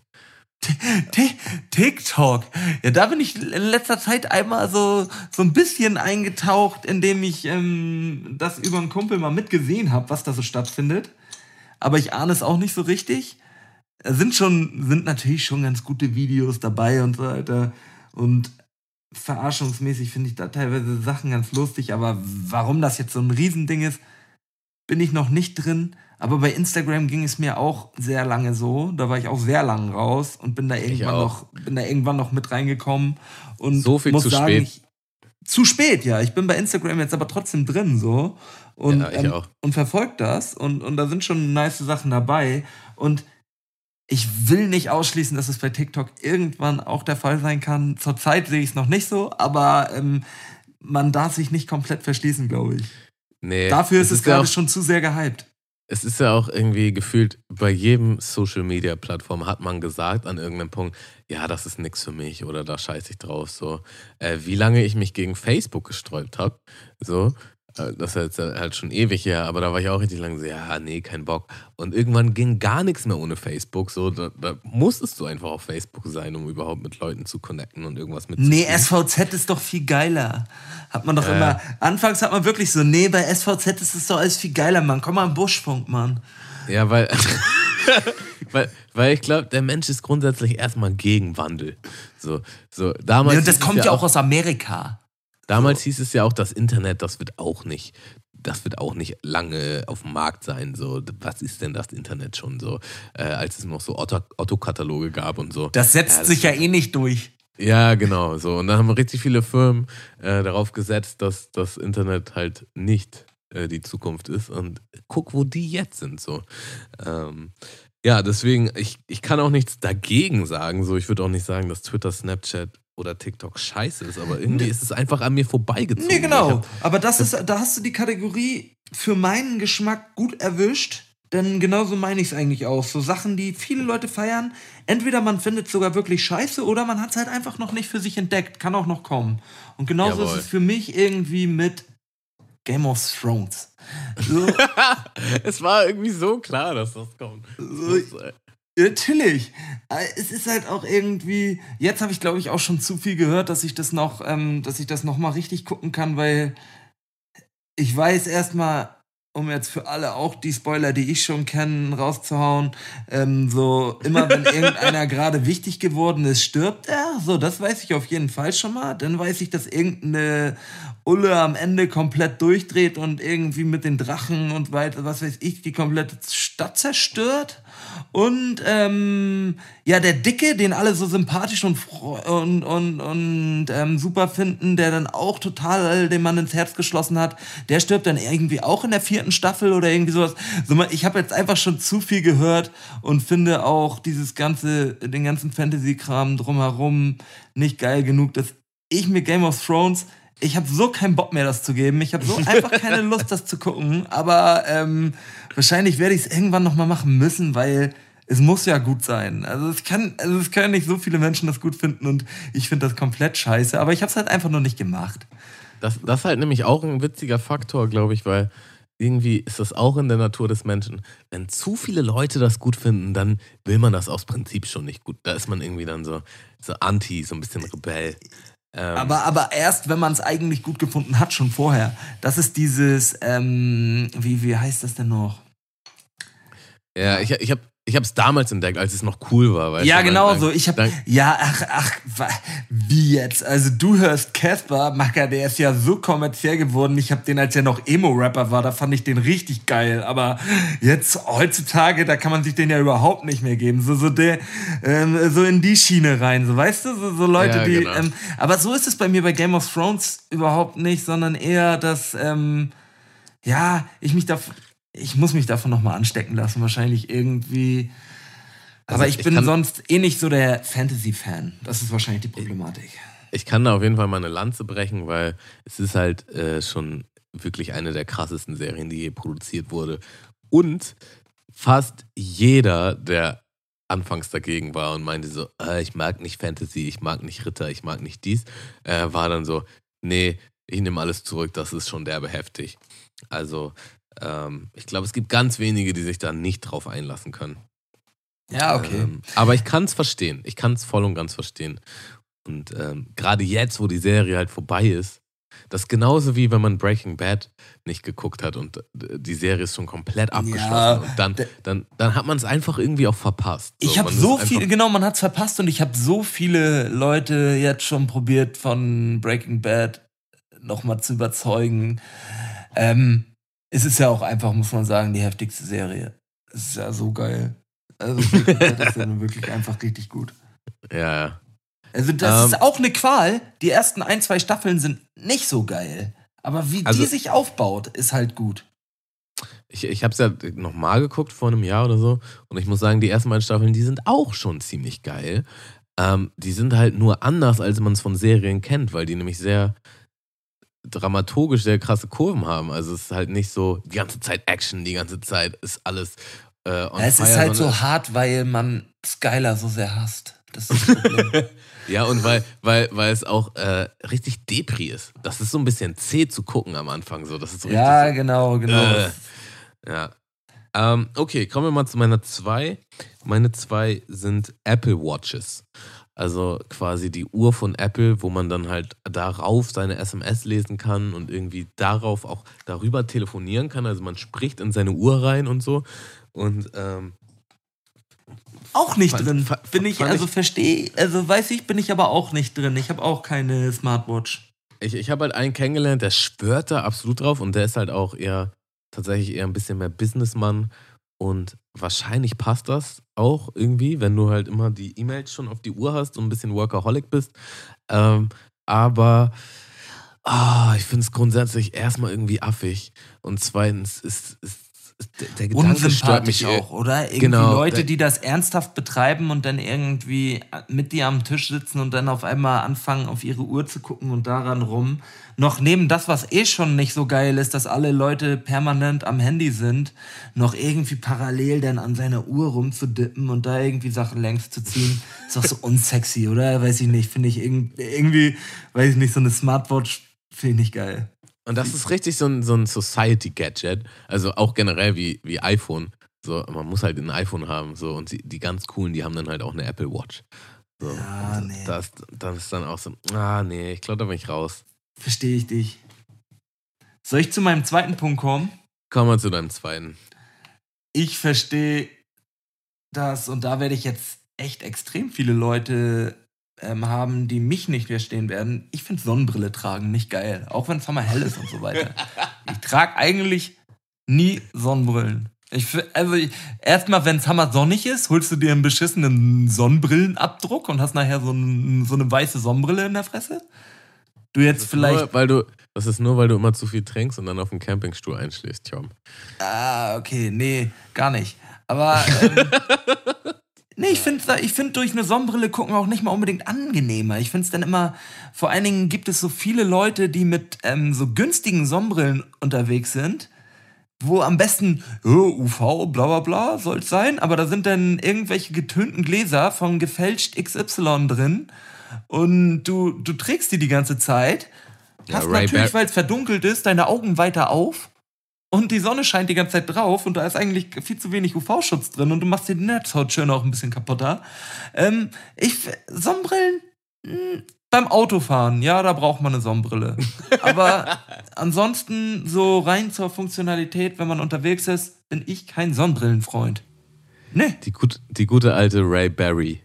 Ti- TikTok. Ja, da bin ich in letzter Zeit einmal so, so ein bisschen eingetaucht, indem ich ähm, das über einen Kumpel mal mitgesehen habe, was da so stattfindet. Aber ich ahne es auch nicht so richtig. Es sind schon, sind natürlich schon ganz gute Videos dabei und so weiter. Und verarschungsmäßig finde ich da teilweise Sachen ganz lustig, aber warum das jetzt so ein Riesending ist, bin ich noch nicht drin. Aber bei Instagram ging es mir auch sehr lange so. Da war ich auch sehr lang raus und bin da irgendwann noch, bin da irgendwann noch mit reingekommen. Und So viel muss zu sagen, spät. Ich, zu spät, ja. Ich bin bei Instagram jetzt aber trotzdem drin so. Und, Ja, ähm, und verfolgt das. Und, und da sind schon nice Sachen dabei. Und ich will nicht ausschließen, dass es bei TikTok irgendwann auch der Fall sein kann. Zurzeit sehe ich es noch nicht so, aber ähm, man darf sich nicht komplett verschließen, glaube ich. Nee, Dafür ist es, ja gerade auch, schon zu sehr gehypt. Es ist ja auch irgendwie gefühlt, bei jedem Social Media Plattform hat man gesagt an irgendeinem Punkt, ja, das ist nix für mich oder da scheiße ich drauf. So, äh, wie lange ich mich gegen Facebook gesträubt habe, so, das ist jetzt halt schon ewig her, aber da war ich auch richtig lange so, ja, nee, kein Bock. Und irgendwann ging gar nichts mehr ohne Facebook. So, da, da musstest du einfach auf Facebook sein, um überhaupt mit Leuten zu connecten und irgendwas mit Nee, SVZ ist doch viel geiler. Hat man doch Ja. immer. Anfangs hat man wirklich so, nee, bei SVZ ist es doch alles viel geiler, Mann. Komm mal im Buschfunk, Mann. Ja, weil, weil, weil ich glaube, der Mensch ist grundsätzlich erstmal gegen Wandel. So, so, damals Nee, und das kommt ja auch aus Amerika. Damals hieß es ja auch, das Internet, das wird auch nicht, das wird auch nicht lange auf dem Markt sein. So, was ist denn das Internet schon so, äh, als es noch so Otto- Otto-Kataloge gab und so. Das setzt Ja, sich ja eh nicht durch. Ja, genau. So. Und dann haben richtig viele Firmen äh, darauf gesetzt, dass das Internet halt nicht äh, die Zukunft ist. Und guck, wo die jetzt sind. So. Ähm, ja, deswegen, ich, ich kann auch nichts dagegen sagen. So, ich würde auch nicht sagen, dass Twitter, Snapchat oder TikTok scheiße ist, aber irgendwie ist es einfach an mir vorbeigezogen. Nee, genau. Aber das ist, da hast du die Kategorie für meinen Geschmack gut erwischt. Denn genauso meine ich es eigentlich auch. So Sachen, die viele Leute feiern. Entweder man findet es sogar wirklich scheiße oder man hat es halt einfach noch nicht für sich entdeckt. Kann auch noch kommen. Und genauso Jawohl. ist es für mich irgendwie mit Game of Thrones. So, es war irgendwie so klar, dass das kommt. So, Natürlich. Äh, Es ist halt auch irgendwie. Jetzt habe ich, glaube ich, auch schon zu viel gehört, dass ich das noch, ähm, dass ich das noch mal richtig gucken kann, weil ich weiß erstmal, um jetzt für alle auch die Spoiler, die ich schon kenne, rauszuhauen, ähm, so immer wenn irgendeiner gerade wichtig geworden ist, stirbt er. So, das weiß ich auf jeden Fall schon mal. Dann weiß ich, dass irgendeine Ulle am Ende komplett durchdreht und irgendwie mit den Drachen und weiter, was weiß ich, die komplette Stadt zerstört. Und ähm, ja, der Dicke, den alle so sympathisch und, und, und, und ähm, super finden, der dann auch total den Mann ins Herz geschlossen hat, der stirbt dann irgendwie auch in der vierten Staffel oder irgendwie sowas. Ich habe jetzt einfach schon zu viel gehört und finde auch dieses ganze, den ganzen Fantasy-Kram drumherum nicht geil genug, dass ich mir Game of Thrones ich habe so keinen Bock mehr, das zu geben. Ich habe so einfach keine Lust, das zu gucken. Aber ähm, wahrscheinlich werde ich es irgendwann noch mal machen müssen, weil es muss ja gut sein. Also es kann, also es können nicht so viele Menschen das gut finden und ich finde das komplett scheiße. Aber ich habe es halt einfach noch nicht gemacht. Das, das ist halt nämlich auch ein witziger Faktor, glaube ich, weil irgendwie ist das auch in der Natur des Menschen. Wenn zu viele Leute das gut finden, dann will man das aus Prinzip schon nicht gut. Da ist man irgendwie dann so, so anti, so ein bisschen Rebell. Ähm, Aber, aber erst, wenn man es eigentlich gut gefunden hat, schon vorher. Das ist dieses, ähm, wie, wie heißt das denn noch? ja, ich, ich habe ich es damals entdeckt, als es noch cool war. Weißt ja, du? genau so. Ich hab, dann- ja, ach, ach, wie jetzt? Also du hörst Casper, Macker, der ist ja so kommerziell geworden. Ich habe den, als er noch Emo-Rapper war, da fand ich den richtig geil. Aber jetzt heutzutage, da kann man sich den ja überhaupt nicht mehr geben. So, so der, ähm, so in die Schiene rein, so weißt du, so, so Leute, Ja, die. genau. Ähm, aber so ist es bei mir bei Game of Thrones überhaupt nicht, sondern eher, dass ähm, ja, ich mich da, ich muss mich davon noch mal anstecken lassen, wahrscheinlich irgendwie. Also Aber ich, ich bin sonst eh nicht so der Fantasy-Fan. Das ist wahrscheinlich die Problematik. Ich kann da auf jeden Fall mal eine Lanze brechen, weil es ist halt äh, schon wirklich eine der krassesten Serien, die je produziert wurde. Und fast jeder, der anfangs dagegen war und meinte so, äh, ich mag nicht Fantasy, ich mag nicht Ritter, ich mag nicht dies, äh, war dann so, nee, ich nehme alles zurück, das ist schon derbe heftig. Also ähm, ich glaube, es gibt ganz wenige, die sich da nicht drauf einlassen können. Ja, okay. Ähm, aber ich kann es verstehen. Ich kann es voll und ganz verstehen. Und ähm, gerade jetzt, wo die Serie halt vorbei ist, das ist genauso wie wenn man Breaking Bad nicht geguckt hat und äh, die Serie ist schon komplett abgeschlossen. Ja, und dann, dann, dann hat man es einfach irgendwie auch verpasst. ich habe so viel, genau, man hat's verpasst und ich habe so viele Leute jetzt schon probiert von Breaking Bad nochmal zu überzeugen. Ähm, es ist ja auch einfach, muss man sagen, die heftigste Serie. Es ist ja so geil. Also Bad ist ja nun wirklich einfach richtig gut. Ja, ja. Also das Ähm, ist auch eine Qual. Die ersten ein, zwei Staffeln sind nicht so geil. Aber wie Also- die sich aufbaut, ist halt gut. Ich, ich habe es ja nochmal geguckt vor einem Jahr oder so und ich muss sagen, die ersten beiden Staffeln, die sind auch schon ziemlich geil. Ähm, die sind halt nur anders, als man es von Serien kennt, weil die nämlich sehr dramaturgisch sehr krasse Kurven haben. Also es ist halt nicht so die ganze Zeit Action, die ganze Zeit ist alles äh, Ja, es ist fire, halt sondern- so hart, weil man Skylar so sehr hasst. Das ist das Problem. Ja, und weil, weil, weil es auch äh, richtig Depri ist. Das ist so ein bisschen zäh zu gucken am Anfang. So. Das ist so ja, richtig genau, genau. Äh. Ja. Ähm, okay, kommen wir mal zu meiner zwei. Meine zwei sind Apple Watches. Also quasi die Uhr von Apple, wo man dann halt darauf seine SMS lesen kann und irgendwie darauf auch darüber telefonieren kann. Also man spricht in seine Uhr rein und so. Und ähm, Auch nicht Fand- drin. Bin ich, also verstehe, also weiß ich, bin ich aber auch nicht drin. Ich habe auch keine Smartwatch. ich, ich habe halt einen kennengelernt, der schwört da absolut drauf und der ist halt auch eher tatsächlich eher ein bisschen mehr Businessmann und wahrscheinlich passt das auch irgendwie, wenn du halt immer die E-Mails schon auf die Uhr hast und ein bisschen Workaholic bist. Ähm, aber ah, ich finde es grundsätzlich erstmal irgendwie affig und zweitens ist, ist der, Gedanke stört mich Unsympathisch auch, oder? Irgendwie Genau, Leute, die das ernsthaft betreiben und dann irgendwie mit dir am Tisch sitzen und dann auf einmal anfangen, auf ihre Uhr zu gucken und daran rum. Noch neben das, was eh schon nicht so geil ist, dass alle Leute permanent am Handy sind, noch irgendwie parallel dann an seiner Uhr rumzudippen und da irgendwie Sachen längs zu ziehen. Ist doch so unsexy, oder? Weiß ich nicht. Finde ich irg- irgendwie, weiß ich nicht, so eine Smartwatch finde ich nicht geil. Und das ist richtig so ein, so ein Society-Gadget. Also auch generell wie, wie iPhone. So, man muss halt ein iPhone haben. So, und die, die ganz coolen, die haben dann halt auch eine Apple Watch. So, Ja, und nee. Das, das ist dann auch so, ah nee, ich glaube, da bin ich raus. Verstehe ich dich. Soll ich zu meinem zweiten Punkt kommen? Kommen wir zu deinem zweiten. Ich verstehe das und da werde ich jetzt echt extrem viele Leute ähm, haben, die mich nicht verstehen werden. Ich finde Sonnenbrille tragen nicht geil, auch wenn es mal hell ist und so weiter. Ich trage eigentlich nie Sonnenbrillen. Ich, also erstmal, wenn es hammer sonnig ist, holst du dir einen beschissenen Sonnenbrillenabdruck und hast nachher so, ein, so eine weiße Sonnenbrille in der Fresse. Du jetzt vielleicht Nur, weil du, das ist nur, weil du immer zu viel trinkst und dann auf dem Campingstuhl einschläfst, Tom. Ah, okay, nee, gar nicht. Aber ähm, nee, ich finde ich find durch eine Sonnenbrille gucken auch nicht mal unbedingt angenehmer. Ich finde es dann immer, vor allen Dingen gibt es so viele Leute, die mit ähm, so günstigen Sonnenbrillen unterwegs sind, wo am besten oh, UV, bla bla bla, soll es sein, aber da sind dann irgendwelche getönten Gläser von gefälscht XY drin und du, du trägst die die ganze Zeit, Ja, hast Ray natürlich, weil es verdunkelt ist, deine Augen weiter auf und die Sonne scheint die ganze Zeit drauf und da ist eigentlich viel zu wenig UV-Schutz drin und du machst dir die Netzhaut schön auch ein bisschen kaputter. Ähm, ich, Sonnenbrillen, mh, beim Autofahren, ja, da braucht man eine Sonnenbrille. Aber ansonsten, so rein zur Funktionalität, wenn man unterwegs ist, bin ich kein Sonnenbrillenfreund. Nee. Die, gut, die gute alte Ray Barry.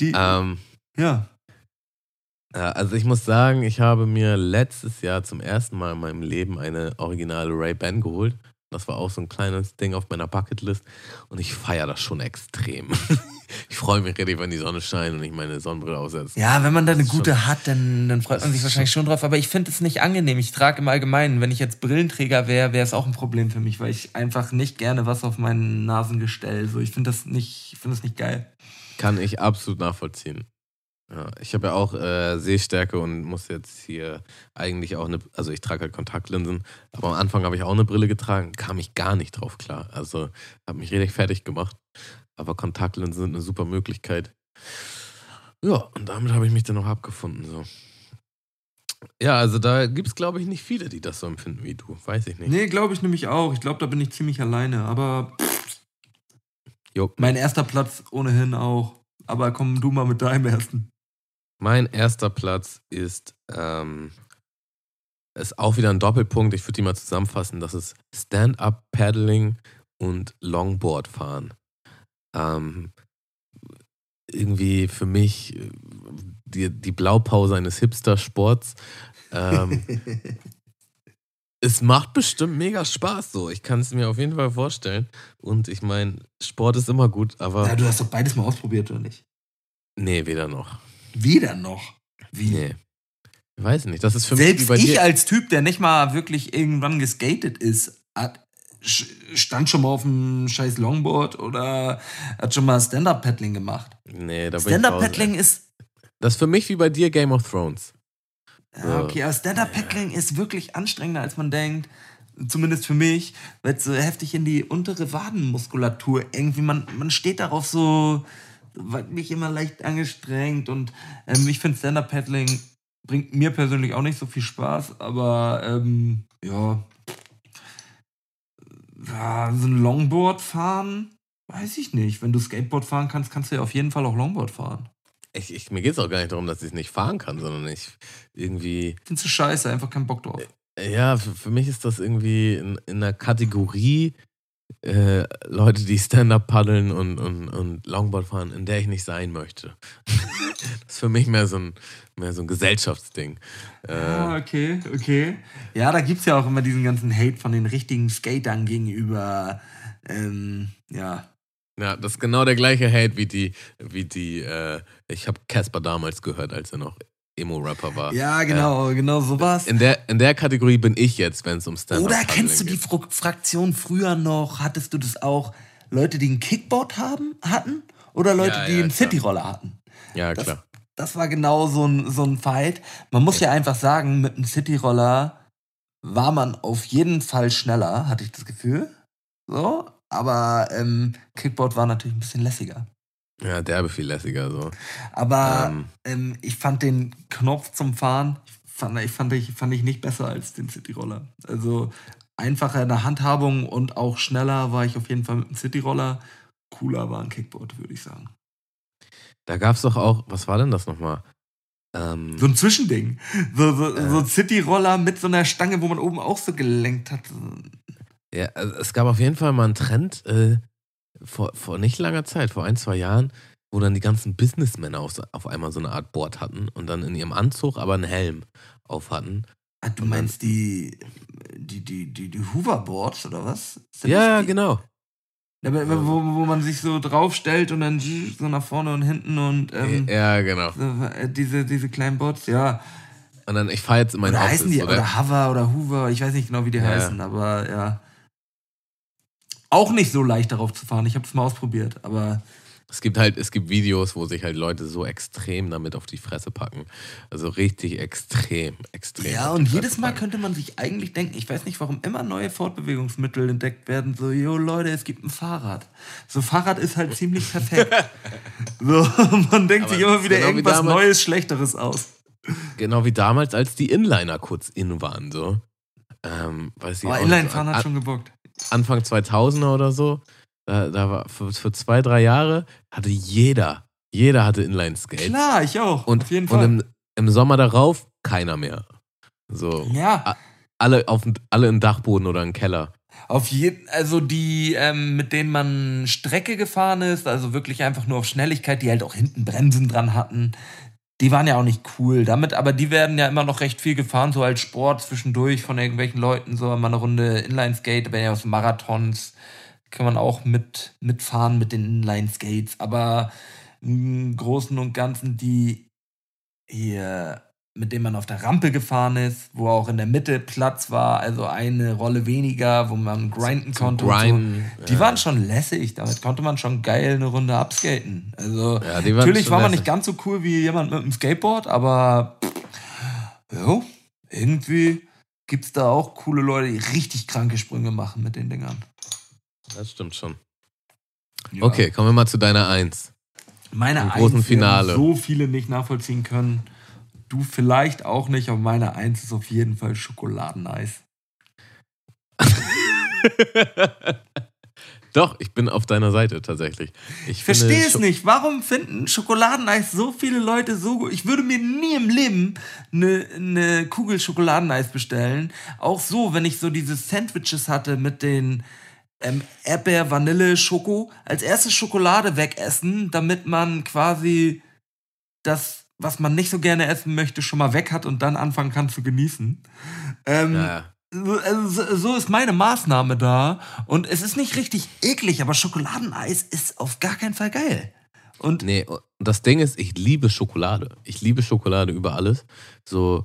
Die, Ähm, ja. Ja, also ich muss sagen, ich habe mir letztes Jahr zum ersten Mal in meinem Leben eine originale Ray-Ban geholt. Das war auch so ein kleines Ding auf meiner Bucketlist und ich feiere das schon extrem. ich freue mich richtig, wenn die Sonne scheint und ich meine Sonnenbrille aufsetze. Ja, wenn man da eine gute hat, dann, dann freut man sich wahrscheinlich schon drauf. Aber ich finde es nicht angenehm. Ich trage im Allgemeinen, wenn ich jetzt Brillenträger wäre, wäre es auch ein Problem für mich, weil ich einfach nicht gerne was auf meinen Nasengestell. So, ich finde das nicht, ich finde das nicht geil. Kann ich absolut nachvollziehen. Ja, ich habe ja auch äh, Sehstärke und muss jetzt hier eigentlich auch eine, also ich trage halt Kontaktlinsen, aber am Anfang habe ich auch eine Brille getragen, kam ich gar nicht drauf klar. Also habe mich richtig fertig gemacht. Aber Kontaktlinsen sind eine super Möglichkeit. Ja, und damit habe ich mich dann auch abgefunden. So. Ja, also da gibt es, glaube ich, nicht viele, die das so empfinden wie du. Weiß ich nicht. Nee, glaube ich nämlich auch. Ich glaube, da bin ich ziemlich alleine. Aber Jo. mein erster Platz ohnehin auch. Aber komm du mal mit deinem ersten. Mein erster Platz ist, ähm, ist auch wieder ein Doppelpunkt. Ich würde die mal zusammenfassen. Das ist Stand-Up-Paddling und Longboard fahren. Ähm, irgendwie für mich äh, die, die Blaupause eines Hipster-Sports. Ähm, es macht bestimmt mega Spaß so. Ich kann es mir auf jeden Fall vorstellen. Und ich meine, Sport ist immer gut, aber Ja, du hast doch beides mal ausprobiert, oder nicht? nee, weder noch. Wieder noch. Wie? Nee. Ich weiß nicht. Das ist für mich Selbst bei ich als Typ, der nicht mal wirklich irgendwann geskatet ist, hat, stand schon mal auf einem scheiß Longboard oder hat schon mal Stand-Up-Paddling gemacht. Nee, da bin ich raus, Stand-Up-Paddling ist. Das ist für mich wie bei dir Game of Thrones. Ja, okay, aber Stand-Up-Paddling ist wirklich anstrengender, als man denkt. Zumindest für mich, weil es so heftig in die untere Wadenmuskulatur irgendwie, man, man steht darauf so, nicht immer leicht angestrengt und ähm, ich finde Stand-Up-Paddling bringt mir persönlich auch nicht so viel Spaß, aber ähm, ja, ja, so ein Longboard fahren, weiß ich nicht. Wenn du Skateboard fahren kannst, kannst du ja auf jeden Fall auch Longboard fahren. Ich, ich, mir geht es auch gar nicht darum, dass ich es nicht fahren kann, sondern ich irgendwie. Findest du scheiße, einfach keinen Bock drauf. Ja, für, für mich ist das irgendwie in, in einer Kategorie äh, Leute, die Stand-Up paddeln und, und, und Longboard fahren, in der ich nicht sein möchte. das ist für mich mehr so ein, mehr so ein Gesellschaftsding. Äh, Ah, okay, okay. Ja, da gibt es ja auch immer diesen ganzen Hate von den richtigen Skatern gegenüber, ähm, ja. Ja, das ist genau der gleiche Hate wie die, wie die, äh, ich habe Casper damals gehört, als er noch Emo-Rapper war. Ja, genau, genau sowas. In der, in der Kategorie bin ich jetzt, wenn es um Stand-Up Oder kennst du die Fro Fraktion früher noch? Hattest du das auch? Leute, die ein Kickboard haben, hatten? Oder Leute, Ja, die ja, einen. Cityroller hatten? Ja, Das, klar. das war genau so ein, so ein Fight. Man muss ja einfach sagen, mit einem Cityroller war man auf jeden Fall schneller, hatte ich das Gefühl. So, aber ähm, Kickboard war natürlich ein bisschen lässiger. Ja, derbe viel lässiger so. Aber Ähm. ähm, ich fand den Knopf zum Fahren, fand, ich fand, ich, fand ich nicht besser als den Cityroller. Also einfacher in der Handhabung und auch schneller war ich auf jeden Fall mit dem Cityroller. Cooler war ein Kickboard, würde ich sagen. Da gab es doch auch, was war denn das nochmal? Ähm, So ein Zwischending. So, so, Äh. so Cityroller mit so einer Stange, wo man oben auch so gelenkt hat. ja, also es gab auf jeden Fall mal einen Trend äh, vor, vor nicht langer Zeit, vor ein, zwei Jahren, wo dann die ganzen Businessmänner auf, auf einmal so eine Art Board hatten und dann in ihrem Anzug aber einen Helm auf hatten. Ah, du dann- meinst die, die, die, die, die Hoverboards oder was? Sind Ja, die? genau. Ja, wo, wo man sich so draufstellt und dann so nach vorne und hinten und ähm, ja, genau. so, äh, diese, diese kleinen Bots, ja. Und dann, ich fahre jetzt in mein Oder Office. heißen die, oder? oder Hover oder Hoover, ich weiß nicht genau, wie die Ja. heißen, aber ja. Auch nicht so leicht darauf zu fahren. Ich habe es mal ausprobiert, aber Es gibt halt, es gibt Videos, wo sich halt Leute so extrem damit auf die Fresse packen. Also richtig extrem, extrem. ja, und jedes Mal packen. könnte man sich eigentlich denken, ich weiß nicht, warum immer neue Fortbewegungsmittel entdeckt werden. So, jo Leute, es gibt ein Fahrrad. So, Fahrrad ist halt ziemlich perfekt. so, man denkt Aber sich immer wieder genau irgendwas damals- Neues, Schlechteres aus. Genau wie damals, als die Inliner kurz in waren, so. ähm, weiß ich Aber Inline-Fahren hat schon gebockt. Anfang 2000er oder so, da, da war für, für zwei, drei Jahre hatte jeder, jeder hatte Inline-Skates. Klar, ich auch. Und, auf jeden und Fall. im, im Sommer darauf keiner mehr. So, ja, alle, auf, alle im Dachboden oder im Keller. auf jeden, also die, ähm, mit denen man Strecke gefahren ist, also wirklich einfach nur auf Schnelligkeit, die halt auch hinten Bremsen dran hatten, die waren ja auch nicht cool. Damit, aber die werden ja immer noch recht viel gefahren, so als Sport zwischendurch von irgendwelchen Leuten, so mal eine Runde Inline-Skate, wenn ja aus Marathons, kann man auch mit, mitfahren mit den Inline-Skates. Aber im Großen und Ganzen die hier, mit denen man auf der Rampe gefahren ist, wo auch in der Mitte Platz war, also eine Rolle weniger, wo man grinden konnte. Grinden, so. Die ja. waren schon lässig, damit konnte man schon geil eine Runde abskaten. Also Ja, natürlich war man lässig. nicht ganz so cool wie jemand mit einem Skateboard, aber ja, irgendwie gibt es da auch coole Leute, die richtig kranke Sprünge machen mit den Dingern. Das stimmt schon. Ja. Okay, kommen wir mal zu deiner Eins. Meine Im großen Eins werden Finale. so viele nicht nachvollziehen können. Du vielleicht auch nicht, aber meine Eins ist auf jeden Fall Schokoladeneis. Doch, ich bin auf deiner Seite tatsächlich. Ich verstehe es nicht. Warum finden Schokoladeneis so viele Leute so gut? Ich würde mir nie im Leben eine, eine Kugel Schokoladeneis bestellen. Auch so, wenn ich so diese Sandwiches hatte mit den ähm, Erdbeer, Vanille, Schoko. Als erstes Schokolade wegessen, damit man quasi das, was man nicht so gerne essen möchte, schon mal weg hat und dann anfangen kann zu genießen. Ähm, Ja, ja. so- also so- ist meine Maßnahme da. Und es ist nicht richtig eklig, aber Schokoladeneis ist auf gar keinen Fall geil. Und Nee, das Ding ist, ich liebe Schokolade. Ich liebe Schokolade über alles. So,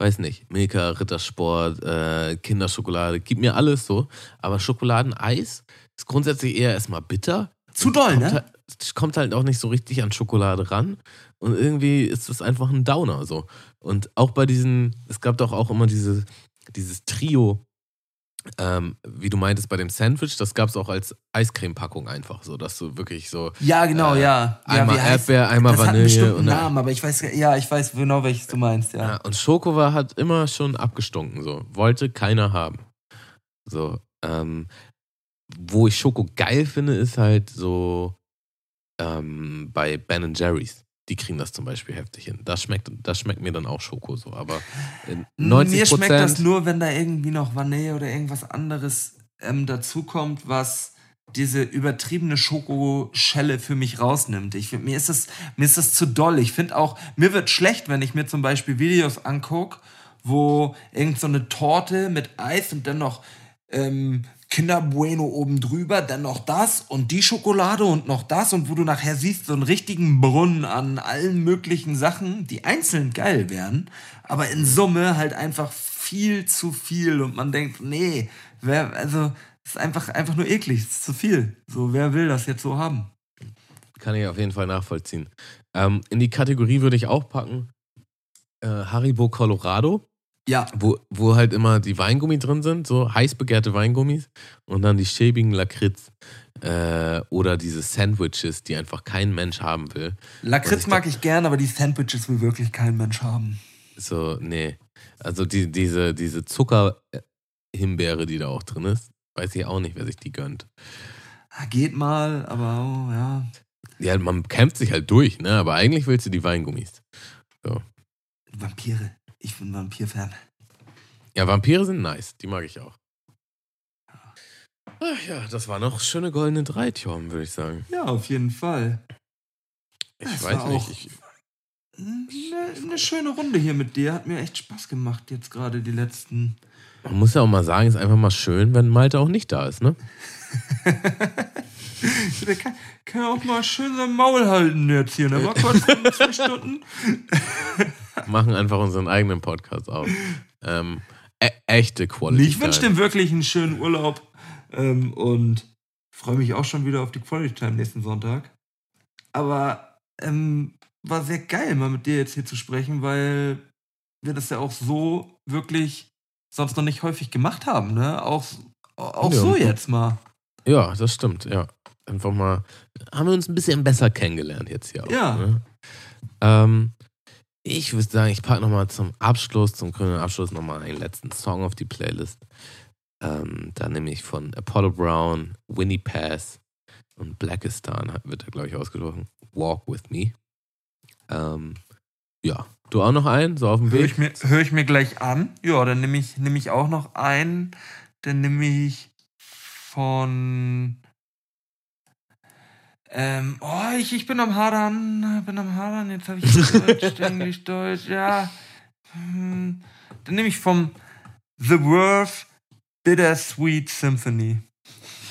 weiß nicht, Milka, Rittersport, äh, Kinderschokolade, gib mir alles so. Aber Schokoladeneis ist grundsätzlich eher erstmal bitter. zu doll, kommt ne? Halt, es kommt halt auch nicht so richtig an Schokolade ran. Und irgendwie ist es einfach ein Downer so. Und auch bei diesen, es gab doch auch immer diese, dieses Trio, ähm, wie du meintest, bei dem Sandwich, das gab es auch als Eiscreme-Packung einfach, so dass du wirklich so Ja, genau, Äh, ja. ja einmal heißt- Erdbeer, einmal das hat einen Vanille und Namen, aber ich weiß, ja, ich weiß genau, welches du meinst, ja. Ja, und Schoko war, hat immer schon abgestunken, so. Wollte keiner haben. So, ähm, wo ich Schoko geil finde, ist halt so ähm, bei Ben Jerry's. Die kriegen das zum Beispiel heftig hin. Das schmeckt, das schmeckt mir dann auch Schoko so. Aber in 90 Mir schmeckt das nur, wenn da irgendwie noch Vanille oder irgendwas anderes ähm, dazukommt, was diese übertriebene Schokoschelle für mich rausnimmt. Ich find, mir ist das mir ist das zu doll. Ich finde auch mir wird schlecht, wenn ich mir zum Beispiel Videos angucke, wo irgend so eine Torte mit Eis und dann noch ähm, Kinder Bueno oben drüber, dann noch das und die Schokolade und noch das und wo du nachher siehst, so einen richtigen Brunnen an allen möglichen Sachen, die einzeln geil wären, aber in Summe halt einfach viel zu viel und man denkt, nee, wer, also, ist einfach, einfach nur eklig, ist zu viel. So, wer will das jetzt so haben? Kann ich auf jeden Fall nachvollziehen. Ähm, in die Kategorie würde ich auch packen äh, Haribo Colorado. Ja, wo, wo halt immer die Weingummi drin sind, so heiß begehrte Weingummis und dann die schäbigen Lakritz äh, oder diese Sandwiches, die einfach kein Mensch haben will. Lakritz ich mag ich gern, aber die Sandwiches will wirklich kein Mensch haben. So, nee. Also die, diese, diese Zuckerhimbeere, die da auch drin ist, weiß ich auch nicht, wer sich die gönnt. Ah, Geht mal, aber oh, ja. Ja, man kämpft sich halt durch, ne? Aber eigentlich willst du die Weingummis. Vampire. Ich bin Vampir-Fan. Ja, Vampire sind nice, die mag ich auch. Ach ja, das war noch schöne goldene drei, Tjorm, würde ich sagen. Ja, auf jeden Fall. Ich Das weiß nicht. Ich, Eine, eine schöne Runde hier mit dir. Hat mir echt Spaß gemacht, jetzt gerade die letzten. man muss ja auch mal sagen, ist einfach mal schön, wenn Malte auch nicht da ist, ne? Der kann, kann auch mal schön sein Maul halten jetzt hier. Ne? Mal kurz zwei Stunden. machen einfach unseren eigenen Podcast auf. Ähm, e echte Quality. Ich wünsche dem wirklich einen schönen Urlaub ähm, und freue mich auch schon wieder auf die Quality Time nächsten Sonntag. Aber ähm, war sehr geil, mal mit dir jetzt hier zu sprechen, weil wir das ja auch so wirklich sonst noch nicht häufig gemacht haben. Ne? Auch, auch Ja. so jetzt mal. Ja, das stimmt, ja. Einfach mal, haben wir uns ein bisschen besser kennengelernt jetzt hier auch. Ja. Ne? Ähm, Ich würde sagen, ich packe nochmal zum Abschluss, zum grünen Abschluss nochmal einen letzten Song auf die Playlist. Ähm, da nehme ich von Apollo Brown, Winnie Pass und Blackistan, wird er, glaube ich, ausgesprochen. Walk with Me. Ähm, ja, du auch noch einen, so auf dem Höre Weg? ich, mir, hör ich mir gleich an. Ja, dann nehme ich, nehm ich auch noch einen. Dann nehme ich von. Ähm, oh, ich, ich bin am Hadern. Bin am Hadern. Jetzt habe ich Deutsch, Englisch, Deutsch. Ja. Hm, Dann nehme ich vom The Worth Bittersweet Symphony.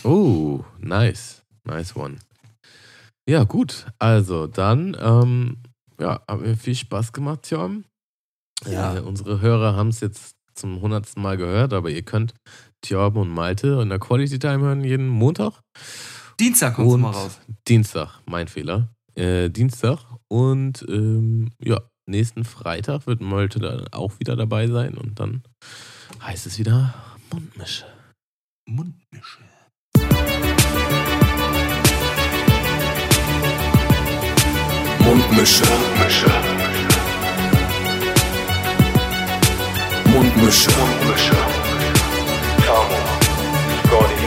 Oh, nice. Nice one. Ja, gut. Also dann, ähm, ja, hat mir viel Spaß gemacht, Jon. Ja. Äh, unsere Hörer haben es jetzt zum hundertsten Mal gehört, aber ihr könnt Thorben und Malte in der Quality Time hören jeden Montag. Dienstag kommt und mal raus. Dienstag, mein Fehler. Äh, Dienstag und ähm, ja, nächsten Freitag wird Malte dann auch wieder dabei sein und dann heißt es wieder Mundmische. Mundmische. Mundmische. Mundmische. Mundmische. Tamo. Scotty.